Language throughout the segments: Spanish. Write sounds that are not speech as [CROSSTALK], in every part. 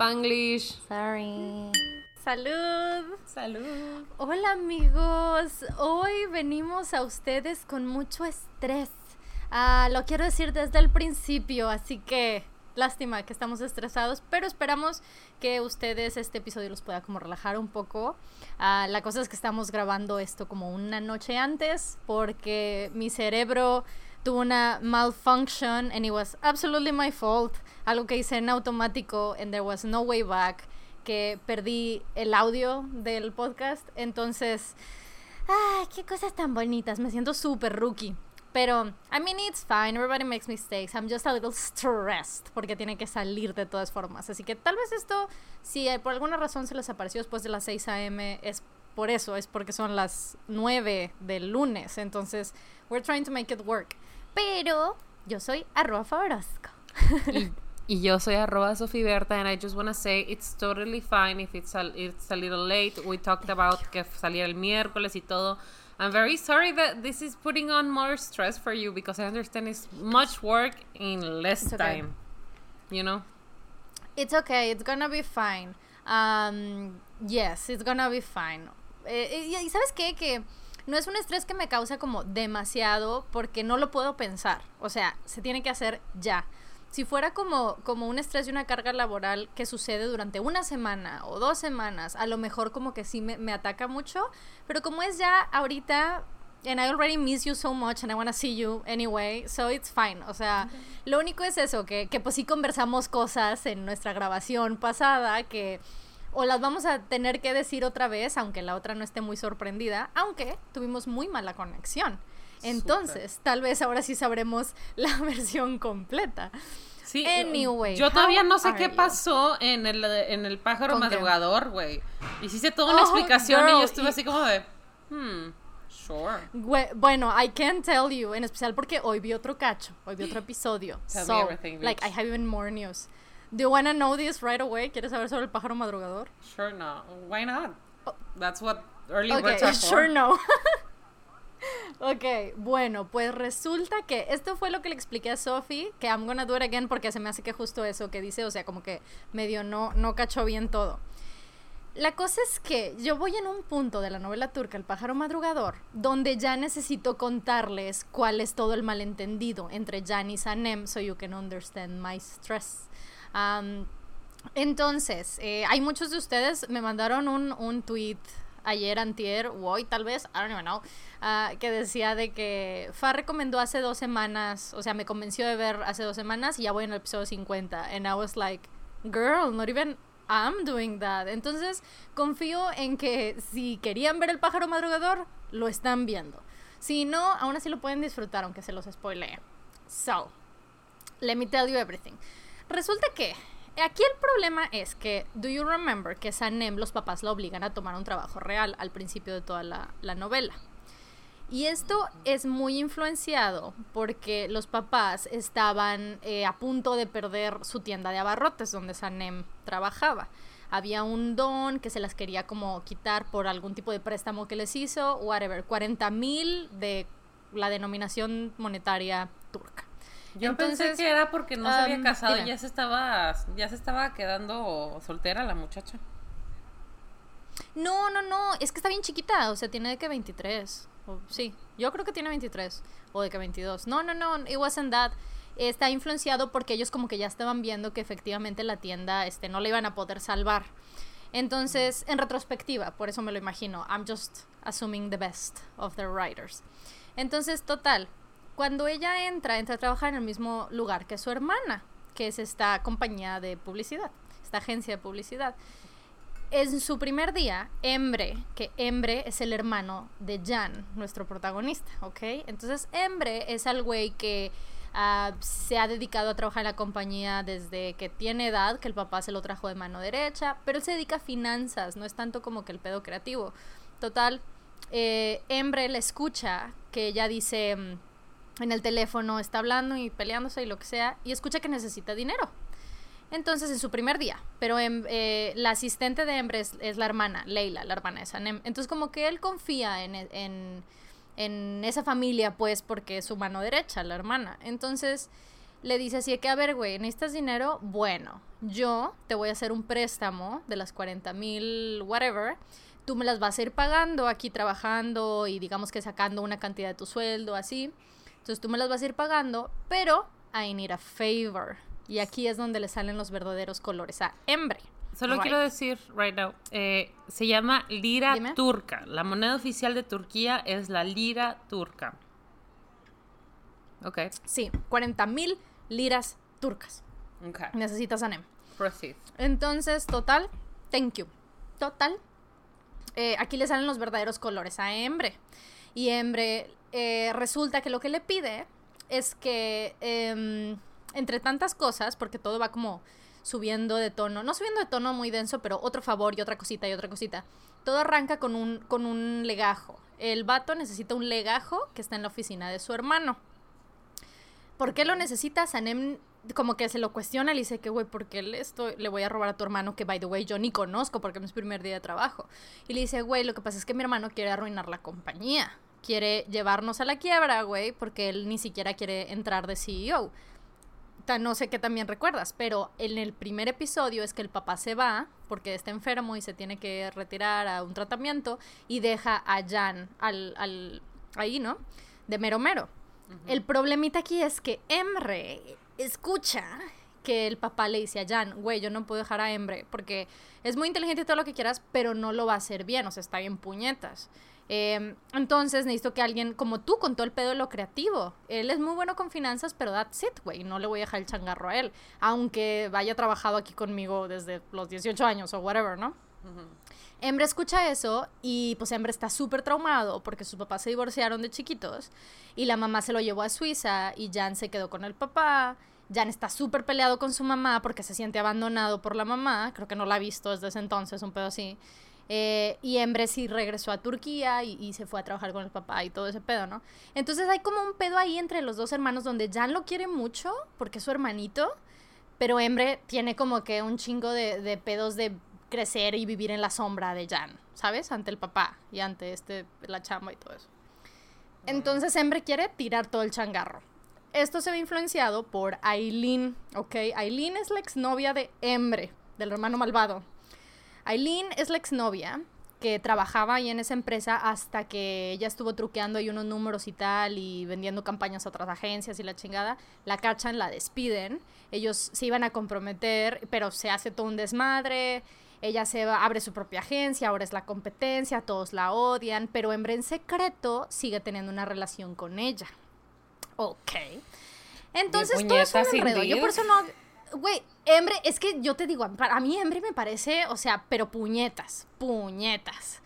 Spanglish. Sorry. Salud. Salud. Hola amigos. Hoy venimos a ustedes con mucho estrés. Ah, lo quiero decir desde el principio, así que lástima que estamos estresados, pero esperamos que ustedes este episodio los pueda como relajar un poco. Ah, la cosa es que estamos grabando esto como una noche antes porque mi cerebro tuvo una malfunction and it was absolutely my fault. Algo que hice en automático and there was no way back. Que perdí el audio del podcast. Entonces, ay, qué cosas tan bonitas. Me siento súper rookie. Pero, I mean, it's fine. Everybody makes mistakes. I'm just a little stressed porque tiene que salir de todas formas. Así que tal vez esto, si por alguna razón se les apareció después de las 6 a.m., es por eso, es porque son las 9 del lunes. Entonces, we're trying to make it work. Pero yo soy arroba favorosco. y, y, yo soy arroba sofiberta and I just want to say it's totally fine if it's a, it's a little late. We talked about que salía el miércoles y todo. I'm very sorry that this is putting on more stress for you because I understand it's much work in less okay. time. You know? It's okay. It's gonna be fine. Um, yes, it's gonna be fine. Eh, y, ¿sabes qué? Que no es un estrés que me causa como demasiado porque no lo puedo pensar. O sea, se tiene que hacer ya. Si fuera como, como un estrés y una carga laboral que sucede durante una semana o dos semanas, a lo mejor como que sí me, me ataca mucho, pero como es ya ahorita, and I already miss you so much and I want to see you anyway, so it's fine. O sea, lo único es eso, que, que pues sí conversamos cosas en nuestra grabación pasada que o las vamos a tener que decir otra vez, aunque la otra no esté muy sorprendida, aunque tuvimos muy mala conexión. Entonces, tal vez ahora sí sabremos [LAUGHS] la versión completa. Sí, anyway, yo todavía no sé qué pasó en el, en el pájaro madrugador, güey. Hiciste toda una oh, explicación y yo estuve así como de, hmm, sure. Bueno, I can't tell you, en especial porque hoy vi otro cacho, hoy vi otro [GASPS] episodio. so, like, I have even more news. Do you wanna know this right away? ¿Quieres saber sobre el pájaro madrugador? Sure no. Why not? Oh. That's what early okay, birds are [LAUGHS] Sure no. [LAUGHS] ok, bueno, pues resulta que esto fue lo que le expliqué a Sophie, que I'm gonna do it again porque se me hace que justo eso que dice, o sea, como que medio no, no cachó bien todo. La cosa es que yo voy en un punto de la novela turca El pájaro madrugador, donde ya necesito contarles cuál es todo el malentendido entre Jan y Sanem, so you can understand my stress entonces, eh, hay muchos de ustedes me mandaron un, un tweet ayer, antier, o hoy tal vez, I don't even know, uh, que decía de que Fa recomendó hace dos semanas, o sea, me convenció de ver hace dos semanas y ya voy en el episodio 50. And I was like, girl, not even I'm doing that. Entonces, confío en que si querían ver el pájaro madrugador, lo están viendo. Si no, aún así lo pueden disfrutar, aunque se los spoilee. So, let me tell you everything. Resulta que aquí el problema es que, do you remember que Sanem los papás la obligan a tomar un trabajo real al principio de toda la, novela? Y esto es muy influenciado porque los papás estaban eh, a punto de perder su tienda de abarrotes donde Sanem trabajaba. Había un don que se las quería como quitar por algún tipo de préstamo que les hizo, whatever, 40 mil de la denominación monetaria turca. Yo pensé que era porque no se había casado y ya se estaba ya se estaba quedando soltera la muchacha. No, no, no, es que está bien chiquita, o sea, tiene de que 23. sí, yo creo que tiene 23 o de que 22. No, no, no, it wasn't that. Está influenciado porque ellos como que ya estaban viendo que efectivamente la tienda este no le iban a poder salvar. Entonces, en retrospectiva, por eso me lo imagino. I'm just assuming the best of the writers. Entonces, total, cuando ella entra, entra a trabajar en el mismo lugar que su hermana, que es esta compañía de publicidad, esta agencia de publicidad. En su primer día, Embre, que Embre es el hermano de Jan, nuestro protagonista, ¿ok? Entonces, Embre es el güey que ah, se ha dedicado a trabajar en la compañía desde que tiene edad, que el papá se lo trajo de mano derecha, pero él se dedica a finanzas, no es tanto como que el pedo creativo. Total, eh, Embre le escucha que ella dice mm, en el teléfono, está hablando y peleándose y lo que sea, y escucha que necesita dinero. Entonces, en su primer día, pero en, eh, la asistente de Embre es, la hermana, Leila, la hermana de Sanem. Entonces, como que él confía en, en, en, esa familia, pues, porque es su mano derecha, la hermana. Entonces, le dice así que, a ver, güey, ¿necesitas dinero? Bueno, yo te voy a hacer un préstamo de las 40 mil, whatever. Tú me las vas a ir pagando aquí trabajando y digamos que sacando una cantidad de tu sueldo, así. Entonces tú me las vas a ir pagando, pero I need a favor. Y aquí es donde le salen los verdaderos colores a Embre. Solo Right. quiero decir, right now, eh, se llama lira Dime. turca. La moneda oficial de Turquía es la lira turca. Ok, Sí, 40 mil liras turcas. ok. Necesitas Sanem. Proceed. Entonces, total, thank you. Total. eh, aquí le salen los verdaderos colores a Embre. Y Embre eh, resulta que lo que le pide es que em, entre tantas cosas, porque todo va como subiendo de tono, no subiendo de tono muy denso, pero otro favor y otra cosita y otra cosita. Todo arranca con un, con un legajo. El vato necesita un legajo que está en la oficina de su hermano. ¿Por qué lo necesita? Sanem como que se lo cuestiona, le dice que, güey, ¿por qué le, estoy, le voy a robar a tu hermano que, by the way, yo ni conozco porque es mi primer día de trabajo? Y le dice, güey, lo que pasa es que mi hermano quiere arruinar la compañía. Quiere llevarnos a la quiebra, güey, porque él ni siquiera quiere entrar de CEO. No sé qué también recuerdas, pero en el primer episodio es que el papá se va porque está enfermo y se tiene que retirar a un tratamiento y deja a Jan al, al, ahí, ¿no? De mero mero. El problemita aquí es que Emre escucha que el papá le dice a Jan, güey, yo no puedo dejar a Emre porque es muy inteligente y todo lo que quieras, pero no lo va a hacer bien, o sea, está bien puñetas. Eh, entonces necesito que alguien como tú, con todo el pedo de lo creativo, él es muy bueno con finanzas, pero that's it, güey, no le voy a dejar el changarro a él, aunque vaya trabajado aquí conmigo desde los 18 años o whatever, ¿no? Embre escucha eso y pues Embre está súper traumado porque sus papás se divorciaron de chiquitos y la mamá se lo llevó a Suiza y Jan se quedó con el papá. Jan está súper peleado con su mamá porque se siente abandonado por la mamá. Creo que no la ha visto desde ese entonces, un pedo así. Eh, y Embre sí regresó a Turquía y, y se fue a trabajar con el papá y todo ese pedo, ¿no? Entonces hay como un pedo ahí entre los dos hermanos donde Jan lo quiere mucho porque es su hermanito, pero Embre tiene como que un chingo de, de pedos de crecer y vivir en la sombra de Jan, ¿sabes? Ante el papá y ante este, la chamba y todo eso. Entonces Embre quiere tirar todo el changarro. Esto se ve influenciado por Aileen, ¿ok? Aileen es la exnovia de Embre, del hermano malvado. Aileen es la exnovia que trabajaba ahí en esa empresa hasta que ella estuvo truqueando ahí unos números y tal y vendiendo campañas a otras agencias y la chingada. La cachan, la despiden. Ellos se iban a comprometer, pero se hace todo un desmadre. Ella se va, abre su propia agencia, ahora es la competencia, todos la odian, pero Embre en secreto sigue teniendo una relación con ella. Ok. Entonces todo es un enredo. Yo por eso no. Güey, Embre, es que yo te digo, para mí Embre me parece, o sea, pero puñetas, puñetas.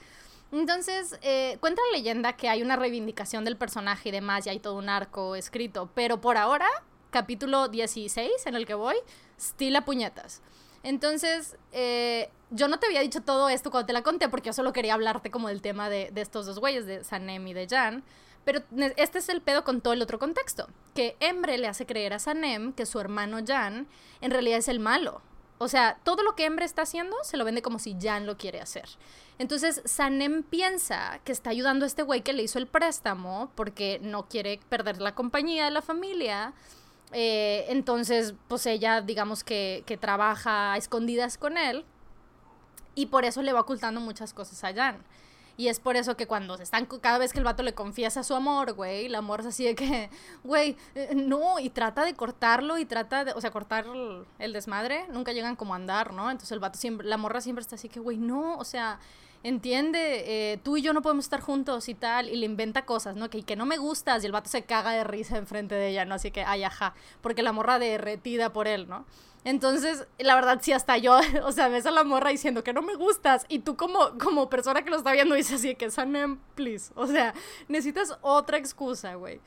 Entonces, eh, cuenta la leyenda que hay una reivindicación del personaje y demás, y hay todo un arco escrito, pero por ahora, capítulo 16 en el que voy, stila puñetas. Entonces, eh, yo no te había dicho todo esto cuando te la conté, porque yo solo quería hablarte como del tema de, de estos dos güeyes, de Sanem y de Jan. Pero este es el pedo con todo el otro contexto. Que Embre le hace creer a Sanem que su hermano Jan en realidad es el malo. O sea, todo lo que Embre está haciendo se lo vende como si Jan lo quiere hacer. Entonces, Sanem piensa que está ayudando a este güey que le hizo el préstamo porque no quiere perder la compañía de la familia. Eh, entonces, pues ella, digamos que, que trabaja a escondidas con él y por eso le va ocultando muchas cosas a Jan. Y es por eso que cuando se están, cada vez que el vato le confiesa su amor, güey, el amor es así de que, [LAUGHS] güey, eh, no, y trata de cortarlo y trata de, o sea, cortar el desmadre, nunca llegan como a andar, ¿no? Entonces el vato siempre, la morra siempre está así que, güey, no, o sea, entiende, eh, tú y yo no podemos estar juntos y tal, y le inventa cosas, ¿no? Que, que no me gustas, y el vato se caga de risa enfrente de ella, ¿no? Así que, ay, ajá, porque la morra derretida por él, ¿no? Entonces, la verdad, sí, hasta yo, [LAUGHS] o sea, ves a la morra diciendo que no me gustas, y tú como, como persona que lo está viendo dices así que, Sanem, please, o sea, necesitas otra excusa, güey.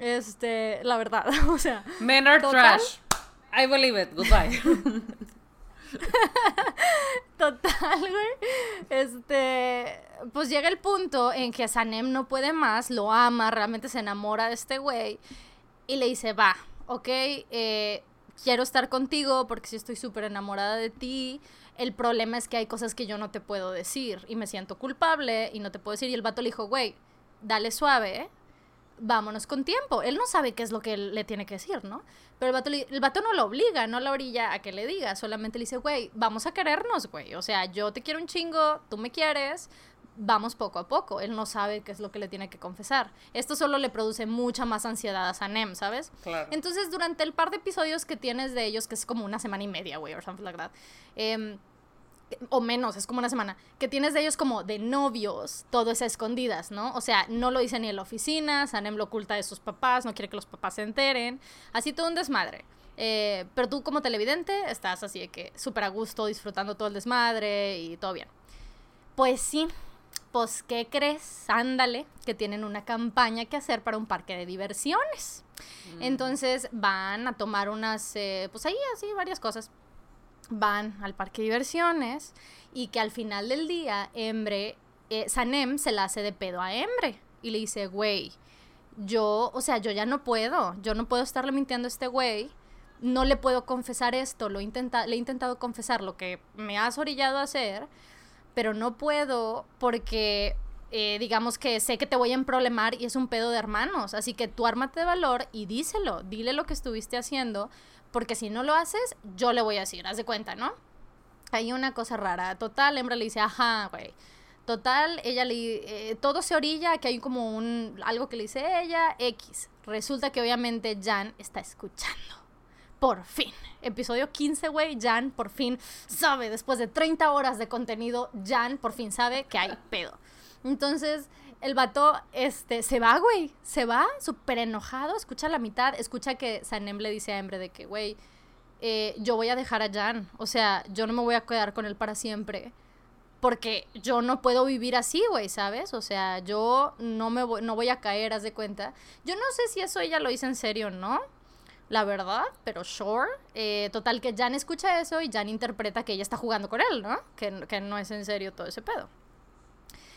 Este, la verdad, [LAUGHS] o sea, Men are Total. trash. I believe it. Goodbye. [LAUGHS] [LAUGHS] Total, güey. Este, pues llega el punto en que Sanem no puede más, lo ama, realmente se enamora de este güey y le dice, va, ok, eh, quiero estar contigo porque sí estoy súper enamorada de ti. El problema es que hay cosas que yo no te puedo decir y me siento culpable y no te puedo decir. Y el vato le dijo, güey, dale suave, vámonos con tiempo. Él no sabe qué es lo que le tiene que decir, ¿no? Pero el vato, el vato no lo obliga, no la orilla a que le diga, solamente le dice, güey, vamos a querernos, güey. O sea, yo te quiero un chingo, tú me quieres, vamos poco a poco. Él no sabe qué es lo que le tiene que confesar. Esto solo le produce mucha más ansiedad a Sanem, ¿sabes? Claro. Entonces, durante el par de episodios que tienes de ellos, que es como una semana y media, güey, o something like that, em, o menos, es como una semana, que tienes de ellos como de novios, todo es a escondidas, ¿no? O sea, no lo dice ni en la oficina, Sanem lo oculta de sus papás, no quiere que los papás se enteren, así todo un desmadre. Eh, pero tú como televidente estás así de que súper a gusto, disfrutando todo el desmadre y todo bien. Pues sí, pues ¿qué crees? Ándale, que tienen una campaña que hacer para un parque de diversiones. Mm. Entonces van a tomar unas, eh, pues ahí así varias cosas van al parque de diversiones y que al final del día, Embre, eh, Sanem se la hace de pedo a Embre y le dice, güey, yo, o sea, yo ya no puedo, yo no puedo estarle mintiendo a este güey, no le puedo confesar esto, lo intenta le he intentado confesar lo que me has orillado a hacer, pero no puedo porque eh, digamos que sé que te voy a emproblemar y es un pedo de hermanos, así que tú ármate de valor y díselo, dile lo que estuviste haciendo porque si no lo haces, yo le voy a decir, haz de cuenta, ¿no? Hay una cosa rara. Total, Hembra le dice, ajá, güey. Total, ella le... Eh, todo se orilla, que hay como un... algo que le dice ella, X. Resulta que obviamente Jan está escuchando. Por fin. Episodio 15, güey. Jan por fin sabe, después de 30 horas de contenido, Jan por fin sabe que hay pedo. Entonces, el vato este, se va, güey. Se va súper enojado. Escucha la mitad. Escucha que Sanem le dice a Embre de que, güey, eh, yo voy a dejar a Jan. O sea, yo no me voy a quedar con él para siempre. Porque yo no puedo vivir así, güey, ¿sabes? O sea, yo no me voy, no voy a caer, haz de cuenta. Yo no sé si eso ella lo hizo en serio o no. La verdad, pero sure. Eh, total que Jan escucha eso y Jan interpreta que ella está jugando con él, ¿no? Que, que no es en serio todo ese pedo.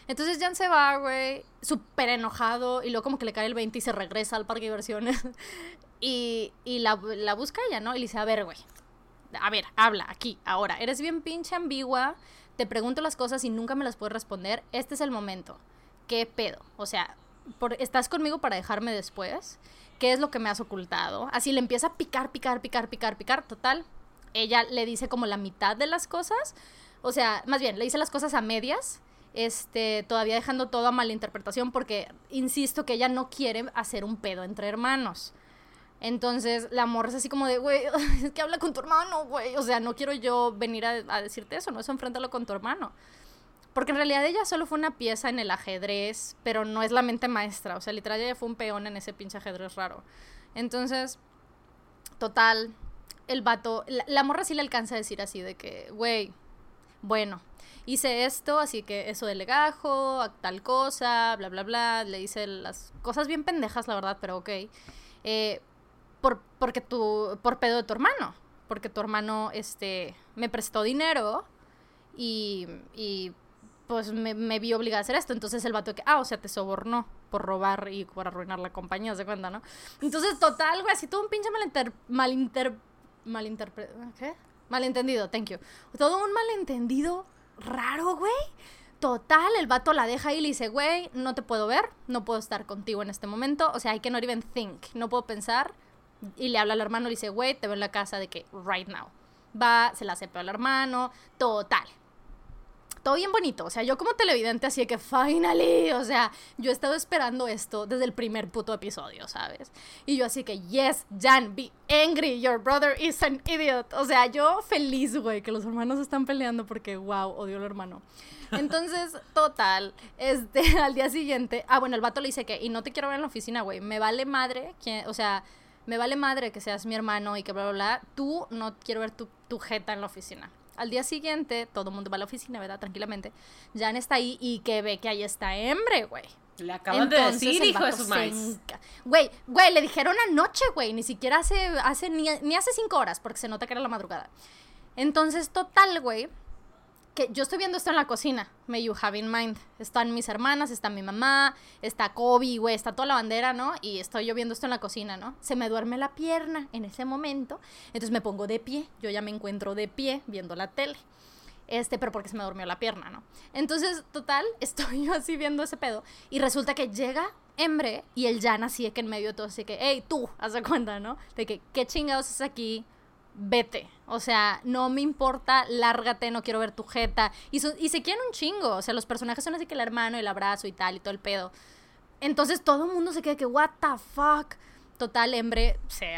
Entonces Jan se va, güey, súper enojado y luego como que le cae el 20 y se regresa al parque de diversiones. [LAUGHS] y, y la, la, busca ella, ¿no? Y le dice, a ver, güey, a ver, habla aquí, ahora. Eres bien pinche ambigua, te pregunto las cosas y nunca me las puedes responder. Este es el momento. ¿Qué pedo? O sea, por, ¿estás conmigo para dejarme después? ¿Qué es lo que me has ocultado? Así le empieza a picar, picar, picar, picar, picar. Total, ella le dice como la mitad de las cosas. O sea, más bien, le dice las cosas a medias este, todavía dejando todo a malinterpretación porque insisto que ella no quiere hacer un pedo entre hermanos. Entonces la morra es así como de, güey, [LAUGHS] es que habla con tu hermano, güey. O sea, no quiero yo venir a, decirte eso, no eso enfréntalo con tu hermano. Porque en realidad ella solo fue una pieza en el ajedrez, pero no es la mente maestra. O sea, literal ella fue un peón en ese pinche ajedrez raro. Entonces, total, el vato, la, la morra sí le alcanza a decir así de que, güey, bueno, hice esto, así que eso de legajo, tal cosa, bla, bla, bla. Le hice las cosas bien pendejas, la verdad, pero ok. Eh, por, porque tu, por pedo de tu hermano. Porque tu hermano, este, me prestó dinero y, y pues me, me, vi obligada a hacer esto. Entonces el vato que, ah, o sea, te sobornó por robar y por arruinar la compañía, ¿se cuenta, no? Entonces, total, güey, así todo un pinche malinter... malinter malinterpre... ¿Qué? Malentendido, thank you. Todo un malentendido raro, güey. Total, el vato la deja y le dice, güey, no te puedo ver, no puedo estar contigo en este momento. O sea, I cannot even think, no puedo pensar. Y le habla al hermano y le dice, güey, te veo en la casa de que right now. Va, se la hace al hermano, total todo bien bonito. O sea, yo como televidente así de que finally, o sea, yo he estado esperando esto desde el primer puto episodio, ¿sabes? Y yo así que, yes, Jan, be angry, your brother is an idiot. O sea, yo feliz, güey, que los hermanos están peleando porque, wow, odio al hermano. Entonces, [LAUGHS] total, este, [LAUGHS] al día siguiente, ah, bueno, el vato le dice que, y no te quiero ver en la oficina, güey, me vale madre, que, o sea, me vale madre que seas mi hermano y que bla, bla, bla, tú no quiero ver tu, tu jeta en la oficina. Al día siguiente, todo el mundo va a la oficina, ¿verdad? Tranquilamente. Jan está ahí y que ve que ahí está Embre, güey. Le acaban de decir, hijo de su maíz. Güey, güey, le dijeron anoche, güey. Ni siquiera hace, hace ni, ni hace cinco horas, porque se nota que era la madrugada. Entonces, total, güey, que yo estoy viendo esto en la cocina, may you have in mind. Están mis hermanas, está mi mamá, está Kobe, güey, está toda la bandera, ¿no? Y estoy yo viendo esto en la cocina, ¿no? Se me duerme la pierna en ese momento, entonces me pongo de pie, yo ya me encuentro de pie viendo la tele. Este, pero porque se me durmió la pierna, ¿no? Entonces, total, [LAUGHS] estoy yo así viendo ese pedo y resulta que llega Embre y el Jan así de que en medio de todo así que, hey, tú, haz de cuenta, ¿no? De que, ¿qué chingados es aquí? Vete. O sea, no me importa, lárgate, no quiero ver tu jeta. Y, y se quieren un chingo. O sea, los personajes son así que el hermano, el abrazo y tal, y todo el pedo. Entonces todo el mundo se queda que, what the fuck. Total, Embre se,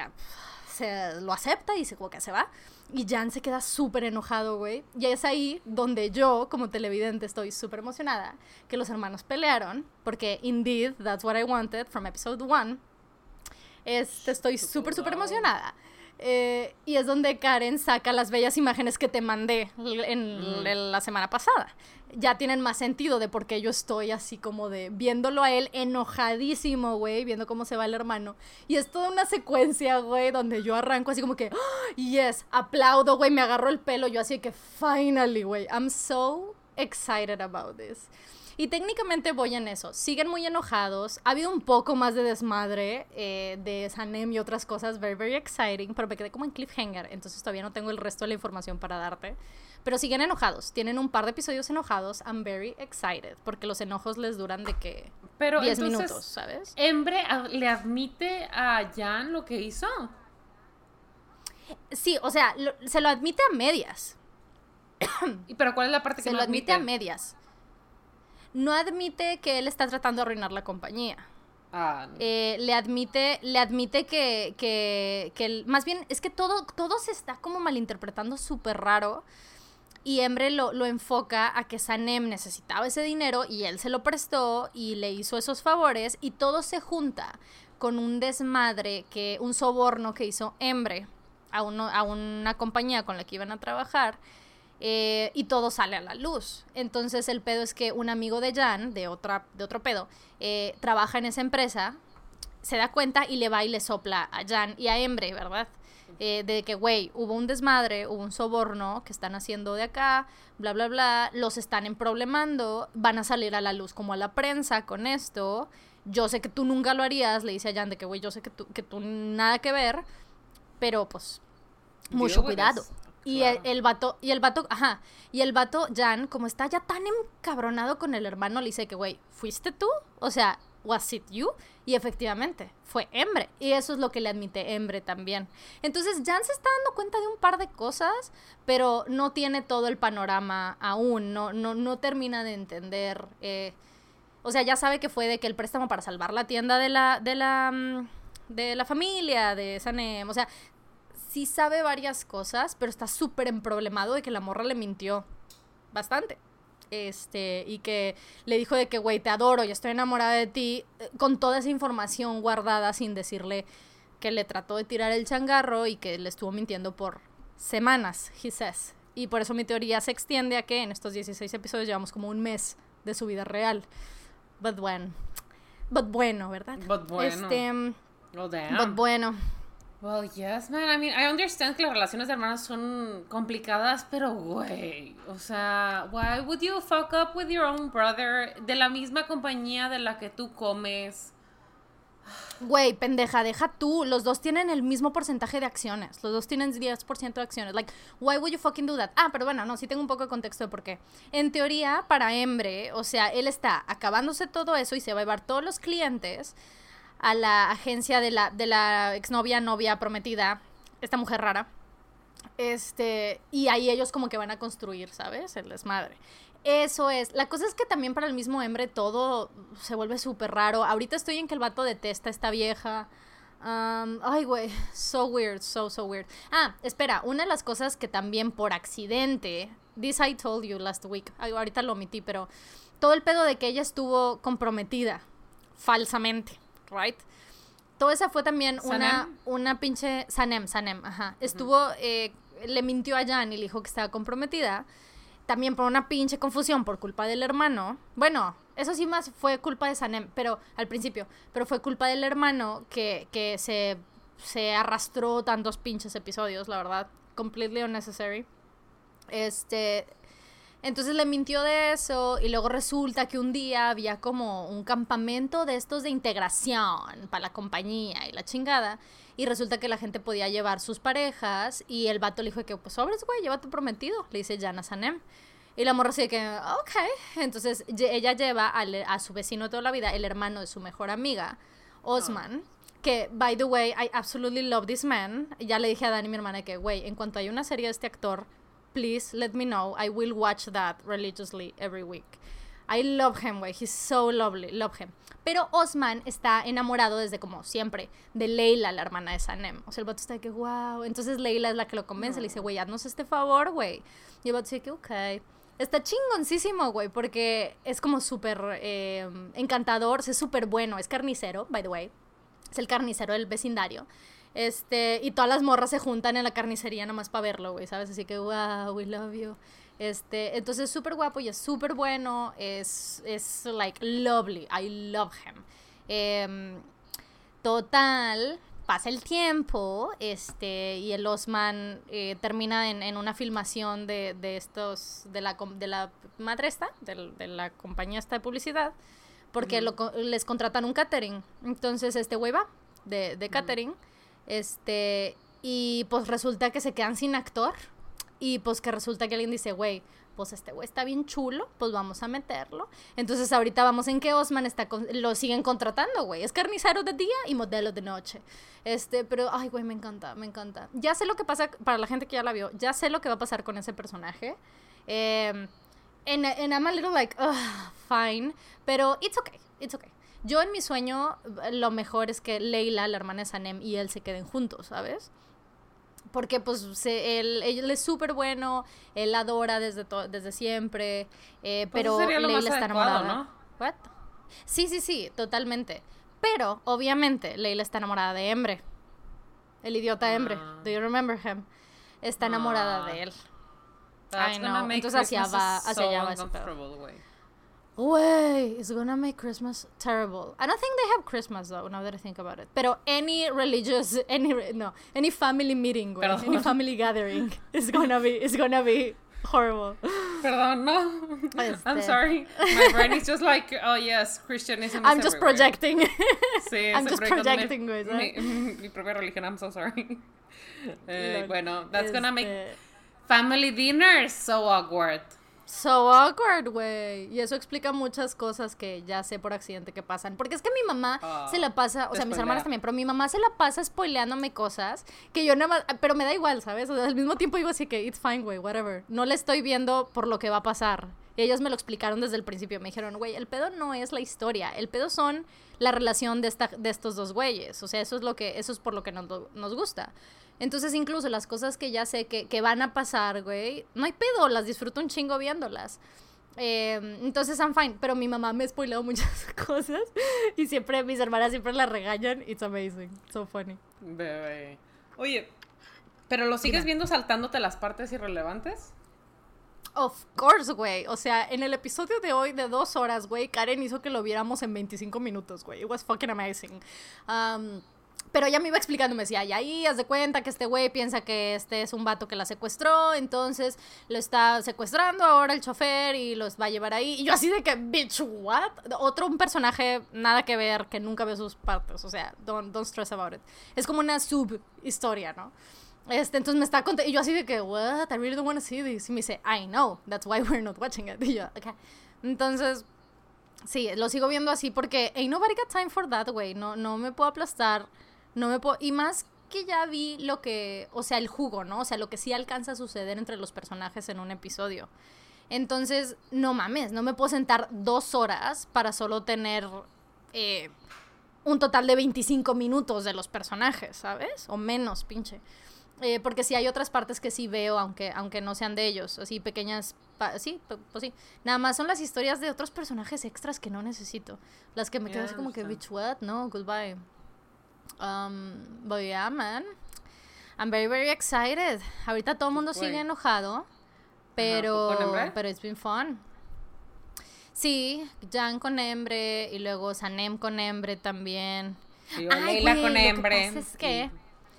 se lo acepta y se como que se va. Y Jan se queda súper enojado, güey. Y es ahí donde yo, como televidente, estoy súper emocionada. Que los hermanos pelearon. Porque, indeed, that's what I wanted from episode one. Este, estoy súper, súper emocionada. Eh, y es donde Karen saca las bellas imágenes que te mandé en, la semana pasada. Ya tienen más sentido de por qué yo estoy así como de viéndolo a él enojadísimo, güey, viendo cómo se va el hermano. Y es toda una secuencia, güey, donde yo arranco así como que, oh, yes, aplaudo, güey, me agarro el pelo, yo así que, finally, güey, I'm so excited about this. Y técnicamente voy en eso. Siguen muy enojados. Ha habido un poco más de desmadre eh, de Sanem y otras cosas. Very, very exciting. Pero me quedé como en cliffhanger. Entonces todavía no tengo el resto de la información para darte. Pero siguen enojados. Tienen un par de episodios enojados. I'm very excited. Porque los enojos les duran de que pero 10 minutos, ¿sabes? ¿Embre le admite a Jan lo que hizo? Sí, o sea, se lo admite a medias. ¿Y pero cuál es la parte que se lo admite? a medias no admite que él está tratando de arruinar la compañía. Ah, eh, le admite, le admite que, que, más bien, es que todo, todo se está como malinterpretando súper raro. Y Embre lo, lo, enfoca a que Sanem necesitaba ese dinero y él se lo prestó y le hizo esos favores y todo se junta con un desmadre, que un soborno que hizo Embre a, uno, a una compañía con la que iban a trabajar eh, y todo sale a la luz. Entonces el pedo es que un amigo de Jan, de, otra, de otro pedo, eh, trabaja en esa empresa, se da cuenta y le va y le sopla a Jan y a Embre, ¿verdad? Eh, de que, güey, hubo un desmadre, hubo un soborno que están haciendo de acá, bla, bla, bla, los están emproblemando, van a salir a la luz como a la prensa con esto. Yo sé que tú nunca lo harías, le dice a Jan de que, güey, yo sé que tú, que tú nada que ver, pero pues mucho cuidado. Y el, el, vato, y el vato, ajá, y el vato, Jan, como está ya tan encabronado con el hermano, le dice que, güey, ¿fuiste tú? O sea, ¿was it you? Y efectivamente, fue Embre. Y eso es lo que le admite Embre también. Entonces, Jan se está dando cuenta de un par de cosas, pero no tiene todo el panorama aún, no, no, no termina de entender. Eh, o sea, ya sabe que fue de que el préstamo para salvar la tienda de la, de la, mm, de la familia, de Sanem, o sea, sí sabe varias cosas, pero está súper emproblemado de que la morra le mintió bastante. Este, y que le dijo de que, güey, te adoro y estoy enamorada de ti, eh, con toda esa información guardada sin decirle que le trató de tirar el changarro y que le estuvo mintiendo por semanas, he says. Y por eso mi teoría se extiende a que en estos 16 episodios llevamos como un mes de su vida real. But bueno. But bueno, ¿verdad? But bueno. Este, oh, But bueno. Well, yes, man. I mean, I understand que las relaciones de hermanos son complicadas, pero güey, o sea, why would you fuck up with your own brother de la misma compañía de la que tú comes? Güey, pendeja, deja tú. Los dos tienen el mismo porcentaje de acciones. Los dos tienen 10% de acciones. Like, why would you fucking do that? Ah, pero bueno, no, sí tengo un poco de contexto de por qué. En teoría, para Embre, o sea, él está acabándose todo eso y se va a llevar todos los clientes a la agencia de la, de la exnovia, novia, prometida, esta mujer rara. Este, y ahí ellos como que van a construir, ¿sabes? El desmadre. Eso es. La cosa es que también para el mismo hombre todo se vuelve súper raro. Ahorita estoy en que el vato detesta a esta vieja. ay, güey, so weird, so, so weird. Ah, espera, una de las cosas que también por accidente, this I told you last week, ahorita lo omití, pero todo el pedo de que ella estuvo comprometida falsamente right? Todo esa fue también una, una pinche... Sanem, Sanem, ajá. Estuvo, eh, le mintió a Jan y le dijo que estaba comprometida. También por una pinche confusión por culpa del hermano. Bueno, eso sí más fue culpa de Sanem, pero al principio. Pero fue culpa del hermano que, que se, se arrastró tantos pinches episodios, la verdad. Completely unnecessary. Este, entonces le mintió de eso y luego resulta que un día había como un campamento de estos de integración para la compañía y la chingada. Y resulta que la gente podía llevar sus parejas y el vato le dijo que pues sobres, güey, lleva tu prometido, le dice Jana Sanem. Y la morra así de que, ok. Entonces ella lleva a su vecino toda la vida, el hermano de su mejor amiga, Osman. Que, by the way, I absolutely love this man. Ya le dije a Dani, mi hermana, que, güey, en cuanto hay una serie de este actor, please let me know. I will watch that religiously every week. I love him, güey. He's so lovely. Love him. Pero Osman está enamorado desde como siempre de Leila, la hermana de Sanem. O sea, el vato está de que, wow. Entonces Leila es la que lo convence. Le dice, güey, haznos este favor, güey. Y el vato dice que, ok. Está chingoncísimo, güey, porque es como súper eh, encantador. Es súper bueno. Es carnicero, by the way. Es el carnicero del vecindario. Este, y todas las morras se juntan en la carnicería nomás para verlo, güey, ¿sabes? Así que, wow, we love you. Este, entonces es súper guapo y es súper bueno. Es, es, like, lovely. I love him. Em, total, pasa el tiempo, este, y el Osman eh, termina en, en una filmación de, de estos, de la, de la madre esta, del- de, la compañía esta de publicidad, porque lo les contratan un catering. Entonces este güey va de, de catering, este, y pues resulta que se quedan sin actor, y pues que resulta que alguien dice, güey, pues este güey está bien chulo, pues vamos a meterlo. Entonces ahorita vamos en que Osman está con- lo siguen contratando, güey. Es carnicero de día y modelo de noche. Este, pero ay, güey, me encanta, me encanta. Ya sé lo que pasa para la gente que ya la vio, ya sé lo que va a pasar con ese personaje. Eh, and, and I'm a little like, "Ugh, fine, pero it's okay, it's okay. Yo en mi sueño lo mejor es que Leila, la hermana de Sanem, y él se queden juntos, ¿sabes? porque pues se- él, él es súper bueno, él adora desde, to- desde siempre, eh, Pues pero Leila está adecuado, enamorada. What? Sí, sí, sí, totalmente. Pero, obviamente, Leila está enamorada de Embre. El idiota Embre. Ah. Do you remember him? Está enamorada Ah. de él. That's know. make Entonces hacia va- hacia so allá va ese pedo. Way, it's gonna make Christmas terrible. I don't think they have Christmas though. Now that I think about it. Pero any religious, any no, any family meeting, Perdón. any family gathering is gonna be, is gonna be horrible. Perdón, no. I'm sorry. My brain is just like, oh yes, Christianism is I'm just everywhere. projecting. Sí, [LAUGHS] I'm just projecting, güey, mi, [LAUGHS] mi propia religión, I'm so sorry. Lol. Eh, bueno, that's gonna make family dinners so awkward. So awkward, güey. Y eso explica muchas cosas que ya sé por accidente que pasan. Porque es que mi mamá Ah, se la pasa, o sea, mis hermanas también, pero mi mamá se la pasa spoileándome cosas que yo nada más, pero me da igual, ¿sabes? O sea, al mismo tiempo digo así que, it's fine, güey, whatever. No le estoy viendo por lo que va a pasar. Y ellas me lo explicaron desde el principio. Me dijeron, güey, el pedo no es la historia. El pedo son la relación de, esta, de estos dos güeyes. O sea, eso es, lo que, eso es por lo que nos, nos gusta. Entonces, incluso las cosas que ya sé que, que van a pasar, güey, no hay pedo, las disfruto un chingo viéndolas. Eh, entonces, I'm fine. Pero mi mamá me ha spoilado [LAUGHS] muchas cosas y siempre, mis hermanas siempre la regañan. It's amazing. So funny. Bebé. Oye, ¿pero lo sigues viendo saltándote las partes irrelevantes? Of course, güey. O sea, en el episodio de hoy de dos horas, güey, Karen hizo que lo viéramos en 25 minutos, güey. It was fucking amazing. Um, pero ella me iba explicando, me decía, y ahí haz de cuenta que este güey piensa que este es un vato que la secuestró, entonces lo está secuestrando ahora el chofer y los va a llevar ahí. Y yo así de que, bitch, what? Otro un personaje nada que ver, que nunca veo sus partes, o sea, don't, don't stress about it. Es como una sub historia, ¿no? Este, entonces me está contando, y yo así de que, what, I really don't want to see this. Y me dice, I know, that's why we're not watching it. [LAUGHS] Y yo, okay. Entonces, sí, lo sigo viendo así porque ain't nobody got time for that, güey. No, no me puedo aplastar, no me puedo, y más que ya vi lo que, o sea, el jugo, ¿no? O sea, lo que sí alcanza a suceder entre los personajes en un episodio. Entonces, no mames, no me puedo sentar dos horas para solo tener eh, un total de 25 minutos de los personajes, ¿sabes? O menos, pinche. Eh, porque sí hay otras partes que sí veo, aunque, aunque no sean de ellos, así pequeñas, sí, pu- pues sí. Nada más son las historias de otros personajes extras que no necesito. Las que me quedo Yeah, así como que, bitch, what? No, goodbye. Um, but yeah, man. I'm very, very excited. Ahorita todo el mundo sigue enojado, pero, pero it's been fun. Sí, Jan con Embre y luego Sanem con Embre también. Ay, Leila con lo que Embre. pasa es que- y-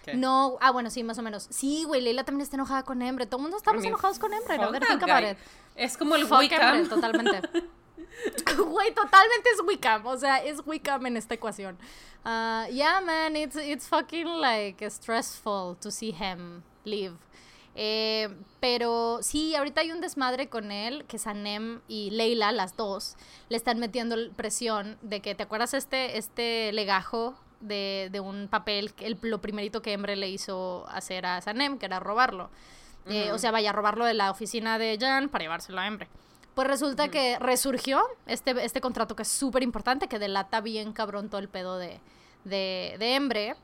¿qué? No, ah, bueno, sí, más o menos. Sí, güey, Leila también está enojada con Embre. Todo el mundo estamos I mean, enojados con Embre, ¿no? that. Es como el Fuck. Embre, totalmente. [LAUGHS] [LAUGHS] Güey, totalmente es Wiccan. O sea, es Wiccan en esta ecuación. Uh, yeah, man, it's, it's fucking like stressful to see him leave. Eh, pero sí, ahorita hay un desmadre con él, que Sanem y Leila, las dos, le están metiendo presión de que, ¿te acuerdas este, este legajo de, de un papel, el, lo primerito que Embre le hizo hacer a Sanem, que era robarlo? Eh, o sea, vaya a robarlo de la oficina de Jan para llevárselo a Embre. Pues resulta que resurgió este, este contrato que es súper importante, que delata bien cabrón todo el pedo de, de, de Embre.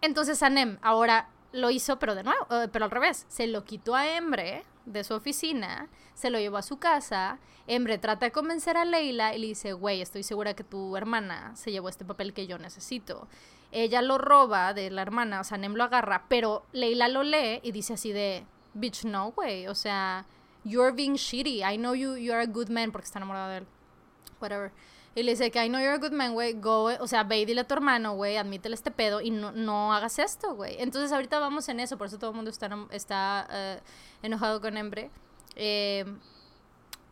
Entonces Sanem ahora lo hizo, pero de nuevo, eh, pero al revés. Se lo quitó a Embre de su oficina, se lo llevó a su casa. Embre trata de convencer a Leila y le dice, güey, estoy segura que tu hermana se llevó este papel que yo necesito. Ella lo roba de la hermana, o sea, Nem lo agarra, pero Leila lo lee y dice así de, bitch, no, güey, o sea, you're being shitty. I know you, you are a good man porque está enamorada de él. Whatever. Y le dice que I know you're a good man, güey, go, o sea, ve y dile a tu hermano, güey, admítele este pedo y no, no hagas esto, güey. Entonces ahorita vamos en eso, por eso todo el mundo está, está uh, enojado con Embre. Eh,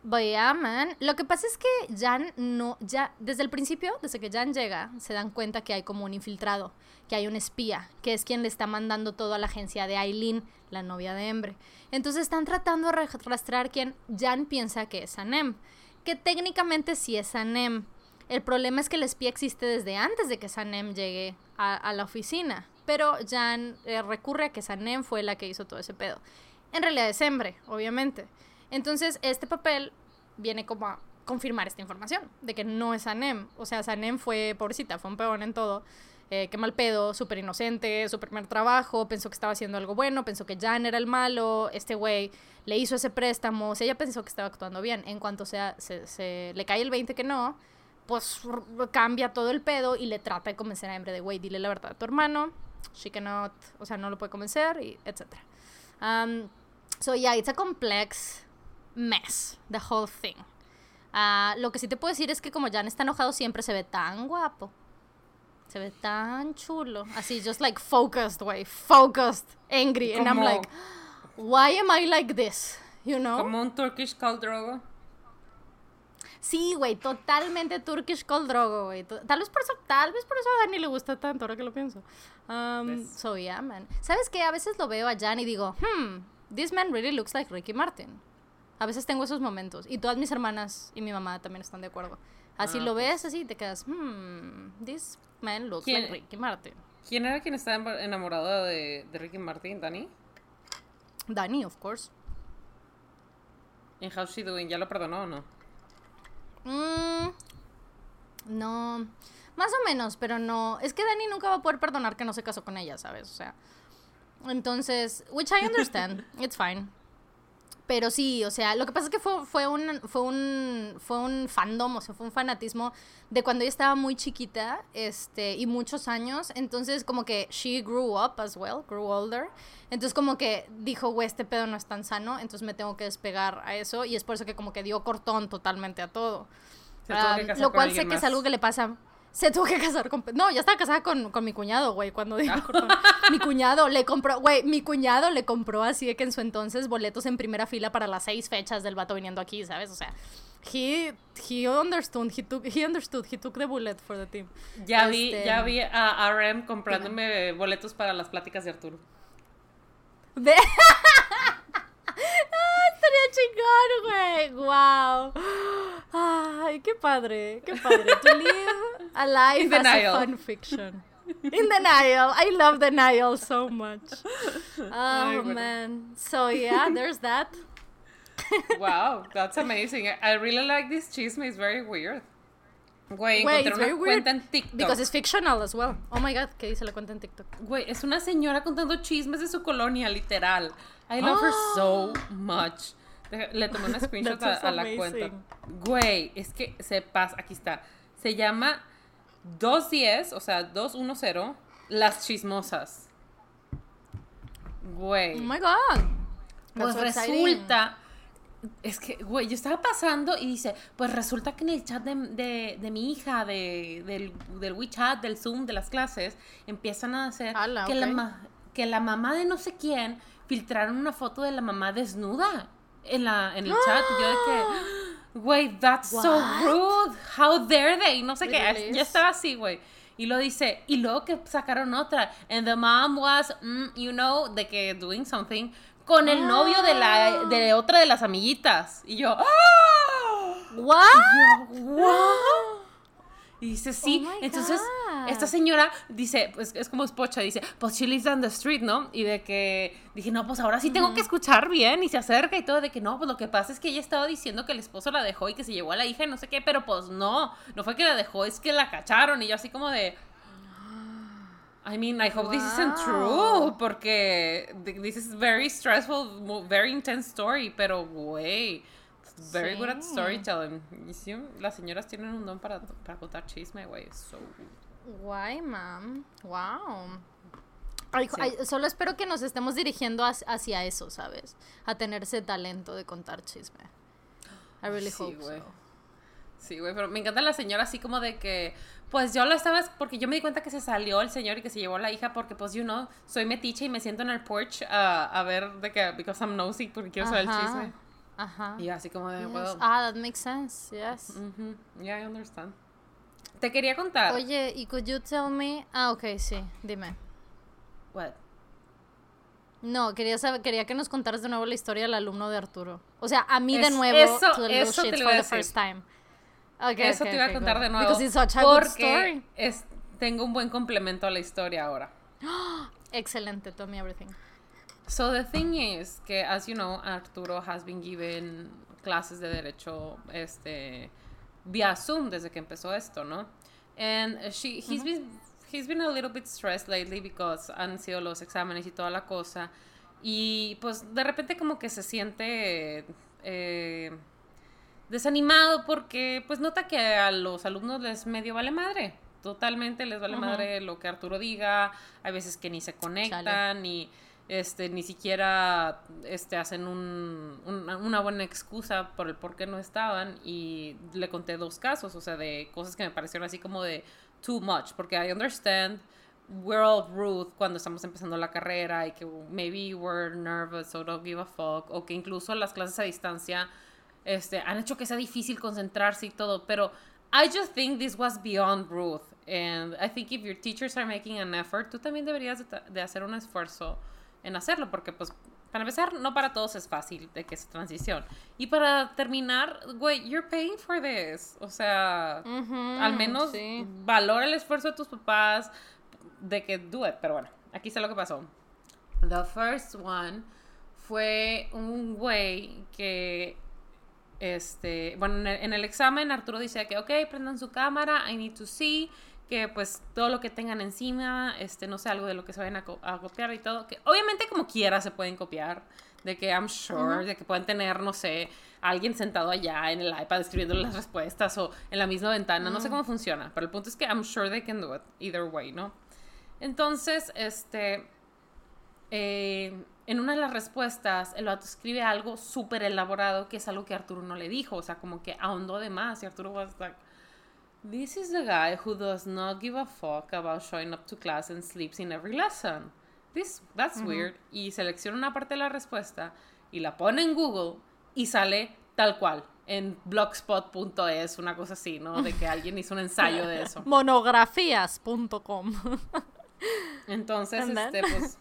Vaya, man. Lo que pasa es que Jan no, ya, desde el principio, desde que Jan llega, se dan cuenta que hay como un infiltrado, que hay un espía, que es quien le está mandando todo a la agencia de Aileen, la novia de Embre. Entonces están tratando de rastrear quien Jan piensa que es Sanem que técnicamente sí es Sanem. El problema es que el espía existe desde antes de que Sanem llegue a, la oficina, pero Jan eh, recurre a que Sanem fue la que hizo todo ese pedo. En realidad es Embre, obviamente. Entonces, este papel viene como a confirmar esta información, de que no es Sanem. O sea, Sanem fue, pobrecita, fue un peón en todo. Eh, qué mal pedo, súper inocente, su primer trabajo, pensó que estaba haciendo algo bueno, pensó que Jan era el malo, este güey le hizo ese préstamo, o sea, ella pensó que estaba actuando bien. En cuanto sea, se, le cae el 20 que no, pues cambia todo el pedo y le trata de convencer a Embre de, güey, dile la verdad a tu hermano, she cannot, o sea, no lo puede convencer, etc. Um, so yeah, it's a complex mess, the whole thing. Uh, lo que sí te puedo decir es que como Jan está enojado siempre se ve tan guapo. Se ve tan chulo. Así, just like focused, way. Focused, angry. And I'm like, why am I like this? You know? Como un Turkish Call Drogo. Sí, güey, totalmente Turkish Call Drogo, güey. Tal vez por eso, tal vez por eso a Dani le gusta tanto, ahora que lo pienso. Um, so yeah, man. ¿Sabes qué? A veces lo veo a Jan y digo, hmm, this man really looks like Ricky Martin. A veces tengo esos momentos. Y todas mis hermanas y mi mamá también están de acuerdo. Así ah, lo ves, así te quedas, hmm, this man looks like Ricky Martin. ¿Quién era quien estaba enamorado de, de Ricky Martin? ¿Dani? Dani, of course. ¿En How's She Doing? ¿Ya lo perdonó o no? Mm, no. Más o menos, pero no. Es que Dani nunca va a poder perdonar que no se casó con ella, ¿sabes? O sea. Entonces, which I understand. [LAUGHS] It's fine. Pero sí, o sea, lo que pasa es que fue, fue, un, fue, un, fue un fandom, o sea, fue un fanatismo de cuando ella estaba muy chiquita este, y muchos años. Entonces, como que she grew up as well, grew older. Entonces, como que dijo, güey, este pedo no es tan sano, entonces me tengo que despegar a eso. Y es por eso que, como que dio cortón totalmente a todo. Lo cual sé que es algo que le pasa se tuvo que casar con... No, ya estaba casada con, con mi cuñado, güey, cuando dijo... mi cuñado le compró, güey, mi cuñado le compró así de que en su entonces boletos en primera fila para las seis fechas del vato viniendo aquí, ¿sabes? O sea, he, he understood, he took, he understood, he took the bullet for the team. Ya vi, este, ya vi a RM comprándome boletos para las pláticas de Arturo. [LAUGHS] De... estaría chingón, güey. Wow. Ay, qué padre, qué padre. To live a life as a fun fiction. In denial. I love denial so much. Oh, man. So, yeah, there's that. wow, that's amazing. I really like this chisme. It's very weird. Güey, Güey, encontré una cuenta en TikTok. Because it's fictional as well. Oh my god, ¿qué dice la cuenta en TikTok? Güey, es una señora contando chismes de su colonia, literal. I love her so [GASPS] much. Le tomé una [LAUGHS] screenshot a, la cuenta. Güey, es que se pasa, aquí está. Se llama 210, o sea, 210, Las Chismosas. Güey. Oh my god. Pues resulta. Es que, güey, yo estaba pasando y dice, pues resulta que en el chat de, de, mi hija, de, del, del, WeChat, del Zoom, de las clases, empiezan a hacer que, la, que la mamá de no sé quién filtraron una foto de la mamá desnuda en, la, en el chat. Y yo de que, güey, that's so rude. How dare they? No sé qué. Ya estaba así, güey. Y lo dice, y luego que sacaron otra. And the mom was, mm, you know, de que doing something con el novio de la de otra de las amiguitas. Y yo, ¡ah! ¿What? Y yo, "What?". Y dice, sí. Oh Entonces, esta señora dice, pues es como espocha, dice, pues she lives on the street, ¿no? Y de que dije, no, pues ahora sí tengo que escuchar bien. Y se acerca y todo, de que no, pues lo que pasa es que ella estaba diciendo que el esposo la dejó y que se llevó a la hija y no sé qué, pero pues no, no fue que la dejó, es que la cacharon. Y yo así como de. I mean, I hope this isn't true, porque th- this is very stressful, very intense story, pero güey, very good at Sí. storytelling. Y sí, las señoras tienen un don para, para contar chisme, güey, so Guay, mam. Wow. Ay, Sí. ay, solo espero que nos estemos dirigiendo hacia, hacia eso, ¿sabes? A tener ese talento de contar chisme. I really Sí, hope güey. so. Sí, güey, pero me encanta la señora así como de que, pues yo lo estaba, porque yo me di cuenta que se salió el señor y que se llevó a la hija porque, pues, you know, soy metiche y me siento en el porch a, a ver de que, because I'm nosy, porque quiero saber el Ajá, chisme. Ajá. Y así como de, Yes. well, Ah, that makes sense, yes. mhm, yeah, I understand. Te quería contar. Oye, y could you tell me... Ah, ok, sí, dime. What? No, quería saber, quería que nos contaras de nuevo la historia del alumno de Arturo. O sea, a mí de Es- nuevo, eso- to the eso te lo for iba a the first decir. time. Okay, Eso okay, te iba a okay, contar go. de nuevo. Because it's such a good porque story. es, tengo un buen complemento a la historia ahora. [GASPS] Excelente, tell me everything. So the thing is que, as you know, Arturo has been given clases de derecho este, via Zoom desde que empezó esto, ¿no? And she, he's been he's been a little bit stressed lately because han sido los exámenes y toda la cosa. Y pues de repente como que se siente eh, desanimado porque pues nota que a los alumnos les medio vale madre. Totalmente les vale Ujú. madre lo que Arturo diga. Hay veces que ni se conectan Chale. ni este ni siquiera este hacen un- una, buena excusa por el por qué no estaban y le conté dos casos, o sea, de cosas que me parecieron así como de too much, porque I understand we're all rude cuando estamos empezando la carrera y que maybe we're nervous or don't give a fuck o que incluso las clases a distancia este, han hecho que sea difícil concentrarse y todo, pero I just think this was beyond rude and I think if your teachers are making an effort, tú también deberías de, de hacer un esfuerzo en hacerlo, porque pues para empezar, no para todos es fácil de que es transición. Y para terminar, güey, you're paying for this. O sea, al menos sí. valora el esfuerzo de tus papás de que do it. Pero bueno, aquí está lo que pasó. The first one fue un güey que, este, bueno, en el, en el examen Arturo dice que, ok, prendan su cámara, I need to see, que pues todo lo que tengan encima, este, no sé, algo de lo que se vayan a, co- a copiar y todo, que obviamente como quiera se pueden copiar, de que I'm sure, de que pueden tener, no sé, alguien sentado allá en el iPad escribiendo las respuestas o en la misma ventana, no sé cómo funciona, pero el punto es que I'm sure they can do it either way, ¿no? Entonces, este, eh, en una de las respuestas, el vato escribe algo súper elaborado que es algo que Arturo no le dijo, o sea, como que ahondó de más y Arturo was like, This is the guy who does not give a fuck about showing up to class and sleeps in every lesson. This, that's weird. Y selecciona una parte de la respuesta y la pone en Google y sale tal cual, en blogspot.es, una cosa así, ¿no? De que alguien hizo un ensayo de eso. [LAUGHS] Monografías.com. [LAUGHS] Entonces, este, pues,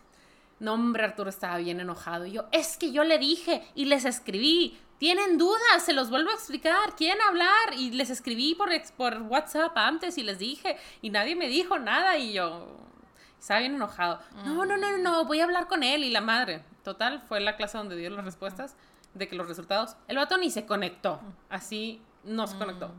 no, hombre, Arturo estaba bien enojado. Y yo, es que yo le dije y les escribí. Tienen dudas, se los vuelvo a explicar. Quieren hablar. Y les escribí por, WhatsApp antes y les dije. Y nadie me dijo nada. Y yo, estaba bien enojado. No, no, no, no, no, voy a hablar con él y la madre. Total, fue la clase donde dio las respuestas de que los resultados. El vato ni se conectó. Así no se conectó.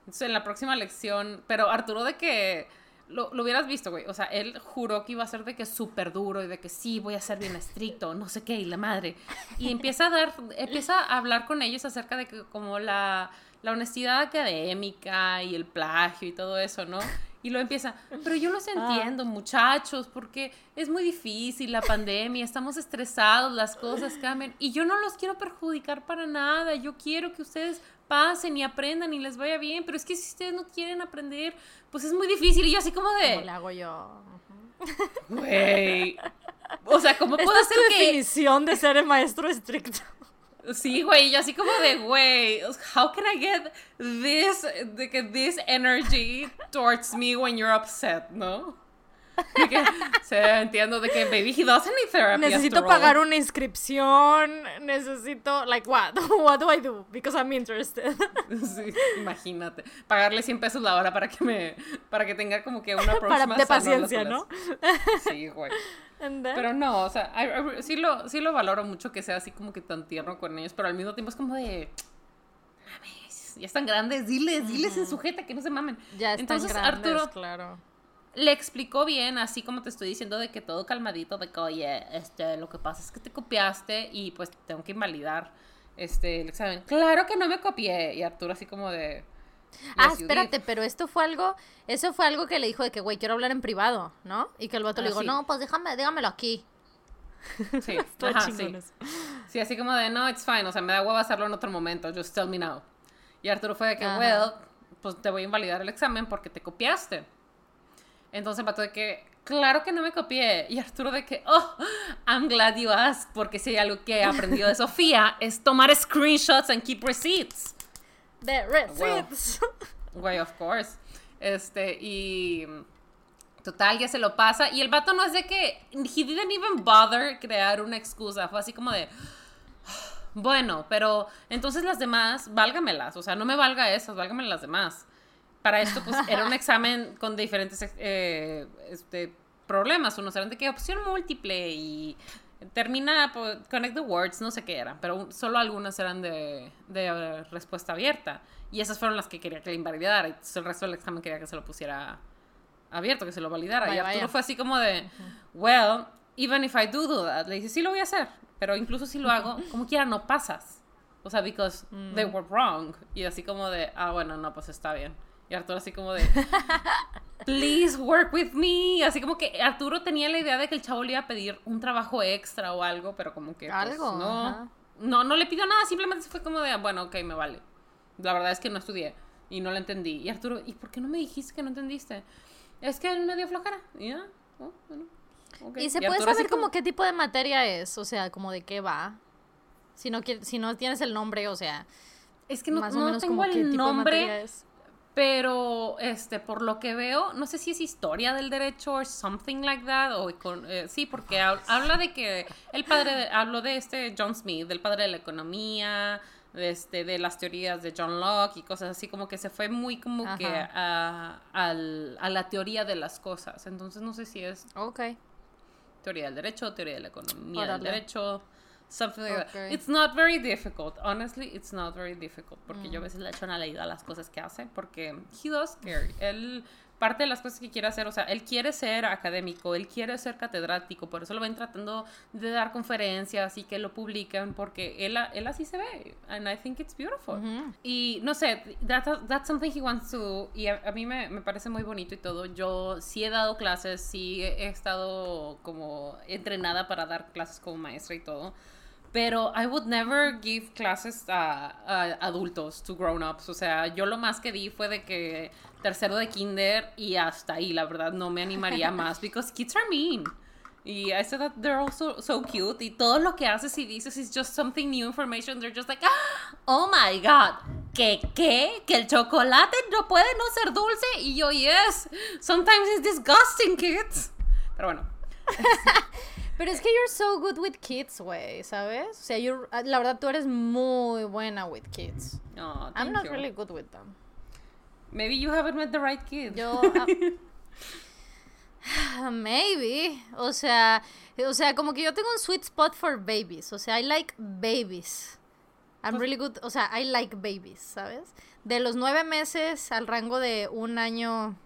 Entonces, en la próxima lección, pero Arturo de que lo, lo hubieras visto, güey. O sea, él juró que iba a ser de que súper duro y de que sí, voy a ser bien estricto, no sé qué, y la madre. Y empieza a dar, empieza a hablar con ellos acerca de que como la, la honestidad académica y el plagio y todo eso, ¿no? Y lo empieza, pero yo los entiendo, muchachos, porque es muy difícil la pandemia, estamos estresados, las cosas cambian, y yo no los quiero perjudicar para nada, yo quiero que ustedes pasen y aprendan y les vaya bien, pero es que si ustedes no quieren aprender, pues es muy difícil, y yo así como ¿Cómo le de, hago yo? güey, o sea, ¿cómo puedo es tu hacer que... definición de ser el maestro estricto. Sí, güey, yo así como de, güey, how can I get this, de this energy towards me when you're upset, ¿no? [LAUGHS] Que, entiendo de que baby he doesn't need therapy. Necesito all. pagar una inscripción, necesito, like, what? [LAUGHS] What do I do? Because I'm interested. [LAUGHS] Sí, imagínate. Pagarle 100 pesos la hora para que me para que tenga como que una Para, de paciencia, ¿no? Sí, güey. Pero no, o sea, I- I- sí, lo, sí lo valoro mucho que sea así como que tan tierno con ellos, pero al mismo tiempo es como de. Mames, ya están grandes, diles, diles en sujeta que no se mamen. ya están Entonces grandes, Arturo claro. Le explicó bien, así como te estoy diciendo, de que todo calmadito, de que, oye, este, lo que pasa es que te copiaste y pues tengo que invalidar este, el examen. Claro que no me copié. Y Arturo así como de. Ah, "Yes, you espérate, did". pero esto fue algo, eso fue algo que le dijo de que, güey, quiero hablar en privado, ¿no? Y que el vato le Ah, dijo, sí. no, pues déjame, dígamelo aquí. [LAUGHS] Sí, [LAUGHS] ajá, sí. así como de, no, it's fine, o sea, me da hueva hacerlo en otro momento, just tell me now. Y Arturo fue de que, Ajá. well, pues te voy a invalidar el examen porque te copiaste. Entonces el vato de que, claro que no me copié. Y Arturo de que, oh, I'm glad you asked, porque si hay algo que he aprendido de [LAUGHS] Sofía es tomar screenshots and keep receipts. The receipts. Güey, of course. Este, y. Total, ya se lo pasa. Y el vato no es de que. He didn't even bother crear una excusa. Fue así como de. Bueno, pero entonces las demás, válgamelas. O sea, no me valga esas, válgame las demás. Para esto, pues, era un [LAUGHS] examen con diferentes eh, este, problemas. Unos eran de que opción múltiple y termina, pues, connect the words, no sé qué eran. Pero solo algunas eran de, de respuesta abierta. Y esas fueron las que quería que le invalidara. Y el resto del examen quería que se lo pusiera abierto, que se lo validara. Vaya, y Arturo vaya. fue así como de, well, even if I do do that, le dije, sí lo voy a hacer, pero incluso si lo hago, [LAUGHS] como quiera, no pasas. O sea, because Mm. they were wrong. Y así como de, ah, bueno, no, pues está bien. Y Arturo así como de, please work with me. Así como que Arturo tenía la idea de que el chavo le iba a pedir un trabajo extra o algo, pero como que pues, Algo, no, ajá. no, no le pidió nada, simplemente fue como de, bueno, ok, me vale. La verdad es que no estudié y no lo entendí. Y Arturo, ¿y por qué no me dijiste que no entendiste? Es que me dio flojera. Y ya, oh, bueno. Y se Y puede saber como qué tipo de materia es, o sea, como de qué va. Si no, si no tienes el nombre, o sea, Es que no, más o no menos tengo como qué el tipo de materia nombre, es. Pero este, por lo que veo, no sé si es historia del derecho o something like that. O econ- eh, sí, porque hab- habla de que el padre, de- habló de este John Smith, del padre de la economía, de, este, de las teorías de John Locke y cosas así, como que se fue muy como Ajá. que a, al- a la teoría de las cosas. Entonces no sé si es Ok. teoría del derecho, teoría de la economía del derecho, something like that. Ok. It's not very difficult, honestly, it's not very difficult, porque Mm. yo a veces le echo una leída a las cosas que hace, porque he does care. [LAUGHS] Él, parte de las cosas que quiere hacer, o sea, él quiere ser académico, él quiere ser catedrático, por eso lo ven tratando de dar conferencias y que lo publican, porque él, él así se ve, and I think it's beautiful. Y no sé, that- that's something he wants to. Y a, a mí me, me parece muy bonito y todo. Yo sí he dado clases, sí he, he estado como entrenada para dar clases como maestra y todo. Pero I would never give classes a, a adultos, to grown-ups. O sea, yo lo más que di fue de que tercero de kinder y hasta ahí, la verdad, no me animaría [LAUGHS] más. Because kids are mean. Y I said that they're also so cute. Y todo lo que haces y dices is just something new information. They're just like, "Ah, [GASPS] oh my god, ¿qué qué? ¿Que el chocolate no puede no ser dulce? Y yo, yes, sometimes it's disgusting, kids. Pero bueno, [LAUGHS] Pero es que you're so good with kids, güey, ¿sabes? O sea, you're- la verdad tú eres muy buena with kids. no, I'm not you. really good with them. Maybe you haven't met the right kid. Yo [LAUGHS] ah, [SIGHS] maybe, o sea, o sea, como que yo tengo un sweet spot for babies, o sea, I like babies. I'm really good, o sea, I like babies, ¿sabes? De los nueve meses al rango de un año,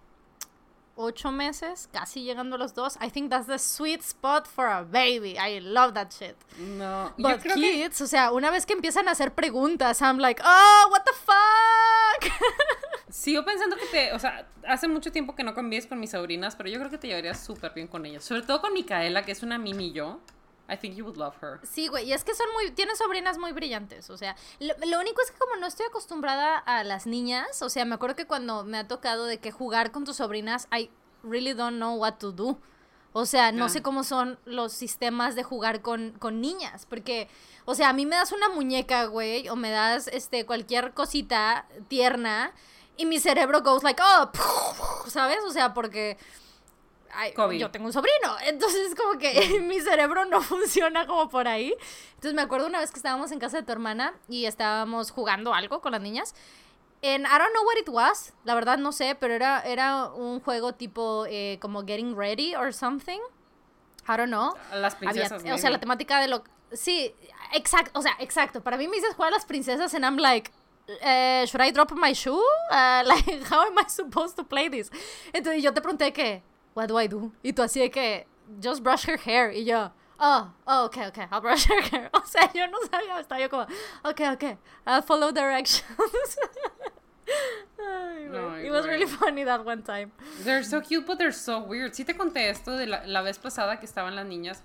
ocho meses, casi llegando a los dos, I think that's the sweet spot for a baby. I love that shit. no, yo But que kids, o sea, una vez que empiezan a hacer preguntas, I'm like, oh, what the fuck. [LAUGHS] sigo pensando que te, o sea, hace mucho tiempo que no convives con mis sobrinas, pero yo creo que te llevarías súper bien con ellas. Sobre todo con Micaela, que es una mini yo. I think you would love her. Sí, güey, y es que son muy, tiene sobrinas muy brillantes, o sea, lo, lo único es que como no estoy acostumbrada a las niñas, o sea, me acuerdo que cuando me ha tocado de que jugar con tus sobrinas, I really don't know what to do. O sea, no sé cómo son los sistemas de jugar con, con niñas, porque, o sea, a mí me das una muñeca, güey, o me das, este, cualquier cosita tierna, y mi cerebro goes like, oh, ¿sabes? O sea, porque ay, yo tengo un sobrino, entonces como que [LAUGHS] mi cerebro no [LAUGHS] funciona como por ahí. Entonces me acuerdo una vez que estábamos en casa de tu hermana y estábamos jugando algo con las niñas. En I don't know what it was, la verdad no sé, pero era, era un juego tipo eh, como Getting Ready or something. I don't know. Las Había- princesas. o sea, la temática de lo... Sí, exacto, o sea, exacto. Para mí me dices jugar a las princesas and I'm like, eh, should I drop my shoe? Uh, [LAUGHS] like, how am I supposed to play this? Entonces yo te pregunté que, what do I do? Y tú así de que, just brush her hair. Y yo, oh, oh, okay, okay, I'll brush her hair. [LAUGHS] O sea, yo no sabía, estaba yo como, okay, okay, I'll follow directions. [LAUGHS] Ay. Ay, It was really funny that one time. They're so cute, but they're so weird. Sí te conté esto de la, la vez pasada que estaban las niñas.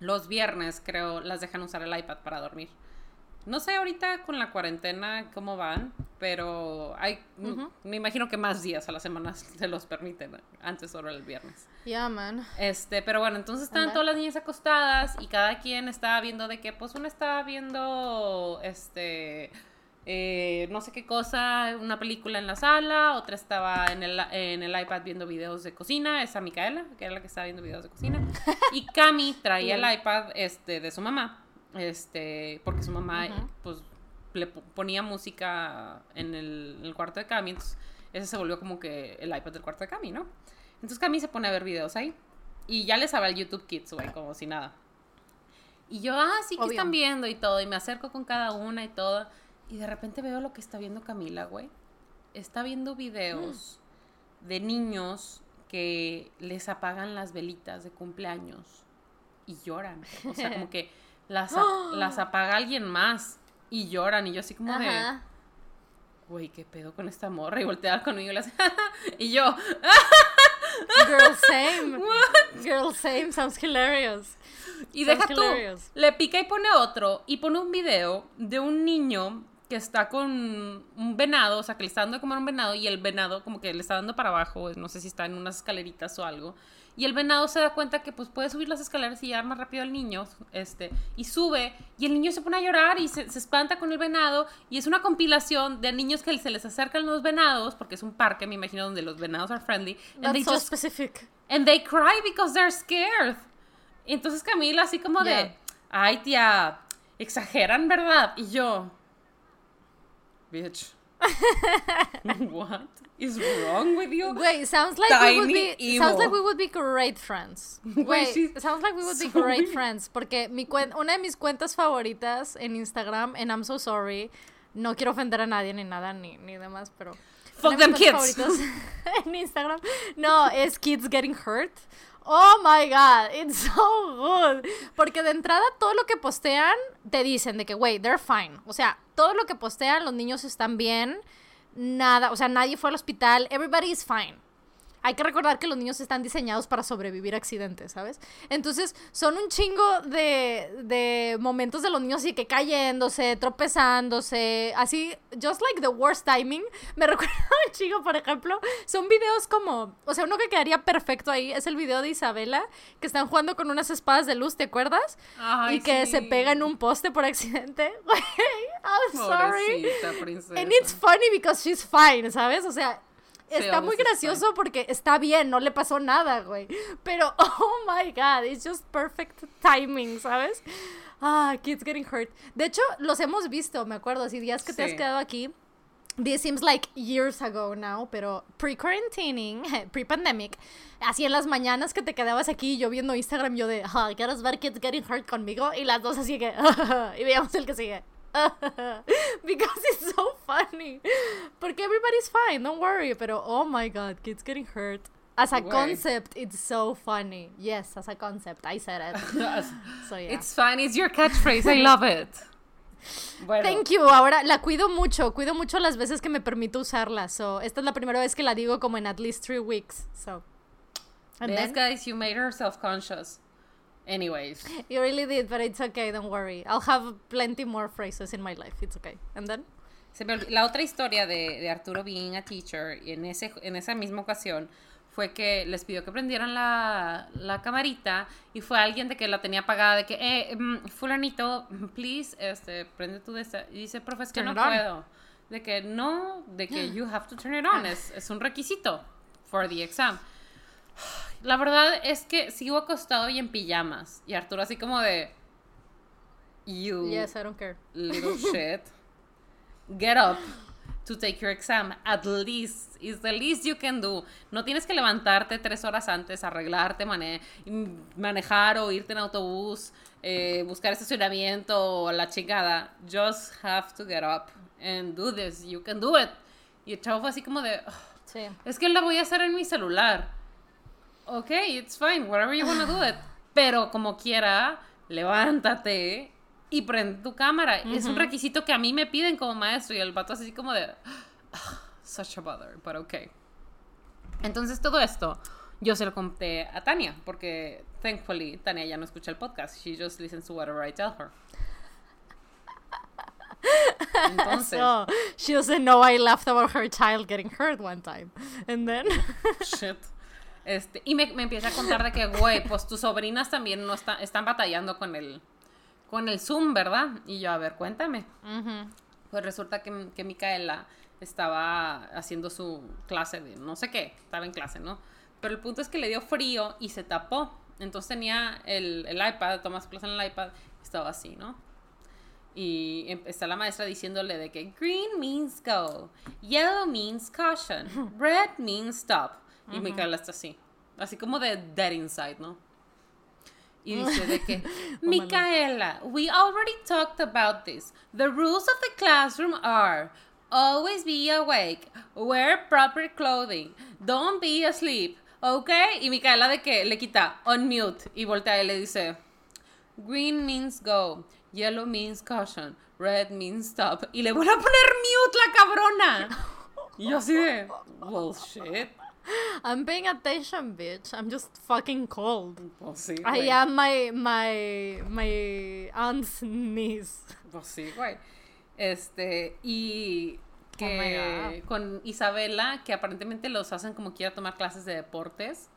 Los viernes, creo, las dejan usar el iPad para dormir. No sé ahorita con la cuarentena cómo van, pero hay, me imagino que más días a la semana [LAUGHS] se los permiten. Antes solo el viernes. Yeah, man. Este, pero bueno, entonces estaban Anda. todas las niñas acostadas y cada quien estaba viendo de qué, pues una estaba viendo, este, eh, no sé qué cosa, una película en la sala, otra estaba en el, en el iPad viendo videos de cocina, esa Micaela, que era la que estaba viendo videos de cocina, y Cami traía [LAUGHS] el iPad, este, de su mamá, este, porque su mamá, Ujú. pues, le po- ponía música en el, en el cuarto de Cami, entonces ese se volvió como que el iPad del cuarto de Cami, ¿no? Entonces Cami se pone a ver videos ahí. Y ya le sabe al YouTube Kids, güey, como si nada. Y yo, ah, sí, que están viendo y todo. Y me acerco con cada una y todo. Y de repente veo lo que está viendo Camila, güey. Está viendo videos de niños que les apagan las velitas de cumpleaños y lloran. O sea, como [LAUGHS] que las, [GASPS] las apaga alguien más y lloran. Y yo así como de, güey, ¿qué pedo con esta morra? Y voltea conmigo y hace, [LAUGHS] y yo, [LAUGHS] Girl, [LAUGHS] same. Girl, same. Sounds hilarious. Y Sounds deja tú, hilarious. le pica y pone otro y pone un video de un niño que está con un venado, o sea, que le está dando de comer un venado y el venado como que le está dando para abajo, no sé si está en unas escaleritas o algo. Y el venado se da cuenta que pues puede subir las escaleras y llegar más rápido al niño, este, y sube, y el niño se pone a llorar y se, se espanta con el venado, y es una compilación de niños que se les acercan los venados, porque es un parque, me imagino, donde los venados are friendly, and they so just specific. And they cry because they're scared. Y entonces Camila así como de, ay tía, exageran, ¿verdad? Y yo, bitch, [LAUGHS] what is wrong with you? Wait, sounds like we would Tiny be sounds like we would be great friends. [LAUGHS] Güey, Wait, sounds like we would be great friends porque mi una de mis cuentas favoritas en Instagram and I'm so sorry, no quiero ofender a nadie ni nada ni ni demás, pero Fuck them kids. [LAUGHS] en Instagram. No, es kids getting hurt. Oh my god, it's so good. Porque de entrada todo lo que postean te dicen de que, wait, they're fine. O sea, todo lo que postean, los niños están bien. Nada, o sea, nadie fue al hospital. Everybody is fine. Hay que recordar que los niños están diseñados para sobrevivir a accidentes, ¿sabes? Entonces, son un chingo de, de momentos de los niños así que cayéndose, tropezándose, así, just like the worst timing. [LAUGHS] Me recuerda un chingo, por ejemplo, son videos como, o sea, uno que quedaría perfecto ahí es el video de Isabela, que están jugando con unas espadas de luz, ¿te acuerdas? Ay, y que sí. se pega en un poste por accidente. [LAUGHS] I'm sorry. Pobrecita princesa. And it's funny because she's fine, ¿sabes? O sea, está muy gracioso porque está bien, no le pasó nada, güey. Pero, [LAUGHS] oh my god, it's just perfect timing, ¿sabes? Ah, kids getting hurt. De hecho, los hemos visto, me acuerdo, así días que te has Sí. quedado aquí. This seems like years ago now, pero pre-quarantining, [LAUGHS] pre-pandemic, así en las mañanas que te quedabas aquí yo viendo Instagram, yo de, ah, ¿quieres ver kids getting hurt conmigo? Y las dos así que, [LAUGHS] y veíamos el que sigue. [LAUGHS] Because it's so funny. Porque everybody's fine, don't worry. Pero, oh my god, kids getting hurt. As a Güey. concept, it's so funny. Yes, as a concept, I said it. [LAUGHS] So yeah. It's fine, it's your catchphrase, I love it. [LAUGHS] Bueno, Thank you. Ahora la cuido mucho, cuido mucho las veces que me permito usarla. So, esta es la primera vez que la digo como en at least three weeks. So, and then guys, you made her self-conscious. Anyways. you really did, but it's okay. Don't worry. I'll have plenty more phrases in my life. It's okay. And then Se me olvi- la otra historia de, de Arturo being a teacher, y en, ese, en esa misma ocasión, fue que les pidió que prendieran la, la camarita y fue alguien de que la tenía apagada, de que, eh, mm, fulanito, please, este, prende tu de esta. Y dice, profe, es que Turn no puedo. De que no, de que you have to turn it on, es, es un requisito for the exam. La verdad es que sigo acostado y en pijamas. Y Arturo así como de... You Yes, I don't care. little [LAUGHS] shit. Get up to take your exam. At least. Is the least you can do. No tienes que levantarte tres horas antes, arreglarte, mane- manejar o irte en autobús, eh, buscar estacionamiento o la chingada. Just have to get up and do this. You can do it. Y el chavo fue así como de... "Ugh, Sí. es que la voy a hacer en mi celular. Ok, it's fine, whatever you wanna do it. [SIGHS] Pero como quiera, levántate y prende tu cámara. Es un requisito que a mí me piden como maestro y el vato así como de... "Ah, such a bother, but ok. Entonces todo esto yo se lo conté a Tania, porque thankfully Tania ya no escucha el podcast. She just listens to whatever I tell her. Entonces... [LAUGHS] So she doesn't know I laughed about her child getting hurt one time. And then Shit. Este, y me, me empieza a contar de que, güey, pues tus sobrinas también no está- están batallando con el, con el Zoom, ¿verdad? Y yo, a ver, cuéntame. Ujú. Pues resulta que, que Micaela estaba haciendo su clase de no sé qué, estaba en clase, ¿no? Pero el punto es que le dio frío y se tapó. Entonces tenía el, el iPad, tomaba su clase en el iPad, estaba así, ¿no? Y está la maestra diciéndole de que green means go, yellow means caution, red means stop. Y Micaela está así, así como de dead inside, ¿no? Y dice de que, [LAUGHS] Micaela, we already talked about this. The rules of the classroom are always be awake, wear proper clothing, don't be asleep, ¿ok? Y Micaela de que le quita on mute y voltea y le dice, green means go, yellow means caution, red means stop. Y le vuelve a poner mute la cabrona. Y yo así de, well, shit. I'm paying attention, bitch. I'm just fucking cold. Pues sí, I güey. am my my my aunt's niece. Pues sí, güey. Este, y que Oh con Isabela, que aparentemente los hacen como quiera tomar clases de deportes.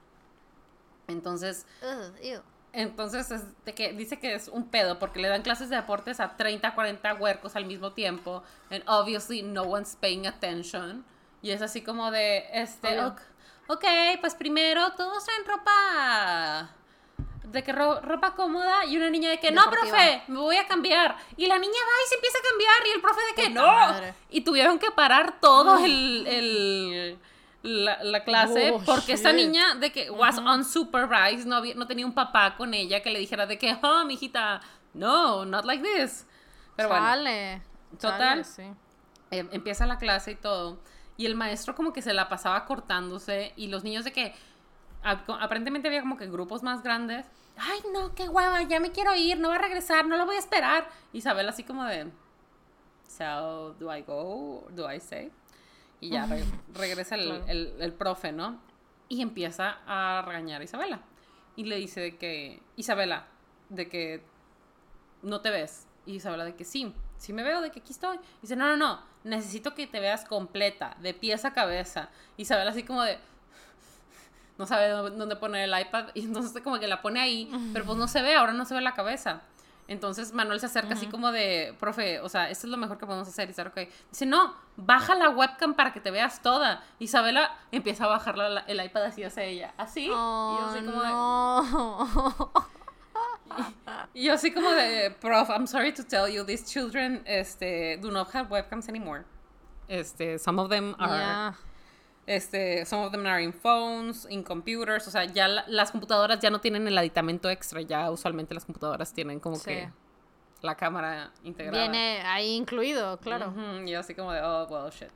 Entonces, Ugh, ew. entonces es de que dice que es un pedo porque le dan clases de deportes a 30, 40 huercos al mismo tiempo. And obviously no one's paying attention. Y es así como de, este, Obvio. ok, ok, pues primero todos traen ropa de que ro- ropa cómoda y una niña de que no, Deportiva. profe, me voy a cambiar. Y la niña va y se empieza a cambiar y el profe de que no. madre. Y tuvieron que parar todo el, el- la, la clase Oh, porque shit. niña de que was unsupervised, no, había- no tenía un papá con ella que le dijera de que, oh, mijita, no, not like this. Pero bueno, Chale. Total. Chale, sí. eh, empieza la clase y todo. Y el maestro como que se la pasaba cortándose y los niños de que aparentemente había como que grupos más grandes. Ay, no, qué hueva, ya me quiero ir, no va a regresar, no lo voy a esperar. Isabel así como de, so, do I go, do I stay? Y ya re- regresa el, Claro. el- el profe, ¿no? Y empieza a regañar a Isabela. Y le dice de que, Isabela, de que no te ves. Y Isabela de que sí, sí me veo, de que aquí estoy. Dice, no, no, no, necesito que te veas completa, de pies a cabeza. Isabela así como de, no sabe dó- dónde poner el iPad y entonces como que la pone ahí, pero pues no se ve, ahora no se ve la cabeza. Entonces Manuel se acerca así como de, profe, o sea, esto es lo mejor que podemos hacer. Y dice, ok. Dice, no, baja la webcam para que te veas toda. Isabela empieza a bajar la- el iPad así hacia ella, así. y yo Oh, así como de, [LAUGHS] y yo así como de, prof, I'm sorry to tell you, these children este, do not have webcams anymore. Este, some of them are, Yeah. este, some of them are in phones, in computers, o sea, ya la- las computadoras ya no tienen el aditamento extra, ya usualmente las computadoras tienen como Sí. que la cámara integrada. Viene ahí incluido, claro. Ujú, y yo así como de, oh, well, shit.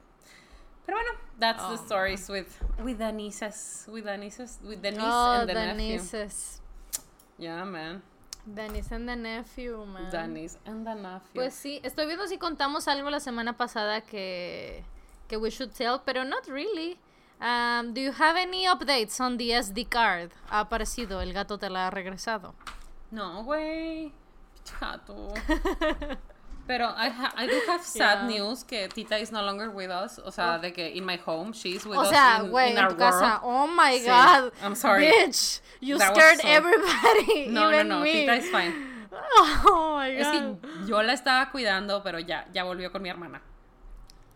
Pero bueno, that's the Oh, stories with, with the nieces, with the nieces, with the niece Oh, and the, the nephew. nieces. Yeah, man. Niece and the nephew, man. Niece and the nephew. Pues sí, estoy viendo si contamos algo la semana pasada que, que we should tell, pero not really. Um, do you have any updates on the SD card? Ha aparecido, el gato te la ha regresado. No, güey. Chato. [LAUGHS] Pero I, ha- I do have sad Yeah. news que Tita is no longer with us. O sea, de que in my home, she's with O us sea, in, güey, en our tu casa. world. Oh my Sí, god. I'm sorry. Bitch, you That scared so- everybody. [LAUGHS] No, no, even no, me. Tita is fine. [LAUGHS] Oh my Es god. que yo la estaba cuidando, pero ya, ya volvió con mi hermana.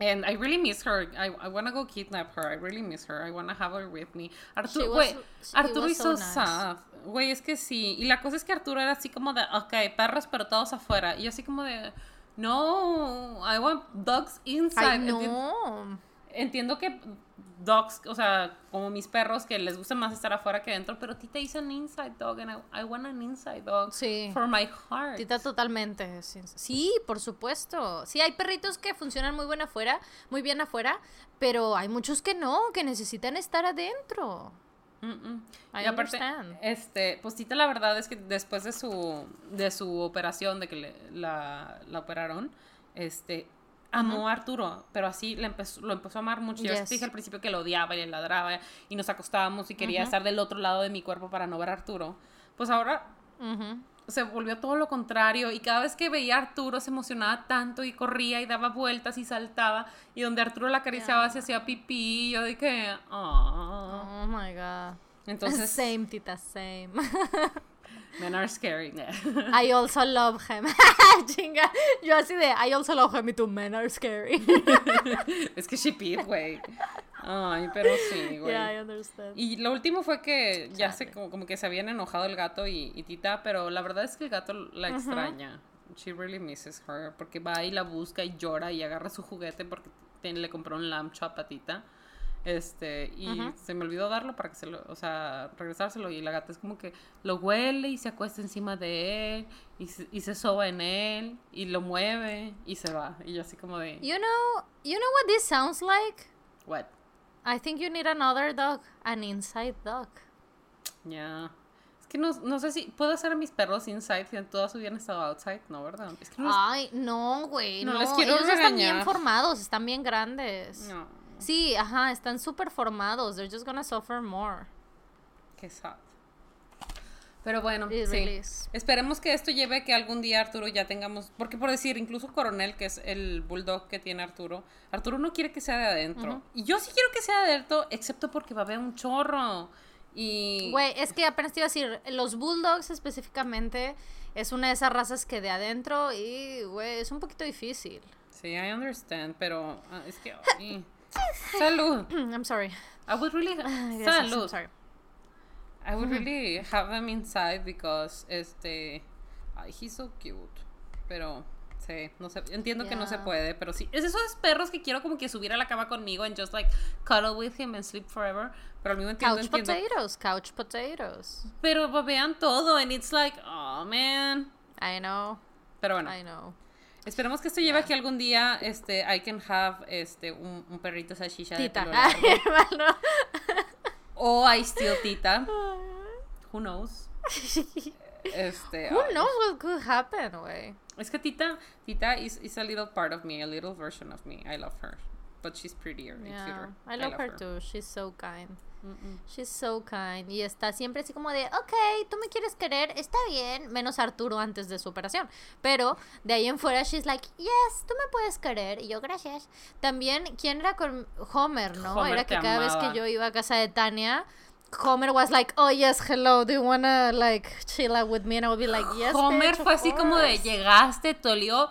And I really miss her. I, I want to go kidnap her. I really miss her. I want to have her with me. Arturo, güey, Arturo so so nice. sad. Güey, es que sí. Y la cosa es que Arturo era así como de, ok, perros, pero todos afuera. Y así como de, no, I want dogs inside. Ay, no. Entiendo que dogs, o sea, como mis perros, que les gusta más estar afuera que dentro, pero Tita is an inside dog and I, I want an inside dog Sí. for my heart. Tita totalmente. Sí, sí, por supuesto. Sí, hay perritos que funcionan muy bien afuera, muy bien afuera, pero hay muchos que no, que necesitan estar adentro. Mm, mm. Y aparte, understand. este, pues Tita la verdad es que después de su, de su operación, de que le- la, la operaron, este, amó a Arturo, pero así le empezó, lo empezó a amar mucho. Yo Yes. te dije al principio que lo odiaba y le ladraba y nos acostábamos y quería estar del otro lado de mi cuerpo para no ver a Arturo. Pues ahora. Se volvió todo lo contrario y cada vez que veía a Arturo se emocionaba tanto y corría y daba vueltas y saltaba y donde Arturo la acariciaba se hacía pipí y yo dije, ah. Oh my god. Entonces, same, tita, same. [LAUGHS] men are scary. [LAUGHS] I also love him. [LAUGHS] Chinga. Yo así de, I also love him y tú, men are scary. [LAUGHS] es que she peed, güey. Ay, pero sí, güey. yeah, I understand. Y lo último fue que ya se como, como que se habían enojado el gato y, y Tita, pero la verdad es que el gato la extraña. She really misses her porque va y la busca y llora y agarra su juguete porque te- le compró un lamb chop a Tita. Este, y se me olvidó darlo para que se lo, o sea, regresárselo y la gata es como que lo huele y se acuesta encima de él y se, y se soba en él y lo mueve y se va. Y yo así como de, You know, you know what this sounds like? what? I think you need another dog, an inside dog. Ya. Es que no, no sé si puedo hacer a mis perros inside si toda su vida han estado outside, ¿no? ¿Verdad? Es que no les- Ay, no, güey, No no. les quiero Ellos están bien formados, están bien grandes. No, Sí, ajá, están súper formados. They're just gonna suffer more. qué sad. Pero bueno, It sí. really. Esperemos que esto lleve que algún día Arturo ya tengamos, porque por decir, incluso Coronel, que es el bulldog que tiene Arturo, Arturo no quiere que sea de adentro. Y yo sí quiero que sea de adentro, excepto porque va a haber un chorro. Y Güey, es que apenas te iba a decir, los bulldogs específicamente es una de esas razas que de adentro y, güey, es un poquito difícil. sí, I understand, pero ah, es que. [LAUGHS] salud. [CLEARS THROAT] I'm sorry. I would really yes, I'm salud. sorry. I would really have them inside because este ay, he's so cute. Pero sí, no sé, entiendo que no se Yeah. puede, pero sí. Es esos perros que quiero como que subir a la cama conmigo and just like cuddle with him and sleep forever, pero al mismo tiempo Couch entiendo. potatoes, couch potatoes. Pero vean todo and it's like, oh man. I know, Pero bueno, I know. Esperemos que esto lleve a que algún día este I can have este un, un perrito salchicha de pelo largo. [LAUGHS] Ay, no. o I steal Tita. [LAUGHS] Who knows? [LAUGHS] Este, Who knows what could happen, güey. Es que Tita, Tita is, is a little part of me, a little version of me. I love her. But she's prettier and Yeah, cuter. I love her too. She's so kind. She's so kind. Y está siempre así como de, ok, tú me quieres querer, está bien. Menos Arturo antes de su operación. Pero de ahí en fuera, she's like, yes, tú me puedes querer. Y yo, gracias. También, ¿quién era con Homer, no? Homer era que cada vez amaba. que yo iba a casa de Tania, Homer was like, oh, yes, hello, do you wanna, like, chill out with me? And I would be like, yes, Homer bitch, fue así como de course." llegaste, te olió.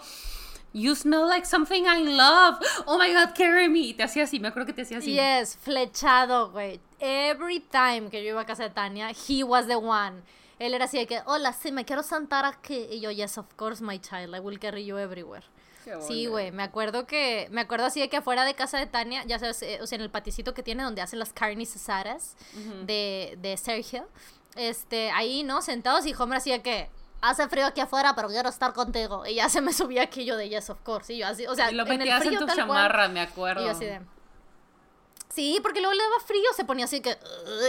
You smell like something I love. Oh my god, carry me. Y te hacía así, me acuerdo que te hacía así. Yes, flechado, güey. Every time que yo iba a casa de Tania, he was the one. Él era así de que, hola, sí, me quiero sentar aquí. Y yo, yes, of course, my child, I will carry you everywhere. Qué Sí, güey, me acuerdo que, me acuerdo así de que afuera de casa de Tania, ya sabes, eh, o sea, en el paticito que tiene donde hacen las carnes asadas de, de Sergio, este, ahí, ¿no? Sentados y Homer así de que, hace frío aquí afuera, pero quiero estar contigo. Y ya se me subía aquí yo de yes, of course. Y yo así, o sea, Y lo en el metías en frío tu tal cual, chamarra, me acuerdo. y yo así de. Sí, porque luego le daba frío, se ponía así que.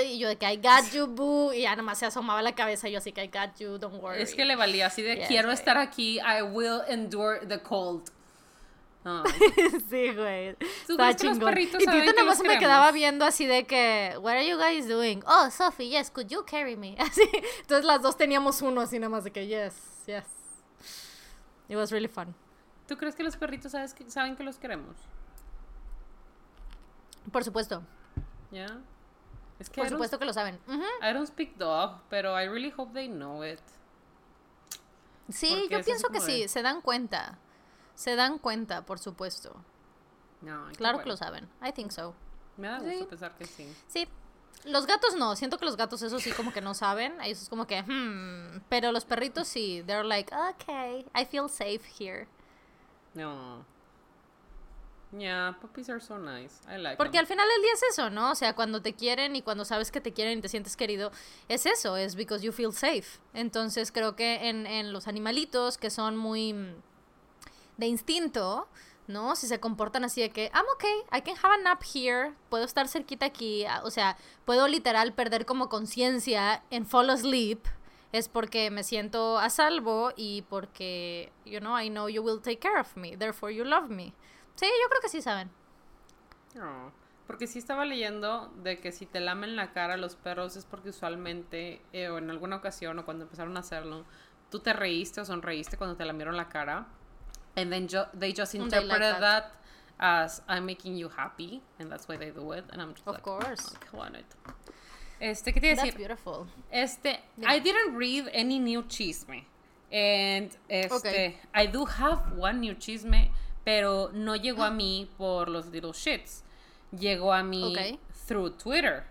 Y yo de que I got you, boo. Y ya nada más se asomaba la cabeza. Y yo así que I got you, don't worry. Es que le valía así de Yes, quiero güey. estar aquí, I will endure the cold. [LAUGHS] Sí, güey. ¿Tú Estaba chingón. Y Tito que nada más los me quedaba viendo así de que, What are you guys doing? Oh, Sophie, yes, could you carry me? [LAUGHS] Así. Entonces las dos teníamos uno así nada más de que, yes, yes. It was really fun. ¿Tú crees que los perritos sabes que- saben que los queremos? Por supuesto. ¿Ya? Es que Por supuesto que lo saben. Ujú. I don't speak dog, pero I really hope they know it. Sí, Porque yo pienso que de- sí, se dan cuenta. Se dan cuenta, por supuesto. No, Claro que lo saben. I think so. Me da gusto Sí. pensar que sí. Sí. Los gatos no, siento que los gatos eso sí como que no saben, ellos es como que, hmm, pero los perritos sí, they're like, okay, I feel safe here. No. Yeah, puppies are so nice. I like Porque them. al final del día es eso, ¿no? O sea, cuando te quieren y cuando sabes que te quieren y te sientes querido, es eso, es because you feel safe. Entonces creo que en, en los animalitos que son muy de instinto, ¿no? Si se comportan así de que, I'm okay, I can have a nap here, puedo estar cerquita aquí, ah, o sea, puedo literal perder como conciencia en fall asleep, es porque me siento a salvo y porque, you know, I know you will take care of me, therefore you love me. Sí, yo creo que sí saben. No, porque sí estaba leyendo de que si te lamen la cara los perros es porque usualmente, eh, o en alguna ocasión, o cuando empezaron a hacerlo, tú te reíste o sonreíste cuando te lamieron la cara. And then ju- they just And they like interpreted that. that. as I'm making you happy, and that's why they do it. And I'm just Of like, course. "Oh, want it. Este, ¿qué te iba a That's decir? beautiful. Este, Dime. I didn't read any new chisme. And este, Okay. I do have one new chisme, pero no llegó a ah. mí por los little shits. Llegó a mí Okay. through Twitter.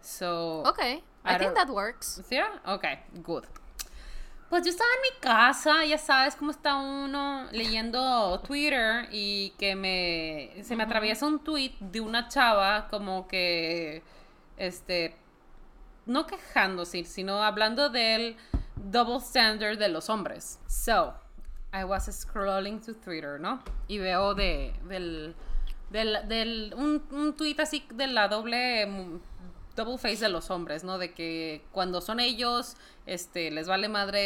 So, Okay, I, I think that works. Yeah? Okay, good. Pues yo estaba en mi casa, ya sabes cómo está uno leyendo Twitter y que me se me atraviesa un tweet de una chava como que este no quejándose, sino hablando del double standard de los hombres. So, I was scrolling to Twitter, ¿no? Y veo de del del, del un, un tweet así de la doble double face de los hombres, ¿no? De que cuando son ellos, este, les vale madre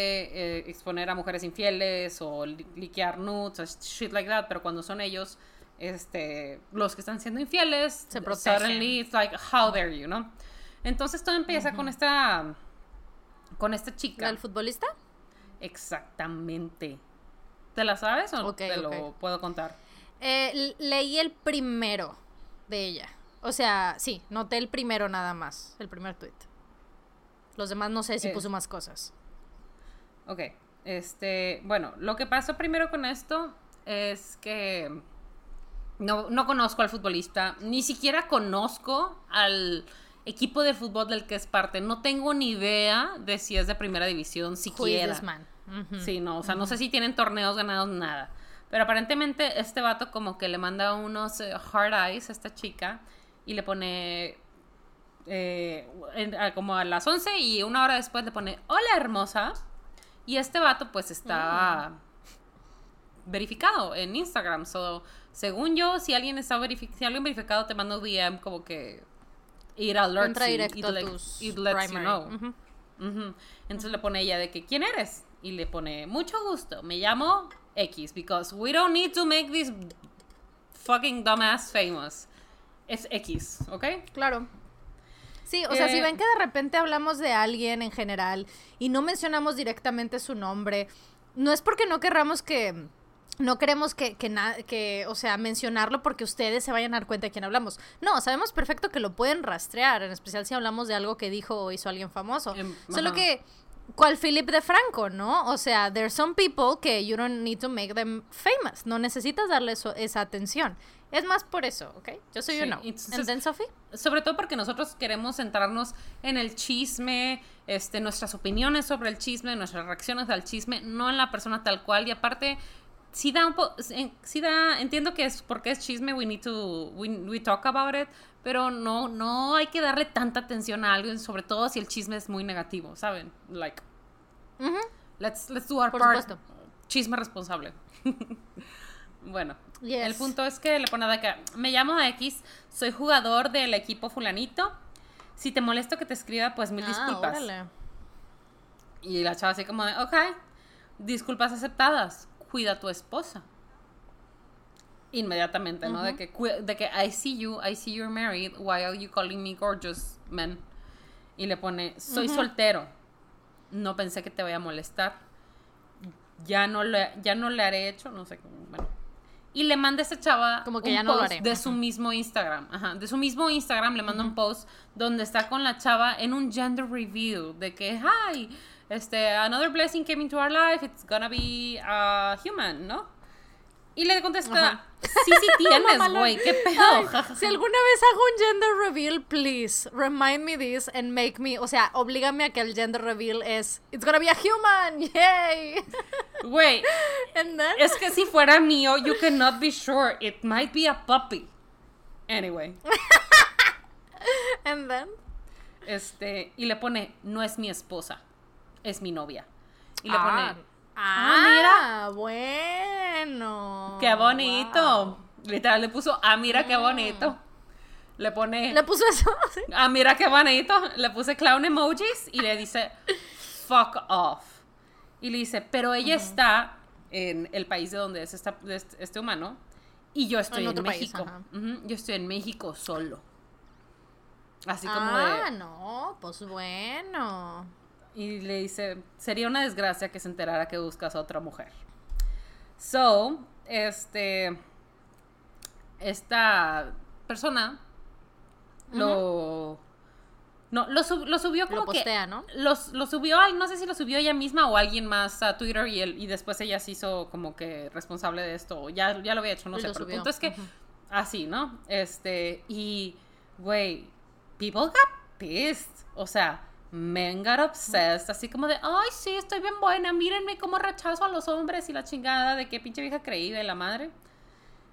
eh, exponer a mujeres infieles o li- liquear nudes o shit like that, pero cuando son ellos, este, los que están siendo infieles, Se protegen. suddenly it's like, how dare you, ¿no? Entonces todo empieza con esta, con esta chica. ¿El futbolista? Exactamente. ¿Te la sabes o Ok, te lo puedo contar? Eh, leí el primero de ella. O sea, sí, noté el primero nada más, el primer tweet. Los demás no sé si Eh. puso más cosas. Ok, este, bueno, lo que pasó primero con esto es que no, no conozco al futbolista, ni siquiera conozco al equipo de fútbol del que es parte, no tengo ni idea de si es de primera división siquiera. man? Ujú. Sí, no, o sea, no sé si tienen torneos ganados, nada. Pero aparentemente este vato como que le manda unos eh, hard eyes a esta chica y le pone eh, en- a- como a las 11 y una hora después le pone, hola hermosa. Y este vato pues está verificado en Instagram. So, según yo, si alguien está verificado, si alguien verificado te manda un DM como que ir alerts Entra directo it a like- tus it lets you know. Entonces le pone ella de que, ¿quién eres? Y le pone, mucho gusto, me llamo X, because we don't need to make this fucking dumbass famous. Es X, ¿ok? Claro. Sí, o sea, si Eh, ven que de repente hablamos de alguien en general y no mencionamos directamente su nombre, no es porque no querramos que... No queremos que, que, na- que, o sea, mencionarlo porque ustedes se vayan a dar cuenta de quién hablamos. No, sabemos perfecto que lo pueden rastrear, en especial si hablamos de algo que dijo o hizo alguien famoso. Em, Solo ajá. que, ¿cuál Philip de Franco, no? O sea, there's some people que you don't need to make them famous. No necesitas darle eso- esa atención. Es más por eso, ¿ok? Yo soy Sí, you know. entonces- then, Sophie? Sobre todo porque nosotros queremos centrarnos en el chisme, este, nuestras opiniones sobre el chisme, nuestras reacciones al chisme, no en la persona tal cual. Y aparte, sí da un poco, sí da, entiendo que es porque es chisme, we need to, we, we talk about it, pero no, no hay que darle tanta atención a algo, sobre todo si el chisme es muy negativo, ¿saben? Like, Ujú. let's, let's do our Por part. supuesto. Chisme responsable. [LAUGHS] bueno, Yes. el punto es que le pone que me llamo X, soy jugador del equipo fulanito. Si te molesto que te escriba, pues mil Ah, disculpas. órale. Y la chava así como de, ok, disculpas aceptadas, cuida a tu esposa. Inmediatamente, ¿no? De que, "Cu- de que I see you, I see you're married, why are you calling me gorgeous, man? Y le pone, soy soltero, no pensé que te vaya a molestar, ya no le, ya no le haré hecho, no sé cómo, bueno. Y le manda a esa chava Como que un ya no lo haré. de su mismo Instagram, ajá, de su mismo Instagram le manda un post donde está con la chava en un gender review de que, hi, este, another blessing came into our life, it's gonna be a human, ¿no? Y le contesta, sí, sí [LAUGHS] tienes, güey, qué pedo. Ay, [LAUGHS] si alguna vez hago un gender reveal, please remind me this and make me, o sea, oblígame a que el gender reveal es, it's gonna be a human, yay. [LAUGHS] Güey, And then, es que si fuera mío, you cannot be sure. It might be a puppy. Anyway, and then, este, y le pone, no es mi esposa, es mi novia. Y le ah, pone, ah, bueno. qué bonito. Wow. Literal, le puso, ah, mira qué bonito. Le pone, Le puso eso, [LAUGHS] sí. ah, mira qué bonito. Le puse clown emojis y le dice, fuck off. Y le dice, pero ella está en el país de donde es esta- este, humano y yo estoy En en, otro país, México. Yo estoy en México solo. Así como Ah, de... no, pues bueno. Y le dice, sería una desgracia que se enterara que buscas a otra mujer. So, este, esta persona lo, no, lo, sub- lo subió como Lo postea, que, lo subió, ay, no sé si lo subió ella misma o alguien más a Twitter y, él, y después ella se hizo como que responsable de esto, o ya, ya lo había hecho, no sé, pero el punto es que, así, ¿no? Este, y, güey, people got pissed, o sea, men got obsessed, así como de, ay, sí, estoy bien buena, mírenme cómo rechazo a los hombres y la chingada de qué pinche vieja creída la madre.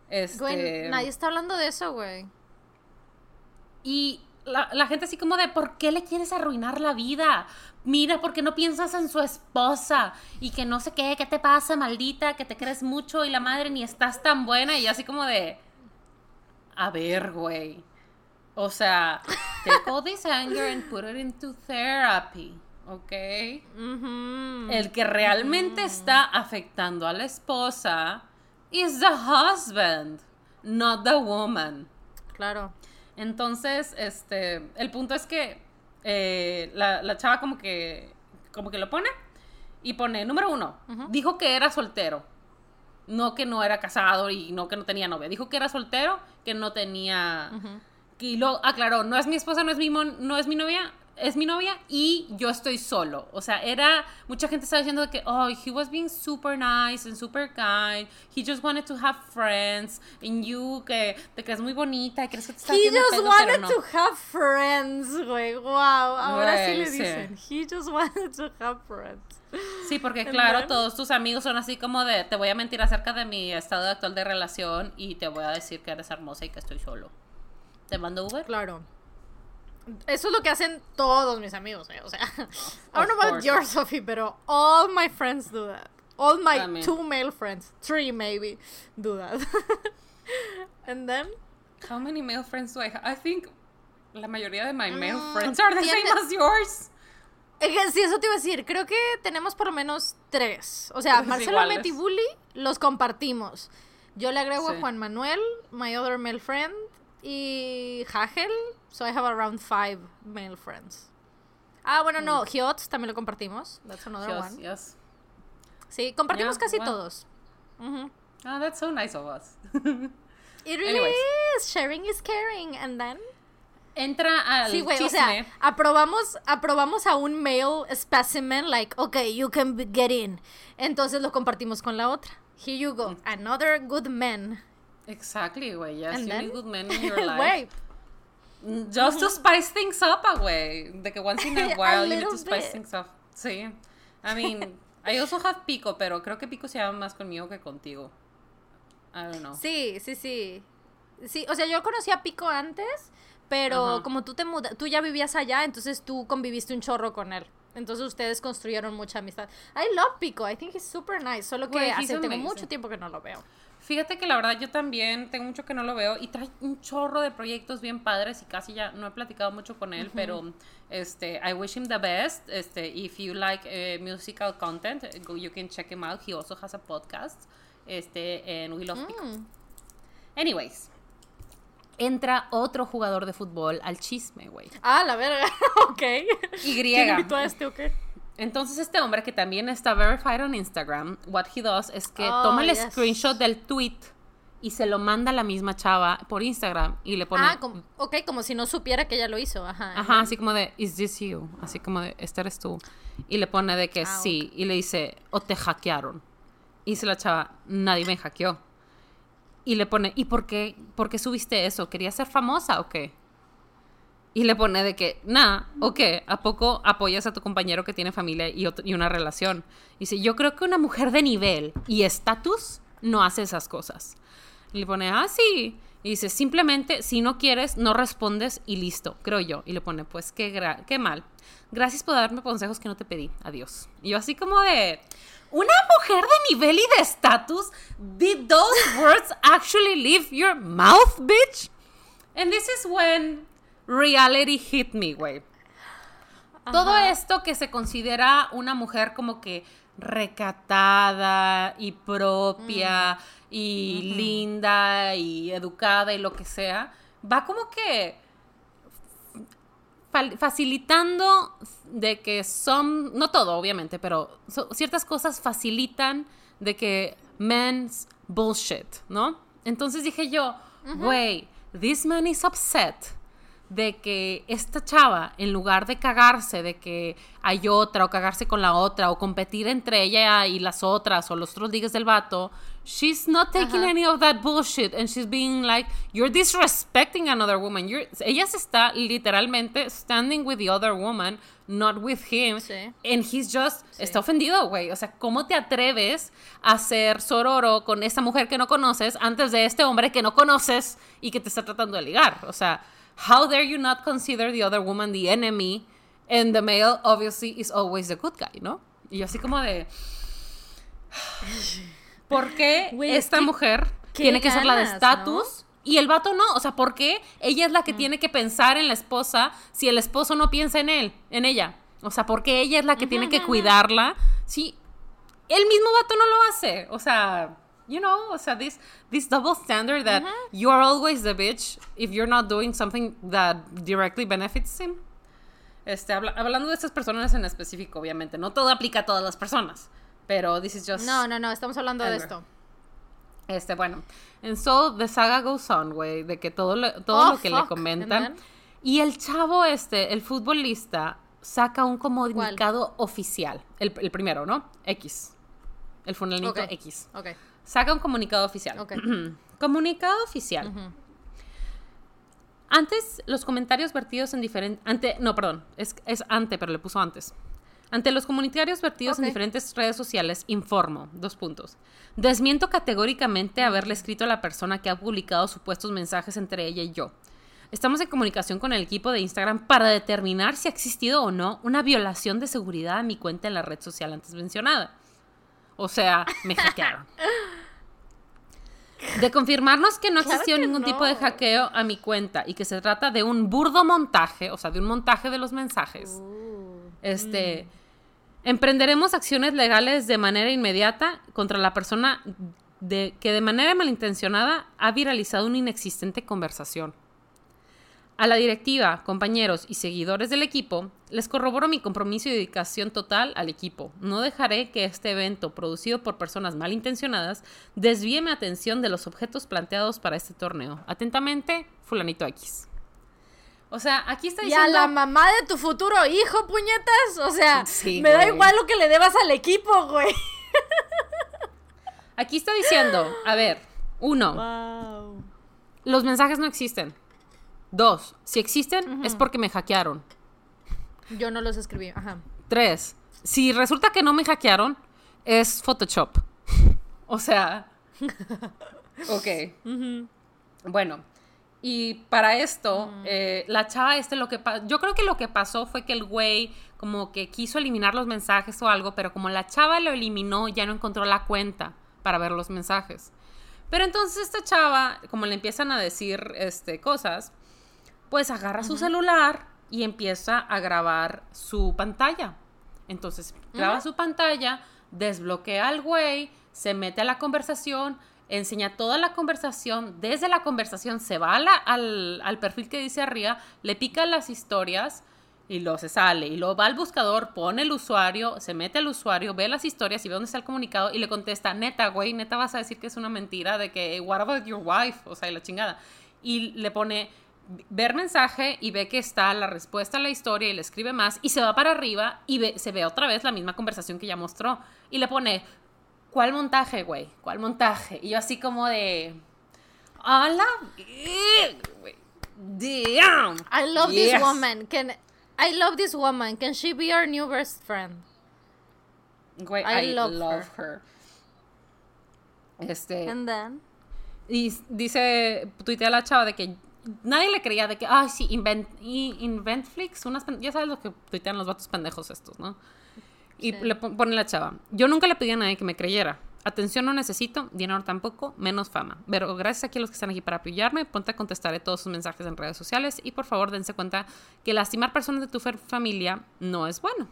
Este, Güey, nadie está hablando de eso, güey. y la, la gente así como de, ¿por qué le quieres arruinar la vida? Mira, ¿por qué no piensas en su esposa? Y que no sé qué, ¿qué te pasa, maldita? Que te crees mucho y la madre ni estás tan buena. Y yo así como de, a ver, güey. O sea, take all this anger and put it into therapy, ¿ok? El que realmente está afectando a la esposa is the husband, not the woman. Claro. Entonces, este, el punto es que eh, la, la chava como que, como que lo pone y pone, número uno, dijo que era soltero, no que no era casado y no que no tenía novia, dijo que era soltero, que no tenía, y lo aclaró, no es mi esposa, no es mi, mon- no es mi novia, es mi novia y yo estoy solo. O sea, era, mucha gente estaba diciendo que, oh, he was being super nice and super kind, he just wanted to have friends, and you que te crees muy bonita crees que te está He just wanted no. to have friends, güey. Wow, ahora sí le sí. dicen. He just [LAUGHS] wanted to have friends. Sí, porque claro, todos tus amigos son así como de, te voy a mentir acerca de mi estado actual de relación y te voy a decir que eres hermosa y que estoy solo. ¿Te mando Uber? Claro. Eso es lo que hacen todos mis amigos, eh. O sea, [LAUGHS] I don't know about course. yours, Sophie, pero all my friends do that. All my I mean- two male friends, three maybe, do that. [LAUGHS] And then, How many male friends do I have? I think la mayoría de my male Mm, friends are the same as yours. Sí, eso te iba a decir. Creo que tenemos por lo menos tres. O sea, Marcelo iguales. Met y Bully los compartimos. Yo le agrego Sí. a Juan Manuel, my other male friend, y Hagel. So I have around five male friends. Ah, bueno, no, Hiot también lo compartimos. That's another Mm. One. yes. Sí, compartimos Yeah, casi todos. Oh, that's so nice of us. It [LAUGHS] really Anyways. is. Sharing is caring. And then. Entra al Sí, güey, o sea, aprobamos, aprobamos a un male specimen, like, okay, you can get in. Entonces lo compartimos con la otra. Here you go, another good man. Exactly, güey. Yes, And you then- need good men in [LAUGHS] your life. Güey, Mm, Just to spice things up, ah, güey. De que once in a [LAUGHS] A while you need to spice bit. things up. Sí. I mean, I also have Pico, pero creo que Pico se llama más conmigo que contigo. I don't know. sí, sí, sí. Sí, o sea, yo conocí a Pico antes, pero como tú te muda, tú ya vivías allá, entonces tú conviviste un chorro con él. Entonces ustedes construyeron mucha amistad. I love Pico, I think he's super nice, solo que hace, tengo mucho tiempo que no lo veo. Fíjate que la verdad yo también tengo mucho que no lo veo y trae un chorro de proyectos bien padres y casi ya no he platicado mucho con él, pero este I wish him the best. Este if you like eh, musical content, go, you can check him out. He also has a podcast. Este en We Love Pico. Mm. Anyways, entra otro jugador de fútbol al chisme, güey. Ah, la verga, [LAUGHS] ok. Y ¿Quién invitó a este o qué? Entonces este hombre que también está verified on Instagram, what he does es que Oh, toma el yes. screenshot del tweet y se lo manda a la misma chava por Instagram y le pone Ah, como, ok, como si no supiera que ella lo hizo, ajá. Ajá, así como de, ¿is this you? Así como de, ¿este eres tú? Y le pone de que Ah, sí. Y le dice, o te hackearon. Y dice la chava, nadie me hackeó. Y le pone, ¿y por qué, por qué subiste eso? ¿Querías ser famosa o qué? Y le pone de que, nah, ¿o qué? ¿A poco apoyas a tu compañero que tiene familia y, y una relación? Y dice, yo creo que una mujer de nivel y estatus no hace esas cosas. Y le pone, ah, sí. Y dice, simplemente, si no quieres, no respondes y listo, creo yo. Y le pone, pues qué, qué mal. Gracias por darme consejos que no te pedí. Adiós. Y yo así como de, una mujer de nivel y de estatus, did those words actually leave your mouth, bitch? And this is when reality hit me, güey. Todo esto que se considera una mujer como que recatada y propia mm. y linda y educada y lo que sea, va como que facilitando de que son, no todo obviamente, pero ciertas cosas facilitan de que men's bullshit, ¿no? Entonces dije yo, güey, this man is upset de que esta chava, en lugar de cagarse de que hay otra o cagarse con la otra o competir entre ella y las otras o los otros ligues del vato, she's not taking any of that bullshit and she's being like, you're disrespecting another woman. ella se está literalmente standing with the other woman, not with him. And he's just, está ofendido, güey. O sea, ¿cómo te atreves a ser sororo con esa mujer que no conoces antes de este hombre que no conoces y que te está tratando de ligar? O sea, how dare you not consider the other woman the enemy and the male obviously is always the good guy, ¿no? Y así como de [SIGHS] ¿Por qué esta mujer tiene que ser la de estatus? Y el vato no, o sea, ¿por qué ella es la que mm. tiene que pensar en la esposa si el esposo no piensa en él, en ella? O sea, ¿por qué ella es la que tiene que cuidarla? Sí, el mismo vato no lo hace. O sea, you know, o sea, this, this double standard that you are always the bitch if you're not doing something that directly benefits him. Este, hablando de estas personas en específico, obviamente, no todo aplica a todas las personas, pero this is just... No, no, no, estamos hablando de esto. Este, bueno, and so the saga goes on, güey, de que todo, lo, todo oh, lo que le comentan. Y el chavo este, el futbolista, saca un comunicado oficial, el, el, primero, ¿no? X. El fulanito X. Ok. Saca un comunicado oficial. [CLEARS THROAT] comunicado oficial. Antes, los comentarios vertidos en diferentes... Ante, no, perdón, es, es ante, pero le puso antes. Ante los comunitarios vertidos en diferentes redes sociales, informo, dos puntos. Desmiento categóricamente haberle escrito a la persona que ha publicado supuestos mensajes entre ella y yo. Estamos en comunicación con el equipo de Instagram para determinar si ha existido o no una violación de seguridad a mi cuenta en la red social antes mencionada. O sea, me hackearon. De confirmarnos que no existió ningún tipo de hackeo a mi cuenta y que se trata de un burdo montaje, o sea, de un montaje de los mensajes. Uh, este. Mm. Emprenderemos acciones legales de manera inmediata contra la persona de, que de manera malintencionada ha viralizado una inexistente conversación. A la directiva, compañeros y seguidores del equipo, les corroboro mi compromiso y dedicación total al equipo. No dejaré que este evento, producido por personas malintencionadas, desvíe mi atención de los objetos planteados para este torneo. Atentamente, Fulanito X. O sea, aquí está diciendo... Y a la mamá de tu futuro hijo, puñetas. O sea, me da igual lo que le debas al equipo, güey. Aquí está diciendo, a ver, uno, los mensajes no existen. Dos, si existen es porque me hackearon. Yo no los escribí, ajá. Tres, si resulta que no me hackearon, es Photoshop. [LAUGHS] o sea, [LAUGHS] ok. Bueno, y para esto, eh, la chava este lo que yo creo que lo que pasó fue que el güey como que quiso eliminar los mensajes o algo, pero como la chava lo eliminó, ya no encontró la cuenta para ver los mensajes. Pero entonces esta chava, como le empiezan a decir este, cosas, pues agarra su celular y empieza a grabar su pantalla. Entonces, graba su pantalla, desbloquea al güey, se mete a la conversación, enseña toda la conversación, desde la conversación se va al, al, perfil que dice arriba, le pica las historias y luego se sale, y luego va al buscador, pone el usuario, se mete al usuario, ve las historias y ve dónde está el comunicado y le contesta, neta, güey, neta vas a decir que es una mentira de que, what about your wife? O sea, y la chingada. Y le pone, ver mensaje y ve que está la respuesta a la historia y le escribe más y se va para arriba y se ve otra vez la misma conversación que ya mostró y le pone, ¿cuál montaje, güey? ¿Cuál montaje? Y yo así como de, la güey. Damn. I love Yes. this woman. Can I love this woman? Can she be our new best friend? Güey, I I, love love, her. Este, And then y dice, tuitea la chava de que nadie le creía de que, ay, sí, invent, y Inventflix, unas, ya sabes lo que tuitean los vatos pendejos estos, ¿no? Y Sí. le pon- pone la chava, yo nunca le pedí a nadie que me creyera. Atención no necesito, dinero tampoco, menos fama. Pero gracias aquí a los que están aquí para apoyarme, ponte a contestaré todos sus mensajes en redes sociales y por favor dense cuenta que lastimar personas de tu familia no es bueno.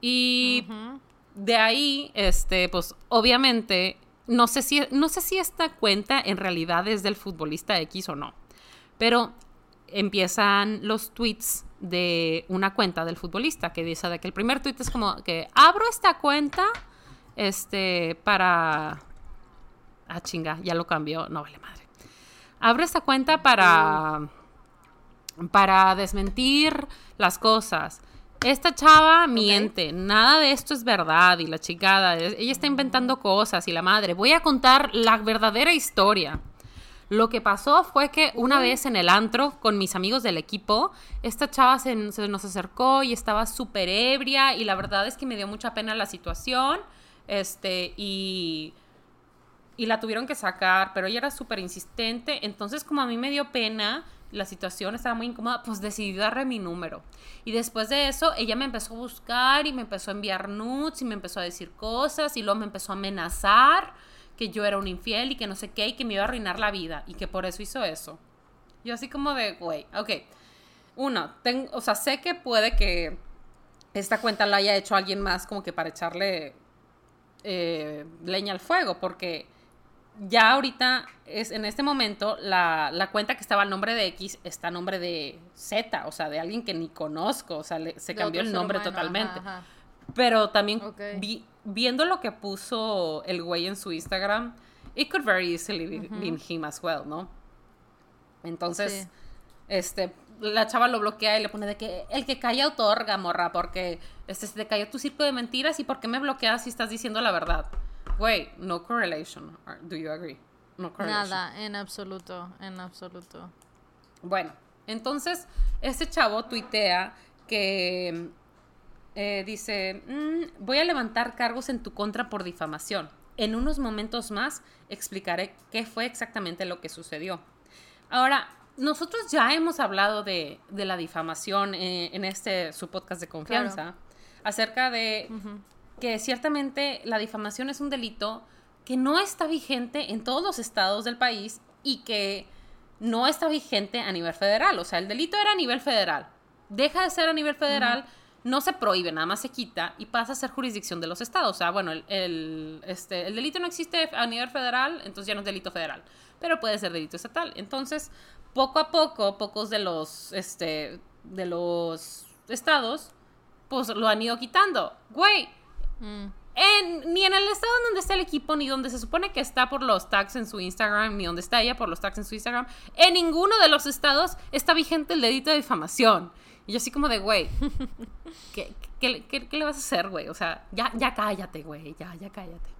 Y de ahí, este, pues obviamente, no sé si, no sé si esta cuenta en realidad es del futbolista X o no, pero empiezan los tweets de una cuenta del futbolista que dice de que el primer tweet es como que abro esta cuenta, este, para, ah chinga, ya lo cambió, no vale madre, abro esta cuenta para, para desmentir las cosas. Esta chava miente, nada de esto es verdad y la chingada, es- ella está inventando cosas y la madre, voy a contar la verdadera historia. Lo que pasó fue que una vez en el antro con mis amigos del equipo, esta chava se, se nos acercó y estaba súper ebria y la verdad es que me dio mucha pena la situación, este, y y la tuvieron que sacar, pero ella era súper insistente, entonces como a mí me dio pena, la situación estaba muy incómoda, pues decidí darle mi número. Y después de eso, ella me empezó a buscar y me empezó a enviar nudes y me empezó a decir cosas y luego me empezó a amenazar que yo era un infiel y que no sé qué y que me iba a arruinar la vida y que por eso hizo eso. Yo así como de, güey, ok. Uno, ten- o sea, sé que puede que esta cuenta la haya hecho alguien más como que para echarle eh, leña al fuego, porque ya ahorita, es, en este momento, la, la cuenta que estaba al nombre de X está a nombre de Z, o sea, de alguien que ni conozco, o sea, le- se De cambió el nombre humano, totalmente. ajá, ajá. Pero también vi- viendo lo que puso el güey en su Instagram, it could very easily be, been him as well, ¿no? Entonces, Sí. este, la chava lo bloquea y le pone de que el que calla otorga, morra, porque este, se te cayó tu circo de mentiras y por qué me bloqueas si estás diciendo la verdad. Güey, no correlation. Do you agree? No correlation. Nada, en absoluto, en absoluto. Bueno, entonces este chavo tuitea que eh, dice, "Mm, voy a levantar cargos en tu contra por difamación. En unos momentos más explicaré qué fue exactamente lo que sucedió. Ahora, nosotros ya hemos hablado de, de la difamación eh, en este su podcast de confianza, acerca de que ciertamente la difamación es un delito que no está vigente en todos los estados del país y que no está vigente a nivel federal. O sea, el delito era a nivel federal. Deja de ser a nivel federal, no se prohíbe, nada más se quita y pasa a ser jurisdicción de los estados. O sea, bueno, el, el, este, el delito no existe a nivel federal, entonces ya no es delito federal, pero puede ser delito estatal. Entonces, poco a poco, pocos de los, este, de los estados, pues lo han ido quitando. Güey, Mm. en- ni en el estado donde está el equipo, ni donde se supone que está por los tags en su Instagram, ni donde está ella por los tags en su Instagram, en ninguno de los estados está vigente el delito de difamación. Y yo así como de, güey, [LAUGHS] ¿qué, qué- qué- qué le vas a hacer, güey? O sea, ya, ya cállate, güey, ya, ya cállate.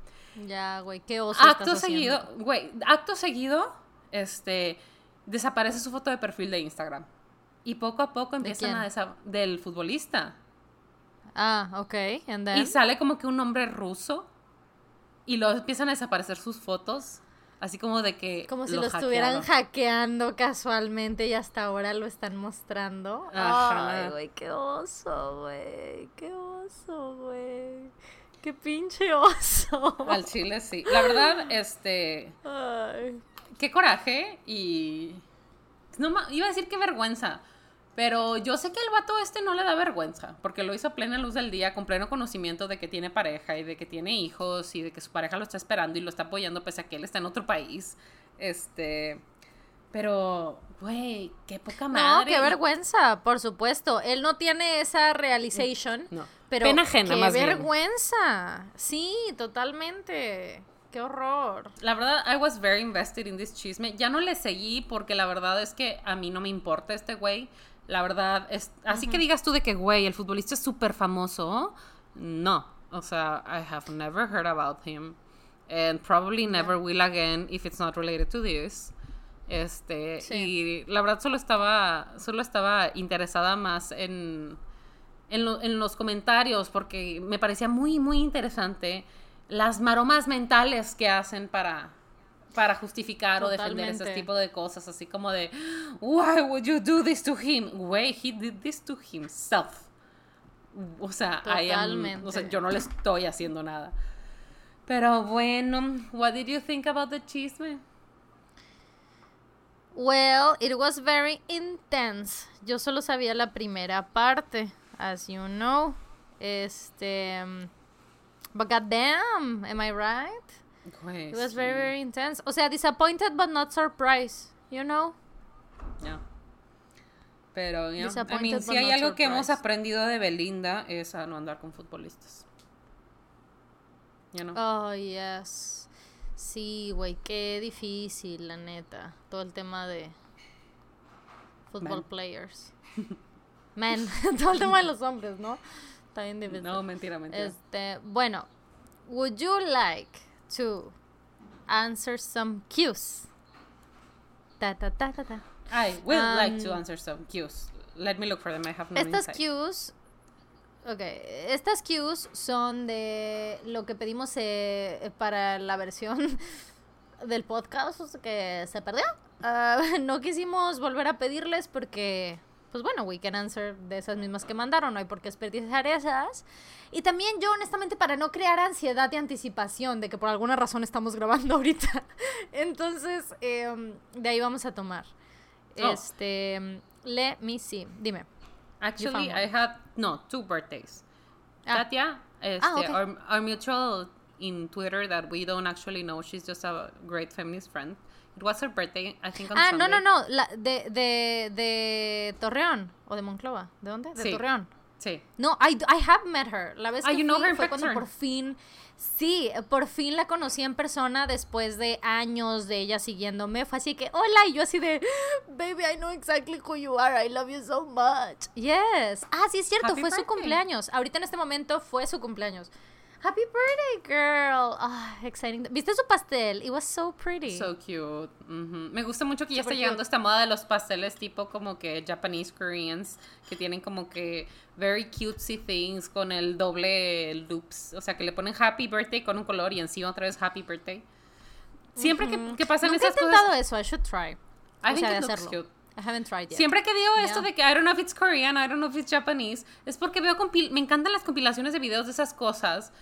Ya, güey, qué oso Acto estás seguido, güey, acto seguido, este, desaparece su foto de perfil de Instagram. Y poco a poco empiezan a desa- del futbolista. Ah, ok, and then... Y sale como que un hombre ruso y luego empiezan a desaparecer sus fotos, así como de que... Como si lo, estuvieran hackeando casualmente y hasta ahora lo están mostrando. Ajá. Ay, güey, qué oso, güey. Qué oso, güey. Qué pinche oso. [LAUGHS] Al chile, sí. La verdad, este... Ay. Qué coraje y... No, iba a decir qué vergüenza, pero yo sé que el vato este no le da vergüenza, porque lo hizo a plena luz del día, con pleno conocimiento de que tiene pareja y de que tiene hijos y de que su pareja lo está esperando y lo está apoyando pese a que él está en otro país. Este... Pero, güey, qué poca No, madre. qué y- vergüenza, por supuesto. Él no tiene esa realization. No. Pero Pena ajena, qué más bien. vergüenza. Sí, totalmente. Qué horror. La verdad, I was very invested in this chisme. Ya no le seguí porque la verdad es que a mí no me importa este güey. La verdad, es, así que digas tú de que, güey, el futbolista es súper famoso. No. O sea, I have never heard about him. and probably never will again if it's not related to this. Este, Sí. y la verdad solo estaba, solo estaba interesada más en, en, lo- en los comentarios porque me parecía muy, muy interesante las maromas mentales que hacen para, para justificar o defender ese Totalmente. tipo de cosas, así como de, why would you do this to him? Wait, he did this to himself. O sea, am- o sea, Totalmente. yo no le estoy haciendo nada. Pero bueno, what did you think about the chisme? Well, it was very intense. Yo solo sabía la primera parte, as you know. Este. um, But goddamn, am I right? Pues, It was very, very intense. O sea, disappointed but not surprised, you know? ya. Pero, ya. I mean, si hay algo que hemos aprendido de Belinda es a no andar con futbolistas. Ya no. Oh, yes. Sí, güey, qué difícil, la neta. Todo el tema de football Men. players. [LAUGHS] Men, [LAUGHS] todo el tema de los hombres, ¿no? Está bien difícil. no, mentira, mentira. Este, bueno, would you like to answer some cues? Ta ta ta ta ta. I would like to um, answer some cues. Let me look for them. I have no Estas insight. cues, ok, estas cues son de lo que pedimos eh, para la versión [LAUGHS] del podcast que se perdió. Ah, [LAUGHS] no quisimos volver a pedirles porque, pues bueno, we can answer de esas mismas que mandaron, no hay por qué desperdiciar esas. Y también yo, honestamente, para no crear ansiedad y anticipación de que por alguna razón estamos grabando [LAUGHS] ahorita. Entonces, em, de ahí vamos a tomar. Oh. Este, let me see, dime. Actually, I had no two birthdays. Ah. Katia, este, Ah, okay. our, our mutual in Twitter that we don't actually know. She's just a great feminist friend. It was her birthday, I think on Ah, no, Sunday. no, no, la, de, de, de Torreón o de Monclova. ¿De dónde? De Sí. Torreón. Sí. No, I, I have met her. La vez Ah, que you know fui her fue cuando por fin, sí, por fin la conocí en persona después de años de ella siguiéndome. Fue así que, hola, y yo así de, baby, I know exactly who you are. I love you so much. Yes. Ah, sí, es cierto, Happy fue su cumpleaños. Ahorita en este momento fue su cumpleaños. Happy birthday, girl. Ah, exciting. ¿Viste su pastel? It was so pretty. So cute. Me gusta mucho que ya Super está llegando esta moda de los pasteles tipo como que Japanese Koreans que tienen como que very cutesy things con el doble loops, o sea que le ponen happy birthday con un color y encima otra vez happy birthday. Siempre que, que pasan Nunca he esas intentado cosas, eso. I should try. I o think sea, it looks hacerlo. cute. I haven't tried yet. Siempre que digo esto de que I don't know if it's Korean, I don't know if it's Japanese, es porque veo me encantan las compilaciones de videos de esas cosas.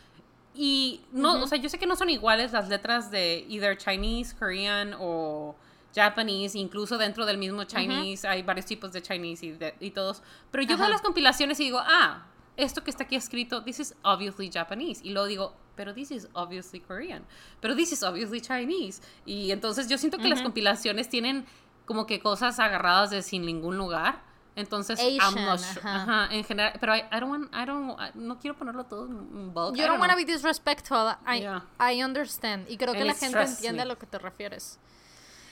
Y no, o sea, yo sé que no son iguales las letras de either Chinese, Korean o Japanese, incluso dentro del mismo Chinese hay varios tipos de Chinese y, de- y todos. Pero yo veo Ajá. las compilaciones y digo, ah, esto que está aquí escrito, this is obviously Japanese. Y luego digo, pero this is obviously Korean. Pero this is obviously Chinese. Y entonces yo siento que las compilaciones tienen como que cosas agarradas de sin ningún lugar. Entonces, I'm not Asian, sure. ajá. Ajá, en general, pero I, I don't want, I don't, I- no quiero ponerlo todo en bulk. I You don't want to be disrespectful. I, Yeah. I understand. Y creo que And la it gente entiende me. a lo que te refieres.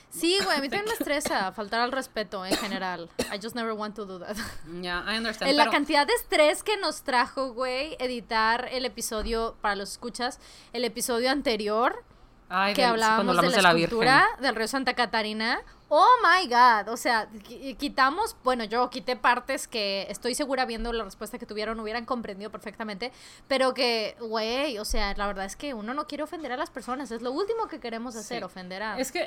Sí, güey, a mí también me estresa [LAUGHS] faltar al respeto en general. I just never want to do that. Yeah, I understand. La pero- cantidad de estrés que nos trajo, güey, editar el episodio, para los escuchas, el episodio anterior, Ay, que cuando hablábamos de hablamos la, Virgen. escultura del río Santa Catarina. Oh my god, o sea, qui- quitamos, bueno, yo quité partes que estoy segura viendo la respuesta que tuvieron hubieran comprendido perfectamente, pero que, güey, o sea, la verdad es que uno no quiere ofender a las personas, es lo último que queremos hacer, Sí. ofender a Es que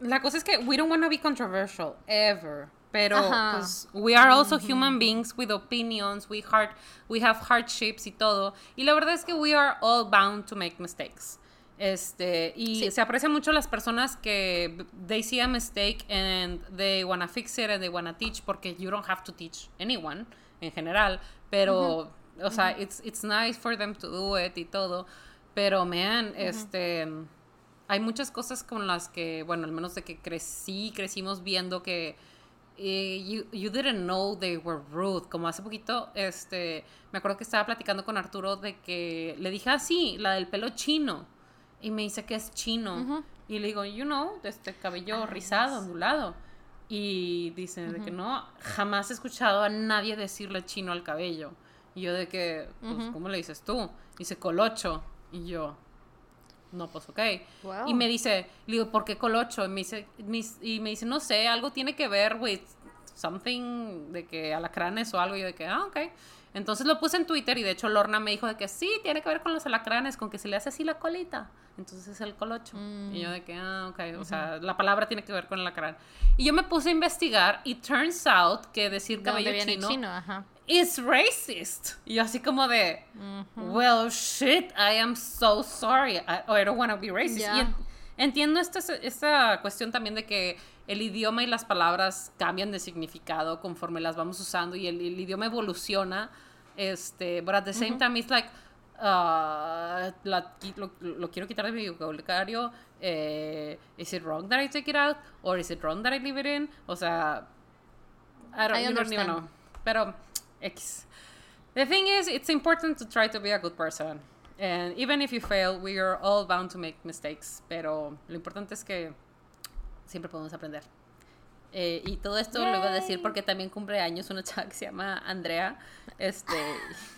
la cosa es que we don't want to be controversial ever. Pero pues, we are also human beings with opinions, we heart, we have hardships y todo. Y la verdad es que we are all bound to make mistakes. Este, y Sí. se aprecian mucho las personas que they see a mistake and they wanna fix it and they wanna teach porque you don't have to teach anyone en general, pero o sea, it's it's nice for them to do it y todo, pero man, este hay muchas cosas con las que, bueno, al menos de que crecí, crecimos viendo que eh, you, you didn't know they were rude. Como hace poquito, este, me acuerdo que estaba platicando con Arturo de que le dije así, la del pelo chino. Y me dice que es chino. Y le digo, you know, este cabello rizado, ondulado. Y dice de que no, jamás he escuchado a nadie decirle chino al cabello. Y yo de que, pues, ¿cómo le dices tú? Dice colocho. Y yo, No, pues ok. Wow. Y me dice, le digo, ¿por qué colocho? Y me dice, y me dice, no sé, algo tiene que ver with something de que alacranes o algo. Y yo de que, ah, ok. Entonces lo puse en Twitter y de hecho Lorna me dijo de que sí, tiene que ver con los alacranes, con que se le hace así la colita. Entonces es el colocho. Y yo de que, ah, ok. O sea, la palabra tiene que ver con el alacrán. Y yo me puse a investigar y turns out que decir ¿De dónde cabello chino, chino? Ajá. is racist. Y yo así como de, well, shit, I am so sorry. I, I don't want to be racist. Ya. Y en- entiendo esta, esta cuestión también de que el idioma y las palabras cambian de significado conforme las vamos usando y el, el idioma evoluciona. Este, but at the same time, it's like, uh, la- lo, lo quiero quitar de mi vocabulario. Eh, is it wrong that I take it out? Or is it wrong that I leave it in? O sea, I don't, I don't even know. Pero, X. The thing is, it's important to try to be a good person. And even if you fail, we are all bound to make mistakes. Pero lo importante es que siempre podemos aprender. Eh, y todo esto lo voy a decir Yay. porque también cumple años una chava que se llama Andrea. Este.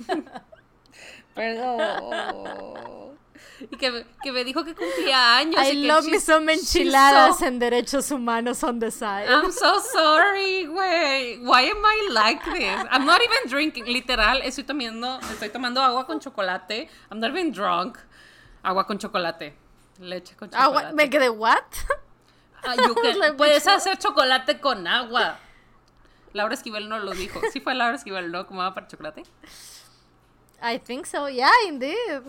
[LAUGHS] Perdón. Y que, me- que me dijo que cumplía años. I y que love me some enchiladas so- en derechos humanos on the side. I'm so sorry, güey. Why am I like this? I'm not even drinking. Literal, estoy tomando, estoy tomando agua con chocolate. I'm not even drunk. Agua con chocolate. Leche con chocolate. me quedé, what? Ah, you [LAUGHS] can- Like, puedes hacer chocolate con agua. Laura Esquivel no lo dijo. Sí fue Laura Esquivel, ¿no? ¿Cómo va para chocolate? I think so, yeah, indeed.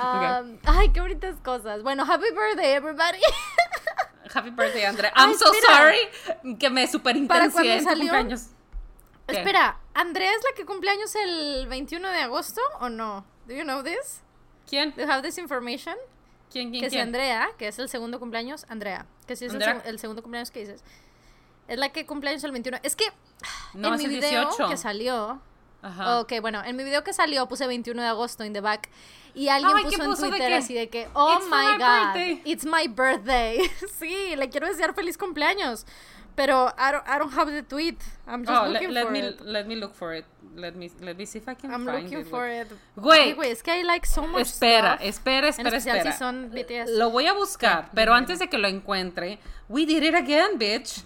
Um, Ay, qué bonitas cosas. Bueno, happy birthday, everybody. [LAUGHS] Happy birthday, Andrea. I'm Ay, so sorry que me superintensié en tu cumpleaños. ¿Qué? Espera, ¿Andrea es la que cumple años el 21 de agosto o no? Do you know this? ¿Quién? Do you have this information? ¿Quién, quién, Que si quién? Andrea, que es el segundo cumpleaños, Andrea, que si es el, seg- el segundo cumpleaños que dices, es la que cumple años el 21. Es que No, en es mi el video 18. que salió, Ajá. ok, bueno, en mi video que salió puse 21 de agosto in the back y alguien Ay, ¿qué puso en puso Twitter así de que, oh It's my god, birthday. it's my birthday. [LAUGHS] sí, le quiero desear feliz cumpleaños. Pero I don't, I don't have the tweet. I'm just Oh, looking let for me it. let me look for it. Let me let me see if I can I'm find looking it. for it. Güey. Güey, es que I like so much Espera, stuff. espera, espera, espera. si son BTS. Lo voy a buscar, pero antes de que lo encuentre, we did it again, bitch.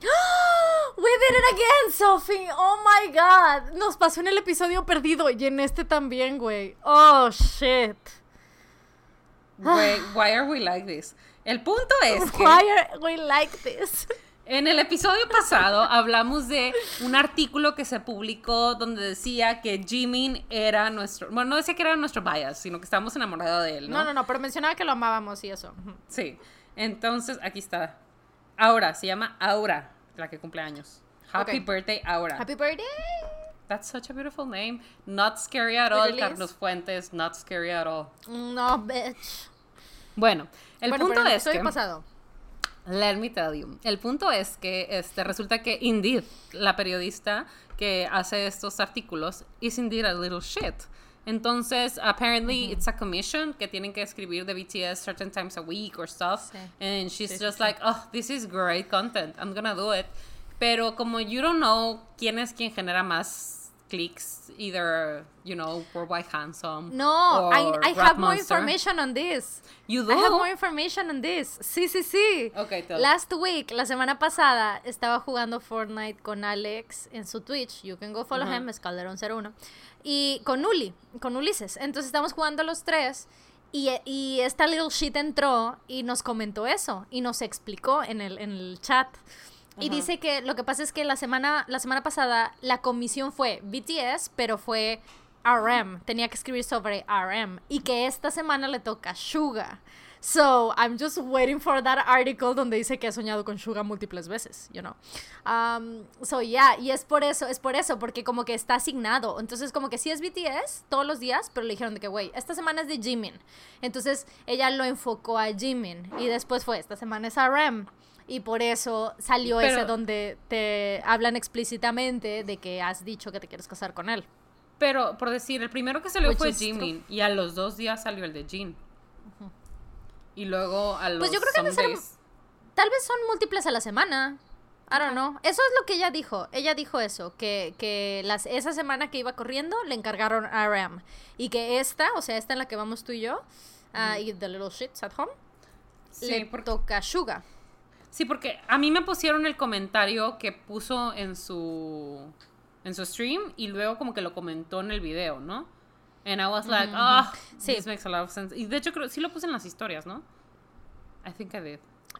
We did it again, Sophie. Oh my god. Nos pasó en el episodio perdido y en este también, güey. Oh shit. Güey, [SIGHS] why are we like this? El punto es que Why are we like this? en el episodio [LAUGHS] pasado hablamos de un artículo que se publicó donde decía que Jimin era nuestro, bueno, no decía que era nuestro bias, sino que estábamos enamorados de él, ¿no? No, no, no, pero mencionaba que lo amábamos y eso. Sí. Entonces, aquí está. Aura, se llama Aura, la que cumple años. Happy birthday, Aura. Happy birthday. That's such a beautiful name. Not scary at all. Carlos Fuentes. Not scary at all. No, bitch. Bueno, el bueno, punto es que... pasado. Let me tell you. El punto es que este, resulta que Indeed, la periodista que hace estos artículos, is indeed a little shit. Entonces, apparently, it's a commission que tienen que escribir de BTS certain times a week or stuff. Sí. And she's sí, just sí. like, oh, this is great content. I'm gonna do it. Pero como you don't know quién es quien genera más clics, either, you know, Worldwide Handsome. No, I, I have more information on this. You do? I have more information on this. Sí, sí, sí. Okay, tell. Last week, la semana pasada, estaba jugando Fortnite con Alex en su Twitch. You can go follow him, es Calderón01. Y con Uli, con Ulises. Entonces estamos jugando los tres. Y, y esta little shit entró y nos comentó eso. Y nos explicó en el, en el chat. Y Ajá. dice que lo que pasa es que la semana, la semana pasada la comisión fue BTS, pero fue RM. Tenía que escribir sobre RM. Y que esta semana le toca Suga. So, I'm just waiting for that article donde dice que ha soñado con Suga múltiples veces, you know. Um, so, yeah, y es por eso, es por eso, porque como que está asignado. Entonces, como que sí es BTS todos los días, pero le dijeron de que, güey, esta semana es de Jimin. Entonces, ella lo enfocó a Jimin. Y después fue, esta semana es RM. Y por eso salió Pero- ese donde te hablan explícitamente de que has dicho que te quieres casar con él. Pero, por decir, el primero que salió Which fue. Jimin y a los dos días salió el de Jin. Y luego a los Pues yo creo que ser- Tal vez son múltiples a la semana. I don't know. Eso es lo que ella dijo. Ella dijo eso, que, que las, esa semana que iba corriendo le encargaron a RM. Y que esta, o sea, esta en la que vamos tú y yo, ah, y The Little Shits at Home, Sí, le porque- toca Suga. Sí, porque a mí me pusieron el comentario que puso en su en su stream y luego como que lo comentó en el video, ¿no? And I was like, ah, Sí. this makes a lot of sense. Y de hecho creo sí lo puse en las historias, ¿no? I think I did.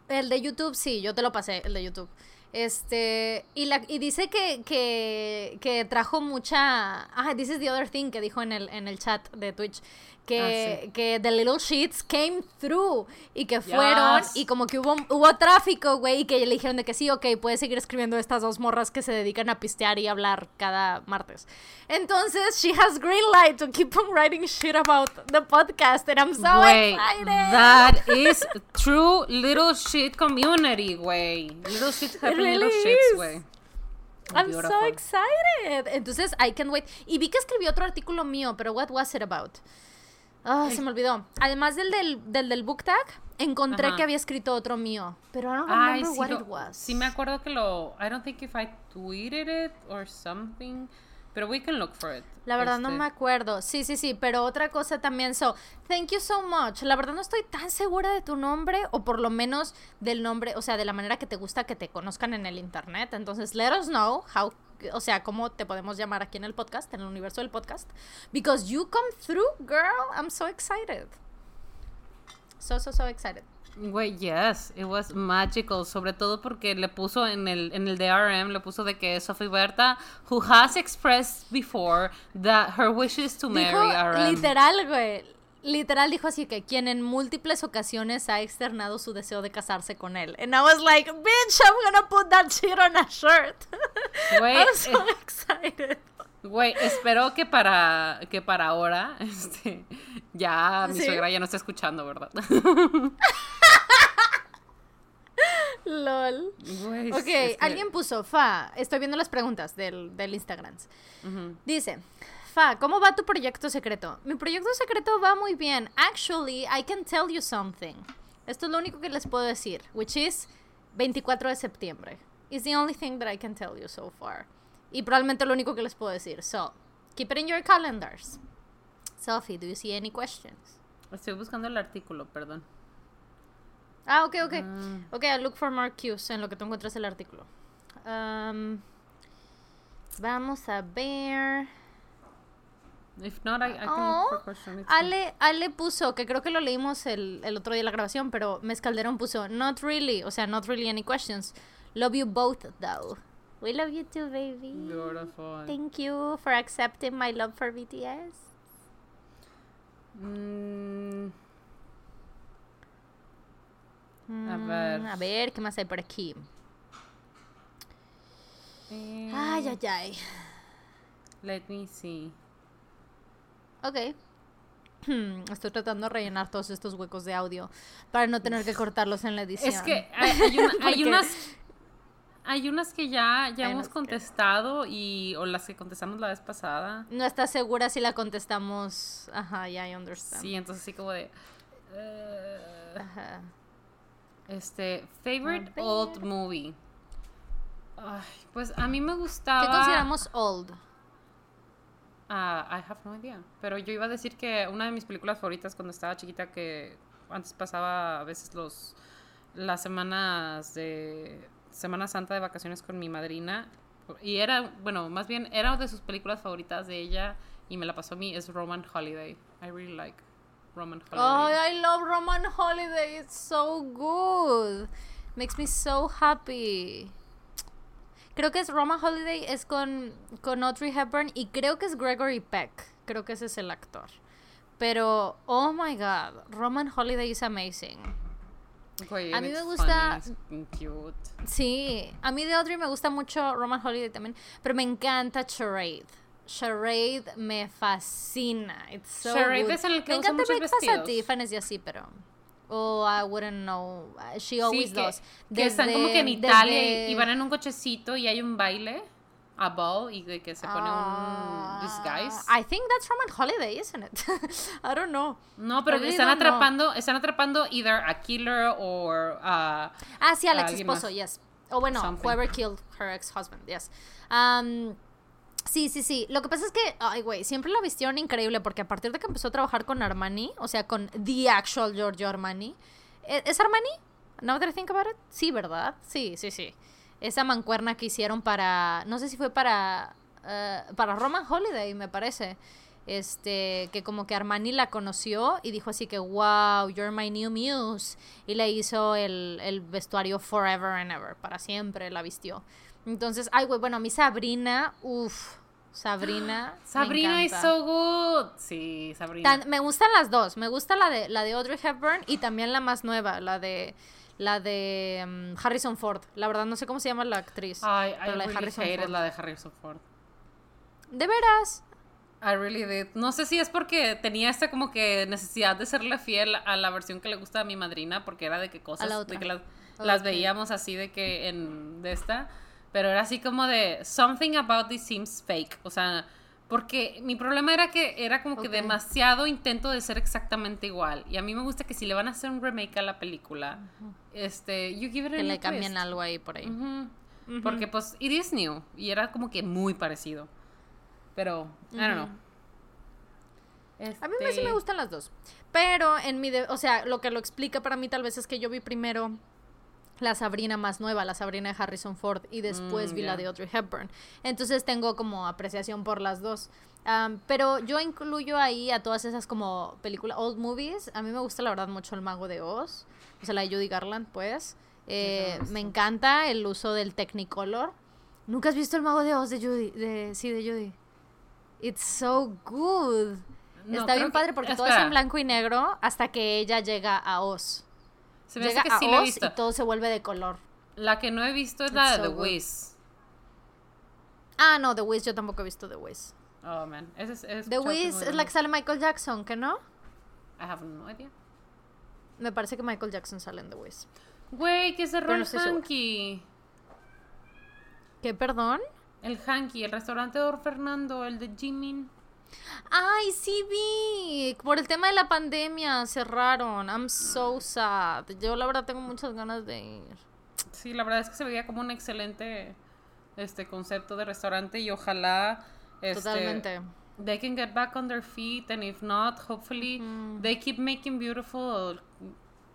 El de YouTube, sí, yo te lo pasé, el de YouTube. Este, y, la, y dice que, que, que trajo mucha... Ah, this is the other thing que dijo en el, en el chat de Twitch. Que, Ah, sí. que The Little Sheets came through y que fueron Yes. y como que hubo, hubo tráfico, güey, y que le dijeron de que sí, ok, puedes seguir escribiendo estas dos morras que se dedican a pistear y hablar cada martes. Entonces, she has green light to keep on writing shit about the podcast and I'm so Güey, excited. that is true little shit community, güey. Little shit really little shits, güey. I'm so Beautiful. excited. Entonces, I can wait. Y vi que escribió otro artículo mío, pero what was it about? Ah, se me olvidó. Además del del, del, del book tag, encontré Ajá. que había escrito otro mío, pero I don't Ay, remember sí, what lo- it was. sí me acuerdo que lo... I don't think if I tweeted it or something, pero we can look for it. La verdad no Este, me acuerdo. Sí, sí, sí, pero otra cosa también. So, thank you so much. La verdad no estoy tan segura de tu nombre o por lo menos del nombre, o sea, de la manera que te gusta que te conozcan en el internet. Entonces, let us know how, o sea, cómo te podemos llamar aquí en el podcast, en el universo del podcast. Because you come through, girl. I'm so excited. So, so, so excited. Güey, yes, it was magical, sobre todo porque le puso en el, en el DRM, le puso de que Sophie Berta, who has expressed before that her wish is to marry Dijo RM. literal, güey. Literal dijo así que quien en múltiples ocasiones ha externado su deseo de casarse con él. And I was like, bitch, I'm gonna put that shit on a shirt. [LAUGHS] Güey, I'm so eh, excited. Güey, espero que para, que para ahora, [LAUGHS] este, ya mi ¿Sí? suegra ya no está escuchando, ¿verdad? [LAUGHS] Lol. Güey, Ok, es que- alguien puso, Fa, estoy viendo las preguntas del, del Instagram. Dice, ¿cómo va tu proyecto secreto? Mi proyecto secreto va muy bien. Actually, I can tell you something. Esto es lo único que les puedo decir, which is 24 de septiembre. It's the only thing that I can tell you so far. Y probablemente lo único que les puedo decir. So, keep it in your calendars. Sophie, do you see any questions? Estoy buscando el artículo, perdón. Ah, ok, ok. Ah. Ok, I look for more cues en lo que tú encuentras el artículo. Um, vamos a ver. If not, I, I can Oh, look for question. Ale, Ale puso, que creo que lo leímos el, el otro día en la grabación, pero Mezcalderón puso, not really, o sea, not really any questions. Love you both, though. We love you too, baby. Beautiful. Thank you for accepting my love for BTS. Mm, A Mm, ver. A ver, ¿qué más hay por aquí? eh, Ay, ay, ay. Let me see. Ok. [CLEARS THROAT] Estoy tratando de rellenar todos estos huecos de audio para no tener que cortarlos en la edición. Es que [LAUGHS] hay, una- hay unas hay unas que ya, ya Hay hemos que- contestado y o las que contestamos la vez pasada. No estás segura si la contestamos. Ajá, ya, I understand. Sí, entonces así como de eh, Ajá. este favorite old movie. Ay, pues a mí me gustaba ¿Qué consideramos old? Ah, I have no idea. Pero yo iba a decir que una de mis películas favoritas cuando estaba chiquita, que antes pasaba a veces los las semanas de Semana Santa de vacaciones con mi madrina. Y era, bueno, más bien era de sus películas favoritas de ella y me la pasó a mí, es Roman Holiday. I really like Roman Oh, Holiday. I love Roman Holiday. It's so good. Makes me so happy. Creo que es Roman Holiday, es con, con Audrey Hepburn y creo que es Gregory Peck. Creo que ese es el actor. Pero, oh my god, Roman Holiday is amazing. A mí me gusta- funny, it's cute. Sí, a mí de Audrey me gusta mucho Roman Holiday también, pero me encanta Charade. Charade me fascina. It's so Charade good. es el que me usa encanta muchos Breakfast at vestidos. Tiffany's y así, pero oh, I wouldn't know. She always que, does. que están como que en Desde- Italia desde- y van en un cochecito y hay un baile, a ball, y que se pone Ah, un disguise. I think that's Roman Holiday, isn't it? [LAUGHS] I don't know. No, pero really están know. atrapando, están atrapando either a killer or uh, Ah, sí, al a ex esposo, más. yes. O bueno, Something. whoever killed her ex husband, yes. Um, Sí, sí, sí. Lo que pasa es que, ay, güey, siempre la vistieron increíble porque a partir de que empezó a trabajar con Armani, o sea, con The Actual Giorgio Armani. ¿e- ¿Es Armani? That I think about it. Sí, ¿verdad? Sí, sí, sí. Esa mancuerna que hicieron para, no sé si fue para, eh, para Roman Holiday, me parece. Este, que como que Armani la conoció y dijo así que, wow, you're my new muse. Y le hizo el, el vestuario forever and ever, para siempre la vistió. Entonces, ay, güey, bueno, a mí Sabrina, uff, Sabrina. [GASPS] Sabrina is encanta. so good. Sí, Sabrina. Tan- me gustan las dos. Me gusta la de la de Audrey Hepburn y también la más nueva, la de la de mm, Harrison Ford. La verdad no sé cómo se llama la actriz. Ay, I pero la de really Harrison Ford. la de Harrison Ford. De veras. I really did. No sé si es porque tenía esta como que necesidad de serle fiel a la versión que le gusta a mi madrina, porque era de que cosas, la otra. de que las, las veíamos así de que en de esta, pero era así como de something about this seems fake, o sea, porque mi problema era que era como que demasiado intento de ser exactamente igual, y a mí me gusta que si le van a hacer un remake a la película, este, you give it a Que new le cambien algo ahí por ahí. Porque pues it is new. Y era como que muy parecido. Pero, I don't know. A mí me- sí Este, me gustan las dos. Pero en mi, de- o sea, lo que lo explica para mí tal vez es que yo vi primero la Sabrina más nueva, la Sabrina de Harrison Ford, y después Mm, vi la de Audrey Hepburn. Entonces tengo como apreciación por las dos. Pero yo incluyo ahí a todas esas como películas, old movies. A mí me gusta la verdad mucho El Mago de Oz, o sea, la de Judy Garland, pues. Eh, me encanta el uso del Technicolor. ¿Nunca has visto El Mago de Oz de Judy? De, sí, de Judy. It's so good. no, Está bien padre porque todo es en blanco y negro hasta que ella llega a Oz. Se me hace Llega que a sí he visto. y todo se vuelve de color. La que no he visto es It's la de so The. Wiz. Ah, no, The Wiz yo tampoco he visto The Wiz. Oh, man. Ese es, he The Wiz es la que sale Michael Jackson, ¿que no? I have no idea. Me parece que Michael Jackson sale en The Wiz. Güey, que cerró Pero el. Hanky. ¿Qué, perdón? El Hanky, el restaurante de Or Fernando, el de Jimin. Ay, sí vi. Por el tema de la pandemia cerraron. I'm so sad. Yo la verdad tengo muchas ganas de ir. Sí, la verdad es que se veía como un excelente este concepto de restaurante y ojalá este, Totalmente. they can get back on their feet and if not hopefully they keep making beautiful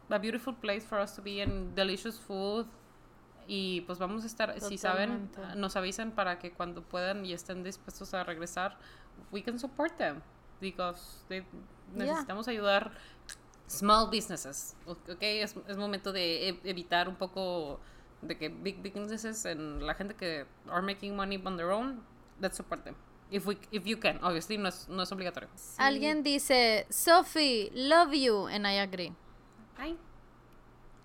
a beautiful place for us to be and delicious food y pues vamos a estar si saben nos avisen para que cuando puedan y estén dispuestos a regresar we can support them because they- Yeah. necesitamos ayudar small businesses ok es, es momento de e- evitar un poco de que big businesses en la gente que are making money on their own let's support them if we if you can obviously no es, no es obligatorio Alguien dice, Sophie, love you, and I agree. Ay,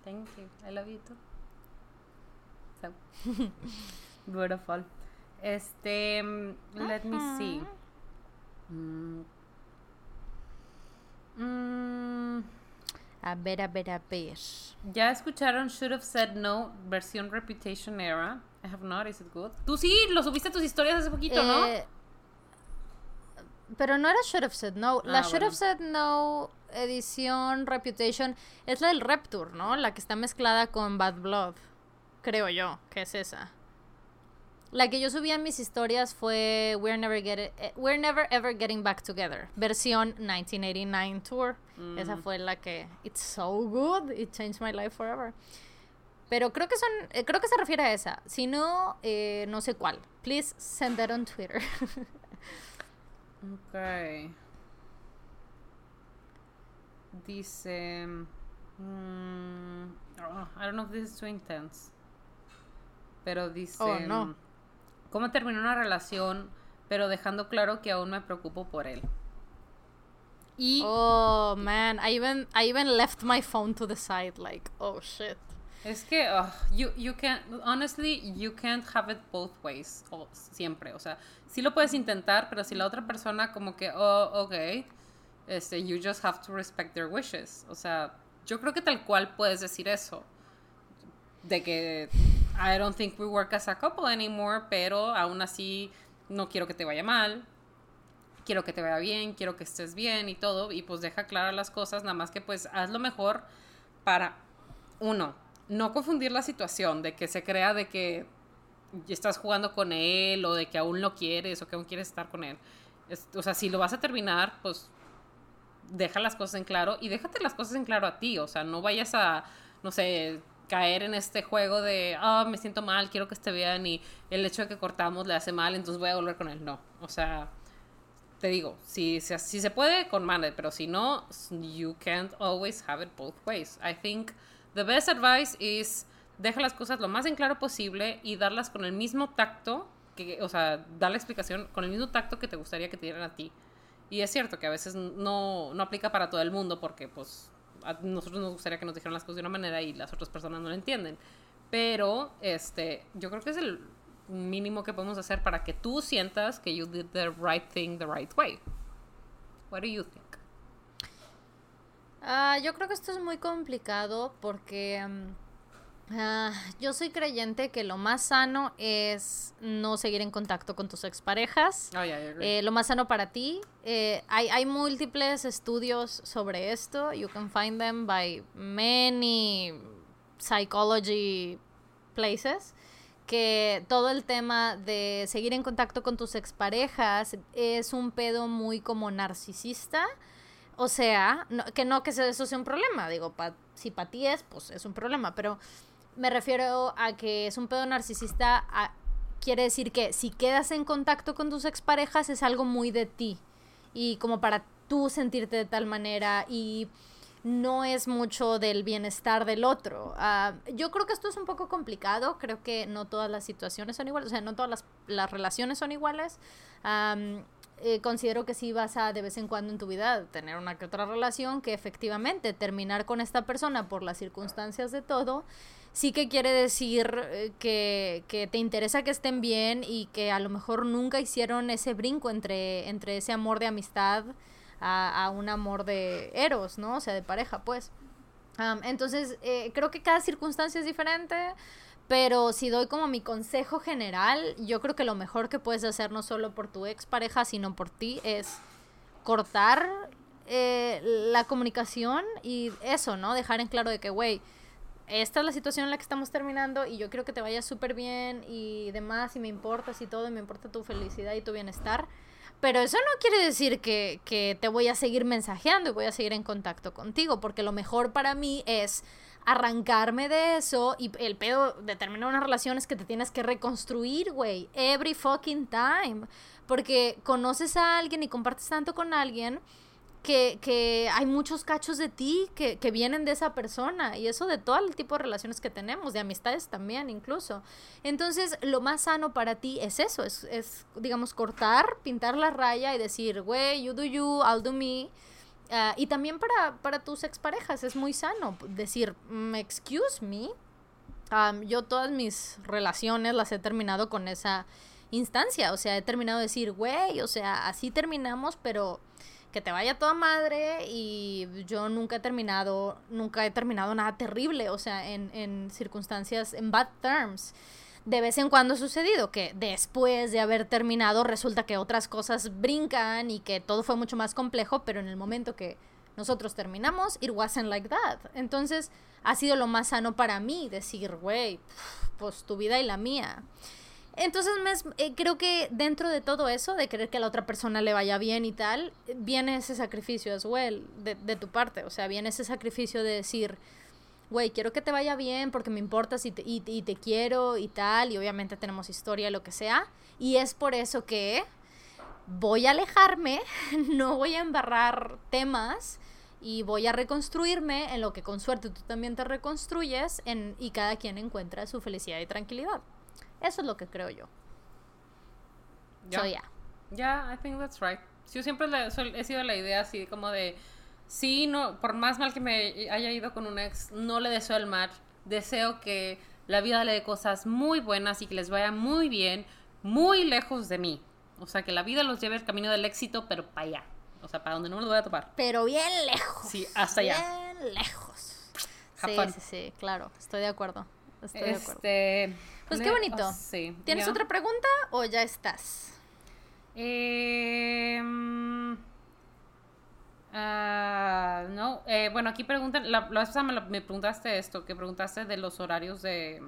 thank you. I love you too. So, [LAUGHS] beautiful. Este, mm, let me see. Mm. Mm, A ver, a ver, a ver. ya escucharon Should Have Said No, versión Reputation Era. I have not, is it good? Tú sí, lo subiste a tus historias hace poquito, ¿no? Eh, Pero no era Should Have Said No. La Ah, Should bueno. Have Said No edición Reputation es la del Repture, ¿no? La que está mezclada con Bad Blood. Creo yo que es esa. La que yo subí en mis historias fue We're Never, Get eh, We're Never Ever Getting Back Together, versión 1989 Tour. Esa Mm. fue la que It's so good, it changed my life forever. Pero creo que son, eh, creo que se refiere a esa. Si no, eh, no sé cuál. Please send that on Twitter. Ok. Dice. mm, oh, I don't know if this is too intense. Pero dice. Oh, no. ¿Cómo terminó una relación, pero dejando claro que aún me preocupo por él? Y. oh man, I even I even left my phone to the side like, oh shit. Es que ugh, you, you can't, honestly, you can't have it both ways, siempre, o sea, sí lo puedes intentar, pero si la otra persona como que, oh, ok, este, you just have to respect their wishes, o sea, yo creo que tal cual puedes decir eso, de que I don't think we work as a couple anymore, pero aún así no quiero que te vaya mal, quiero que te vaya bien, quiero que estés bien y todo, y pues deja claras las cosas, nada más que pues haz lo mejor para, uno, no confundir la situación de que se crea de que estás jugando con él o de que aún lo quieres o que aún quieres estar con él. o sea, si lo vas a terminar, pues deja las cosas en claro y déjate las cosas en claro a ti. O sea, no vayas a, no sé, caer en este juego de, ah, me siento mal, quiero que esté bien y el hecho de que cortamos le hace mal, entonces voy a volver con él. No, o sea, te digo, si, si, se puede, con madre, pero si no, you can't always have it both ways. I think the best advice is deja las cosas lo más en claro posible y darlas con el mismo tacto, que, o sea, dar la explicación con el mismo tacto que te gustaría que te dieran a ti. Y es cierto que a veces no, no aplica para todo el mundo porque pues a nosotros nos gustaría que nos dijeran las cosas de una manera y las otras personas no lo entienden. Pero este, yo creo que es el mínimo que podemos hacer para que tú sientas que you did the right thing the right way. What do you think? Uh, yo creo que esto es muy complicado porque uh, yo soy creyente que lo más sano es no seguir en contacto con tus exparejas. Oh, yeah, eh, lo más sano para ti. Eh, hay, hay múltiples estudios sobre esto. You can find them by many psychology places que todo el tema de seguir en contacto con tus exparejas es un pedo muy como narcisista. O sea, que no que eso sea un problema, digo, si para ti es, pues es un problema, pero me refiero a que es un pedo narcisista, quiere decir que si quedas en contacto con tus exparejas es algo muy de ti y como para tú sentirte de tal manera y no es mucho del bienestar del otro. Ah, yo creo que esto es un poco complicado, creo que no todas las situaciones son iguales, o sea, no todas las, relaciones son iguales. Eh, considero que sí vas a de vez en cuando en tu vida tener una que otra relación que efectivamente terminar con esta persona por las circunstancias de todo, sí que quiere decir eh, que, que, te interesa que estén bien y que a lo mejor nunca hicieron ese brinco entre, entre ese amor de amistad a, un amor de eros, ¿no? O sea, de pareja, pues. entonces, eh, creo que cada circunstancia es diferente, pero si doy como mi consejo general, yo creo que lo mejor que puedes hacer no solo por tu expareja, sino por ti, es cortar eh, la comunicación y eso, ¿no? Dejar en claro de que, güey, esta es la situación en la que estamos terminando y yo quiero que te vaya súper bien y demás y me importas y todo y me importa tu felicidad y tu bienestar. Pero eso no quiere decir que, que te voy a seguir mensajeando y voy a seguir en contacto contigo, porque lo mejor para mí es arrancarme de eso y el pedo de terminar una relación es que te tienes que reconstruir, güey, every fucking time, porque conoces a alguien y compartes tanto con alguien que, hay muchos cachos de ti que, vienen de esa persona y eso de todo el tipo de relaciones que tenemos, de amistades también incluso. Entonces, lo más sano para ti es eso, es, digamos, cortar, pintar la raya y decir, güey, you do you, I'll do me. Ah, y también para, para tus exparejas es muy sano decir, mm, excuse me. yo todas mis relaciones las he terminado con esa instancia, o sea, he terminado de decir, güey, o sea, así terminamos, pero que te vaya toda madre y yo nunca he terminado, nunca he terminado nada terrible, o sea, en, en circunstancias, en bad terms. De vez en cuando ha sucedido que después de haber terminado resulta que otras cosas brincan y que todo fue mucho más complejo, pero en el momento que nosotros terminamos, it wasn't like that. Entonces, ha sido lo más sano para mí decir, güey, pues tu vida y la mía. Entonces eh, creo que dentro de todo eso, de querer que a la otra persona le vaya bien y tal, viene ese sacrificio as well de, de tu parte. O sea, viene ese sacrificio de decir, güey, quiero que te vaya bien porque me importas y te, y, y te quiero y tal. Y obviamente tenemos historia, lo que sea. Y es por eso que voy a alejarme, [LAUGHS] no voy a embarrar temas y voy a reconstruirme en lo que con suerte tú también te reconstruyes en, y cada quien encuentra su felicidad y tranquilidad. Eso es lo que creo yo. Ya. Yeah. yeah. I think that's right. Yo siempre he sido la idea así como de, sí, no, por más mal que me haya ido con un ex, no le deseo el mal. Deseo que la vida le dé cosas muy buenas y que les vaya muy bien, muy lejos de mí. O sea, que la vida los lleve el camino del éxito, pero para allá. O sea, para donde no me lo voy a topar. Pero bien lejos. Sí, hasta allá. Bien lejos. Sí, sí, sí, claro. Estoy de acuerdo. Estoy de acuerdo. Pues qué bonito. ¿Tienes otra pregunta o ya estás? Eh, no, eh, bueno, aquí preguntan, la, me, preguntaste esto, que preguntaste de los horarios de,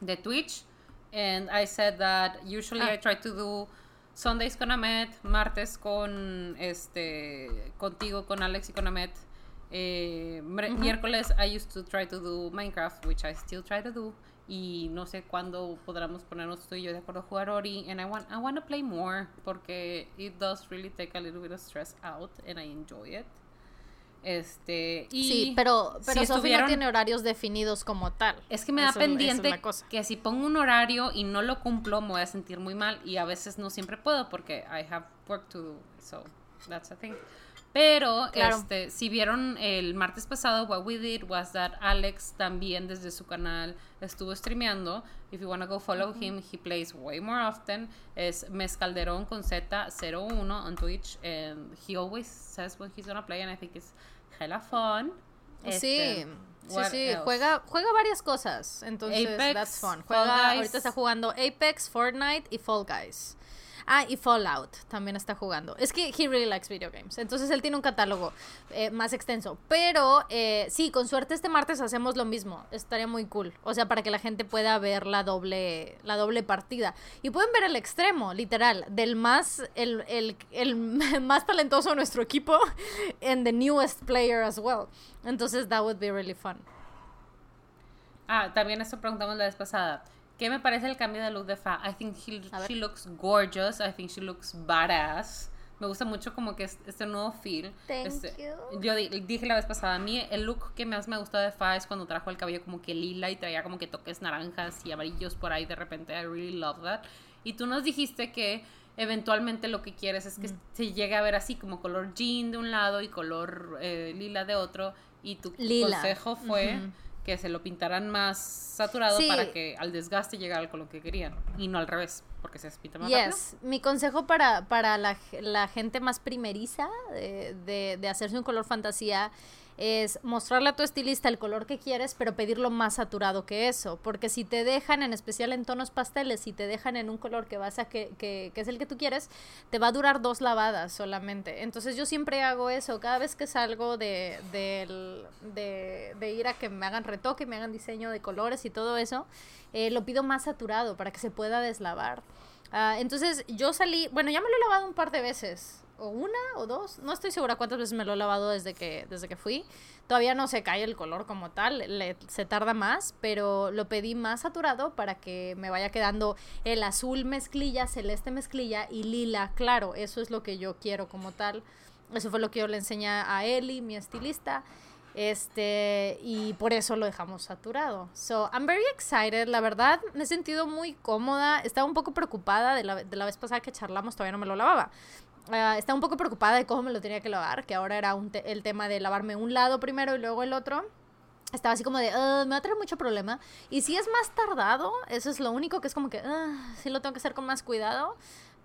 de Twitch. and I said that usually Ah. I try to do Sundays con Ahmed, martes con este contigo, con Alex y con Ahmed. Eh, Miércoles I used to try to do Minecraft, which I still try to do. Y no sé cuándo podremos ponernos tú y yo de acuerdo a jugar Ori. And I want, I want to play more porque it does really take a little bit of stress out and I enjoy it. Este, y Sí, pero, pero si Sophie no tiene horarios definidos como tal. es que me da Eso es pendiente cosa. que si pongo un horario y no lo cumplo, me voy a sentir muy mal. Y a veces no siempre puedo porque I have work to do. So, that's the thing. Pero, Claro. este, si vieron el martes pasado, what we did was that Alex también desde su canal estuvo streameando. If you wanna go follow him, he plays way more often. Es Mezcalderón con Z01 on Twitch. And he always says when he's gonna play, and I think it's hella fun. Sí, Este, sí, sí, else? juega, juega varias cosas, entonces Apex, that's fun. Juega, ahorita está jugando Apex, Fortnite y Fall Guys. Ah, y Fallout también está jugando. Es que he really likes video games. Entonces él tiene un catálogo eh, más extenso. Pero eh, sí, con suerte este martes hacemos lo mismo. Estaría muy cool. O sea, para que la gente pueda ver la doble, la doble partida. Y pueden ver el extremo, literal, del más, el, el, el [LAUGHS] más talentoso de nuestro equipo [LAUGHS] and the newest player as well. Entonces that would be really fun. Ah, también esto preguntamos la vez pasada. ¿Qué me parece el cambio de look de Fa? I think he- she looks gorgeous. I think she looks badass. Me gusta mucho como que es- este nuevo feel. Thank Este, you. Yo di- dije la vez pasada, a mí el look que más me gustó de Fa es cuando trajo el cabello como que lila y traía como que toques naranjas y amarillos por ahí de repente. I really love that. Y tú nos dijiste que eventualmente lo que quieres es que Mm. se llegue a ver así como color jean de un lado y color eh, lila de otro. Y tu Lila. consejo fue Ujú. Que se lo pintaran más saturado Sí. para que al desgaste llegara al color que querían y no al revés, porque se pinta más rápido. Yes, mi consejo para, para la, la gente más primeriza de, de, de hacerse un color fantasía es mostrarle a tu estilista el color que quieres, pero pedirlo más saturado que eso. Porque si te dejan, en especial en tonos pasteles, si te dejan en un color que vas a que, que, que es el que tú quieres, te va a durar dos lavadas solamente. Entonces yo siempre hago eso. Cada vez que salgo de, de, de ir a que me hagan retoque, me hagan diseño de colores y todo eso, eh, lo pido más saturado para que se pueda deslavar. Ah, entonces yo salí, bueno, ya me lo he lavado un par de veces, o una o dos, no estoy segura cuántas veces me lo he lavado desde que, desde que fui. Todavía no se cae el color como tal, se tarda más, pero lo pedí más saturado para que me vaya quedando el azul mezclilla, celeste mezclilla y lila claro. Eso es lo que yo quiero como tal. Eso fue lo que yo le enseñé a Eli, mi estilista. Este, y por eso lo dejamos saturado. So, I'm very excited. La verdad, me he sentido muy cómoda. Estaba un poco preocupada de la, de la vez pasada que charlamos, todavía no me lo lavaba. Ah, estaba un poco preocupada de cómo me lo tenía que lavar, que ahora era un te- el tema de lavarme un lado primero y luego el otro. Estaba así como de, "Ah, me va a traer mucho problema. Y si es más tardado, eso es lo único que es como que, "Ah, sí lo tengo que hacer con más cuidado.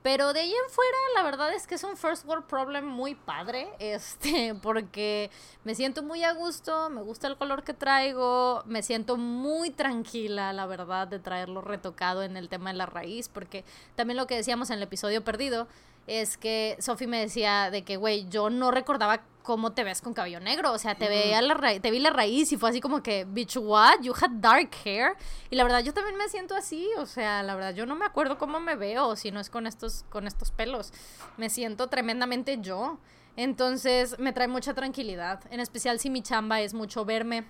Pero de ahí en fuera, la verdad es que es un first world problem muy padre, [LAUGHS] este, porque me siento muy a gusto, me gusta el color que traigo, me siento muy tranquila, la verdad, de traerlo retocado en el tema de la raíz, porque también lo que decíamos en el episodio perdido es que Sophie me decía de que, güey, yo no recordaba cómo te ves con cabello negro, o sea, te veía la ra- te vi la raíz y fue así como que, bitch, what? You had dark hair. Y la verdad yo también me siento así, o sea, la verdad yo no me acuerdo cómo me veo si no es con estos con estos pelos. Me siento tremendamente yo. Entonces, me trae mucha tranquilidad, en especial si mi chamba es mucho verme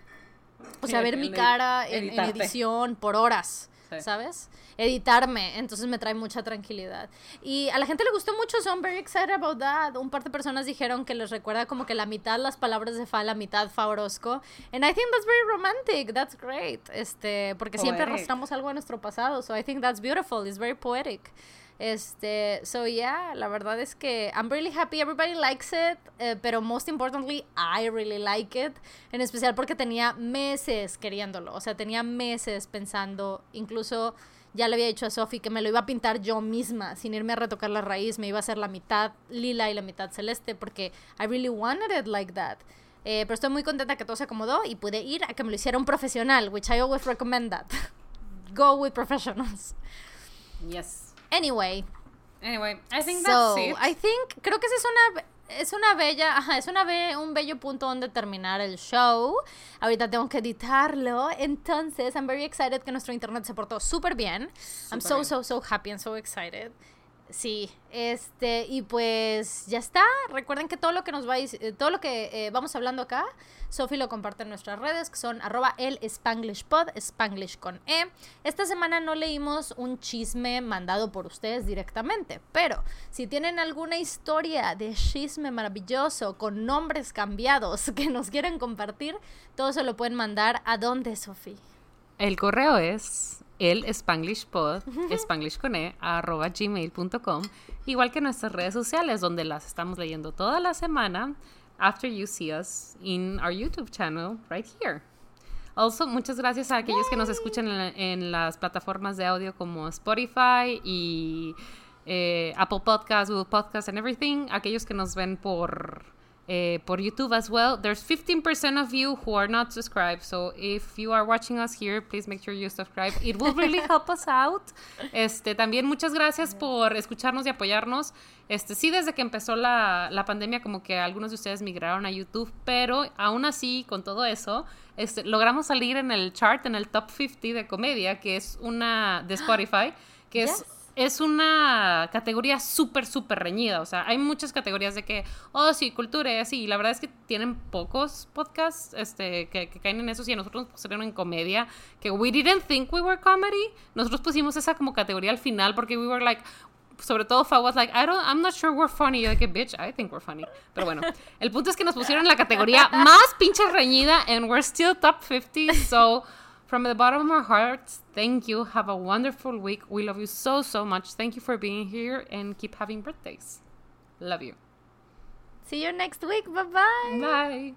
o sea, ver mi cara en, edición por horas, Sí. ¿sabes? Editarme, entonces me trae mucha tranquilidad. Y a la gente le gustó mucho, so I'm very excited about that. Un par de personas dijeron que les recuerda como que la mitad las palabras de Fa, la mitad Fa Orozco. And I think that's very romantic, that's great. Este, porque siempre Poetic. arrastramos algo de nuestro pasado, so I think that's beautiful, it's very poetic. Este, so yeah, la verdad es que I'm really happy, everybody likes it, eh, pero most importantly, I really like it, en especial porque tenía meses queriéndolo, o sea, tenía meses pensando, incluso ya le había dicho a Sophie que me lo iba a pintar yo misma, sin irme a retocar la raíz, me iba a hacer la mitad lila y la mitad celeste, porque I really wanted it like that. Eh, pero estoy muy contenta que todo se acomodó y pude ir a que me lo hiciera un profesional, which I always recommend that. [LAUGHS] Go with professionals. Yes. Anyway, Anyway, I think so that's it. I think creo que esa es una es una bella, ajá, es una be un bello punto donde terminar el show. Ahorita tengo que editarlo. Entonces, I'm very excited que nuestro internet se portó súper bien. I'm so, so, so happy and so excited. Sí, este, y pues ya está. Recuerden que todo lo que nos vais, eh, todo lo que eh, vamos hablando acá, Sophie lo comparte en nuestras redes, que son arroba el Spanglish Pod, con E. Esta semana no leímos un chisme mandado por ustedes directamente, pero si tienen alguna historia de chisme maravilloso con nombres cambiados [LAUGHS] que nos quieren compartir, todo se lo pueden mandar a dónde, Sophie. El correo es el Spanglish Pod, Spanglish con E, arroba gmail.com, igual que nuestras redes sociales, donde las estamos leyendo toda la semana, after you see us in our YouTube channel right here. Also, muchas gracias a aquellos que nos escuchan en, las plataformas de audio como Spotify y eh, Apple Podcasts, Google Podcasts and everything. Aquellos que nos ven por uh, por YouTube as well. There's 15% of you who are not subscribed. So if you are watching us here, please make sure you subscribe. It will really help us out. Este, también muchas gracias por escucharnos y apoyarnos. Este, sí, desde que empezó la, la pandemia, como que algunos de ustedes migraron a YouTube, pero aún así, con todo eso, este, logramos salir en el chart, en el top 50 de comedia, que es una de Spotify, que es es una categoría súper, súper reñida. O sea, hay muchas categorías de que, oh, sí, cultura y así. Y la verdad es que tienen pocos podcasts este, que, caen en eso. Y a nosotros nos pusieron en comedia, que we didn't think we were comedy. Nosotros pusimos esa como categoría al final porque we were like, sobre todo Fa was like, I don't, I'm not sure we're funny. Yo de que, bitch, I think we're funny. Pero bueno, el punto es que nos pusieron en la categoría [LAUGHS] más pinche reñida and we're still top 50. So... From the bottom of our hearts, thank you. Have a wonderful week. We love you so, so much. Thank you for being here and keep having birthdays. Love you. See you next week. Bye-bye. Bye.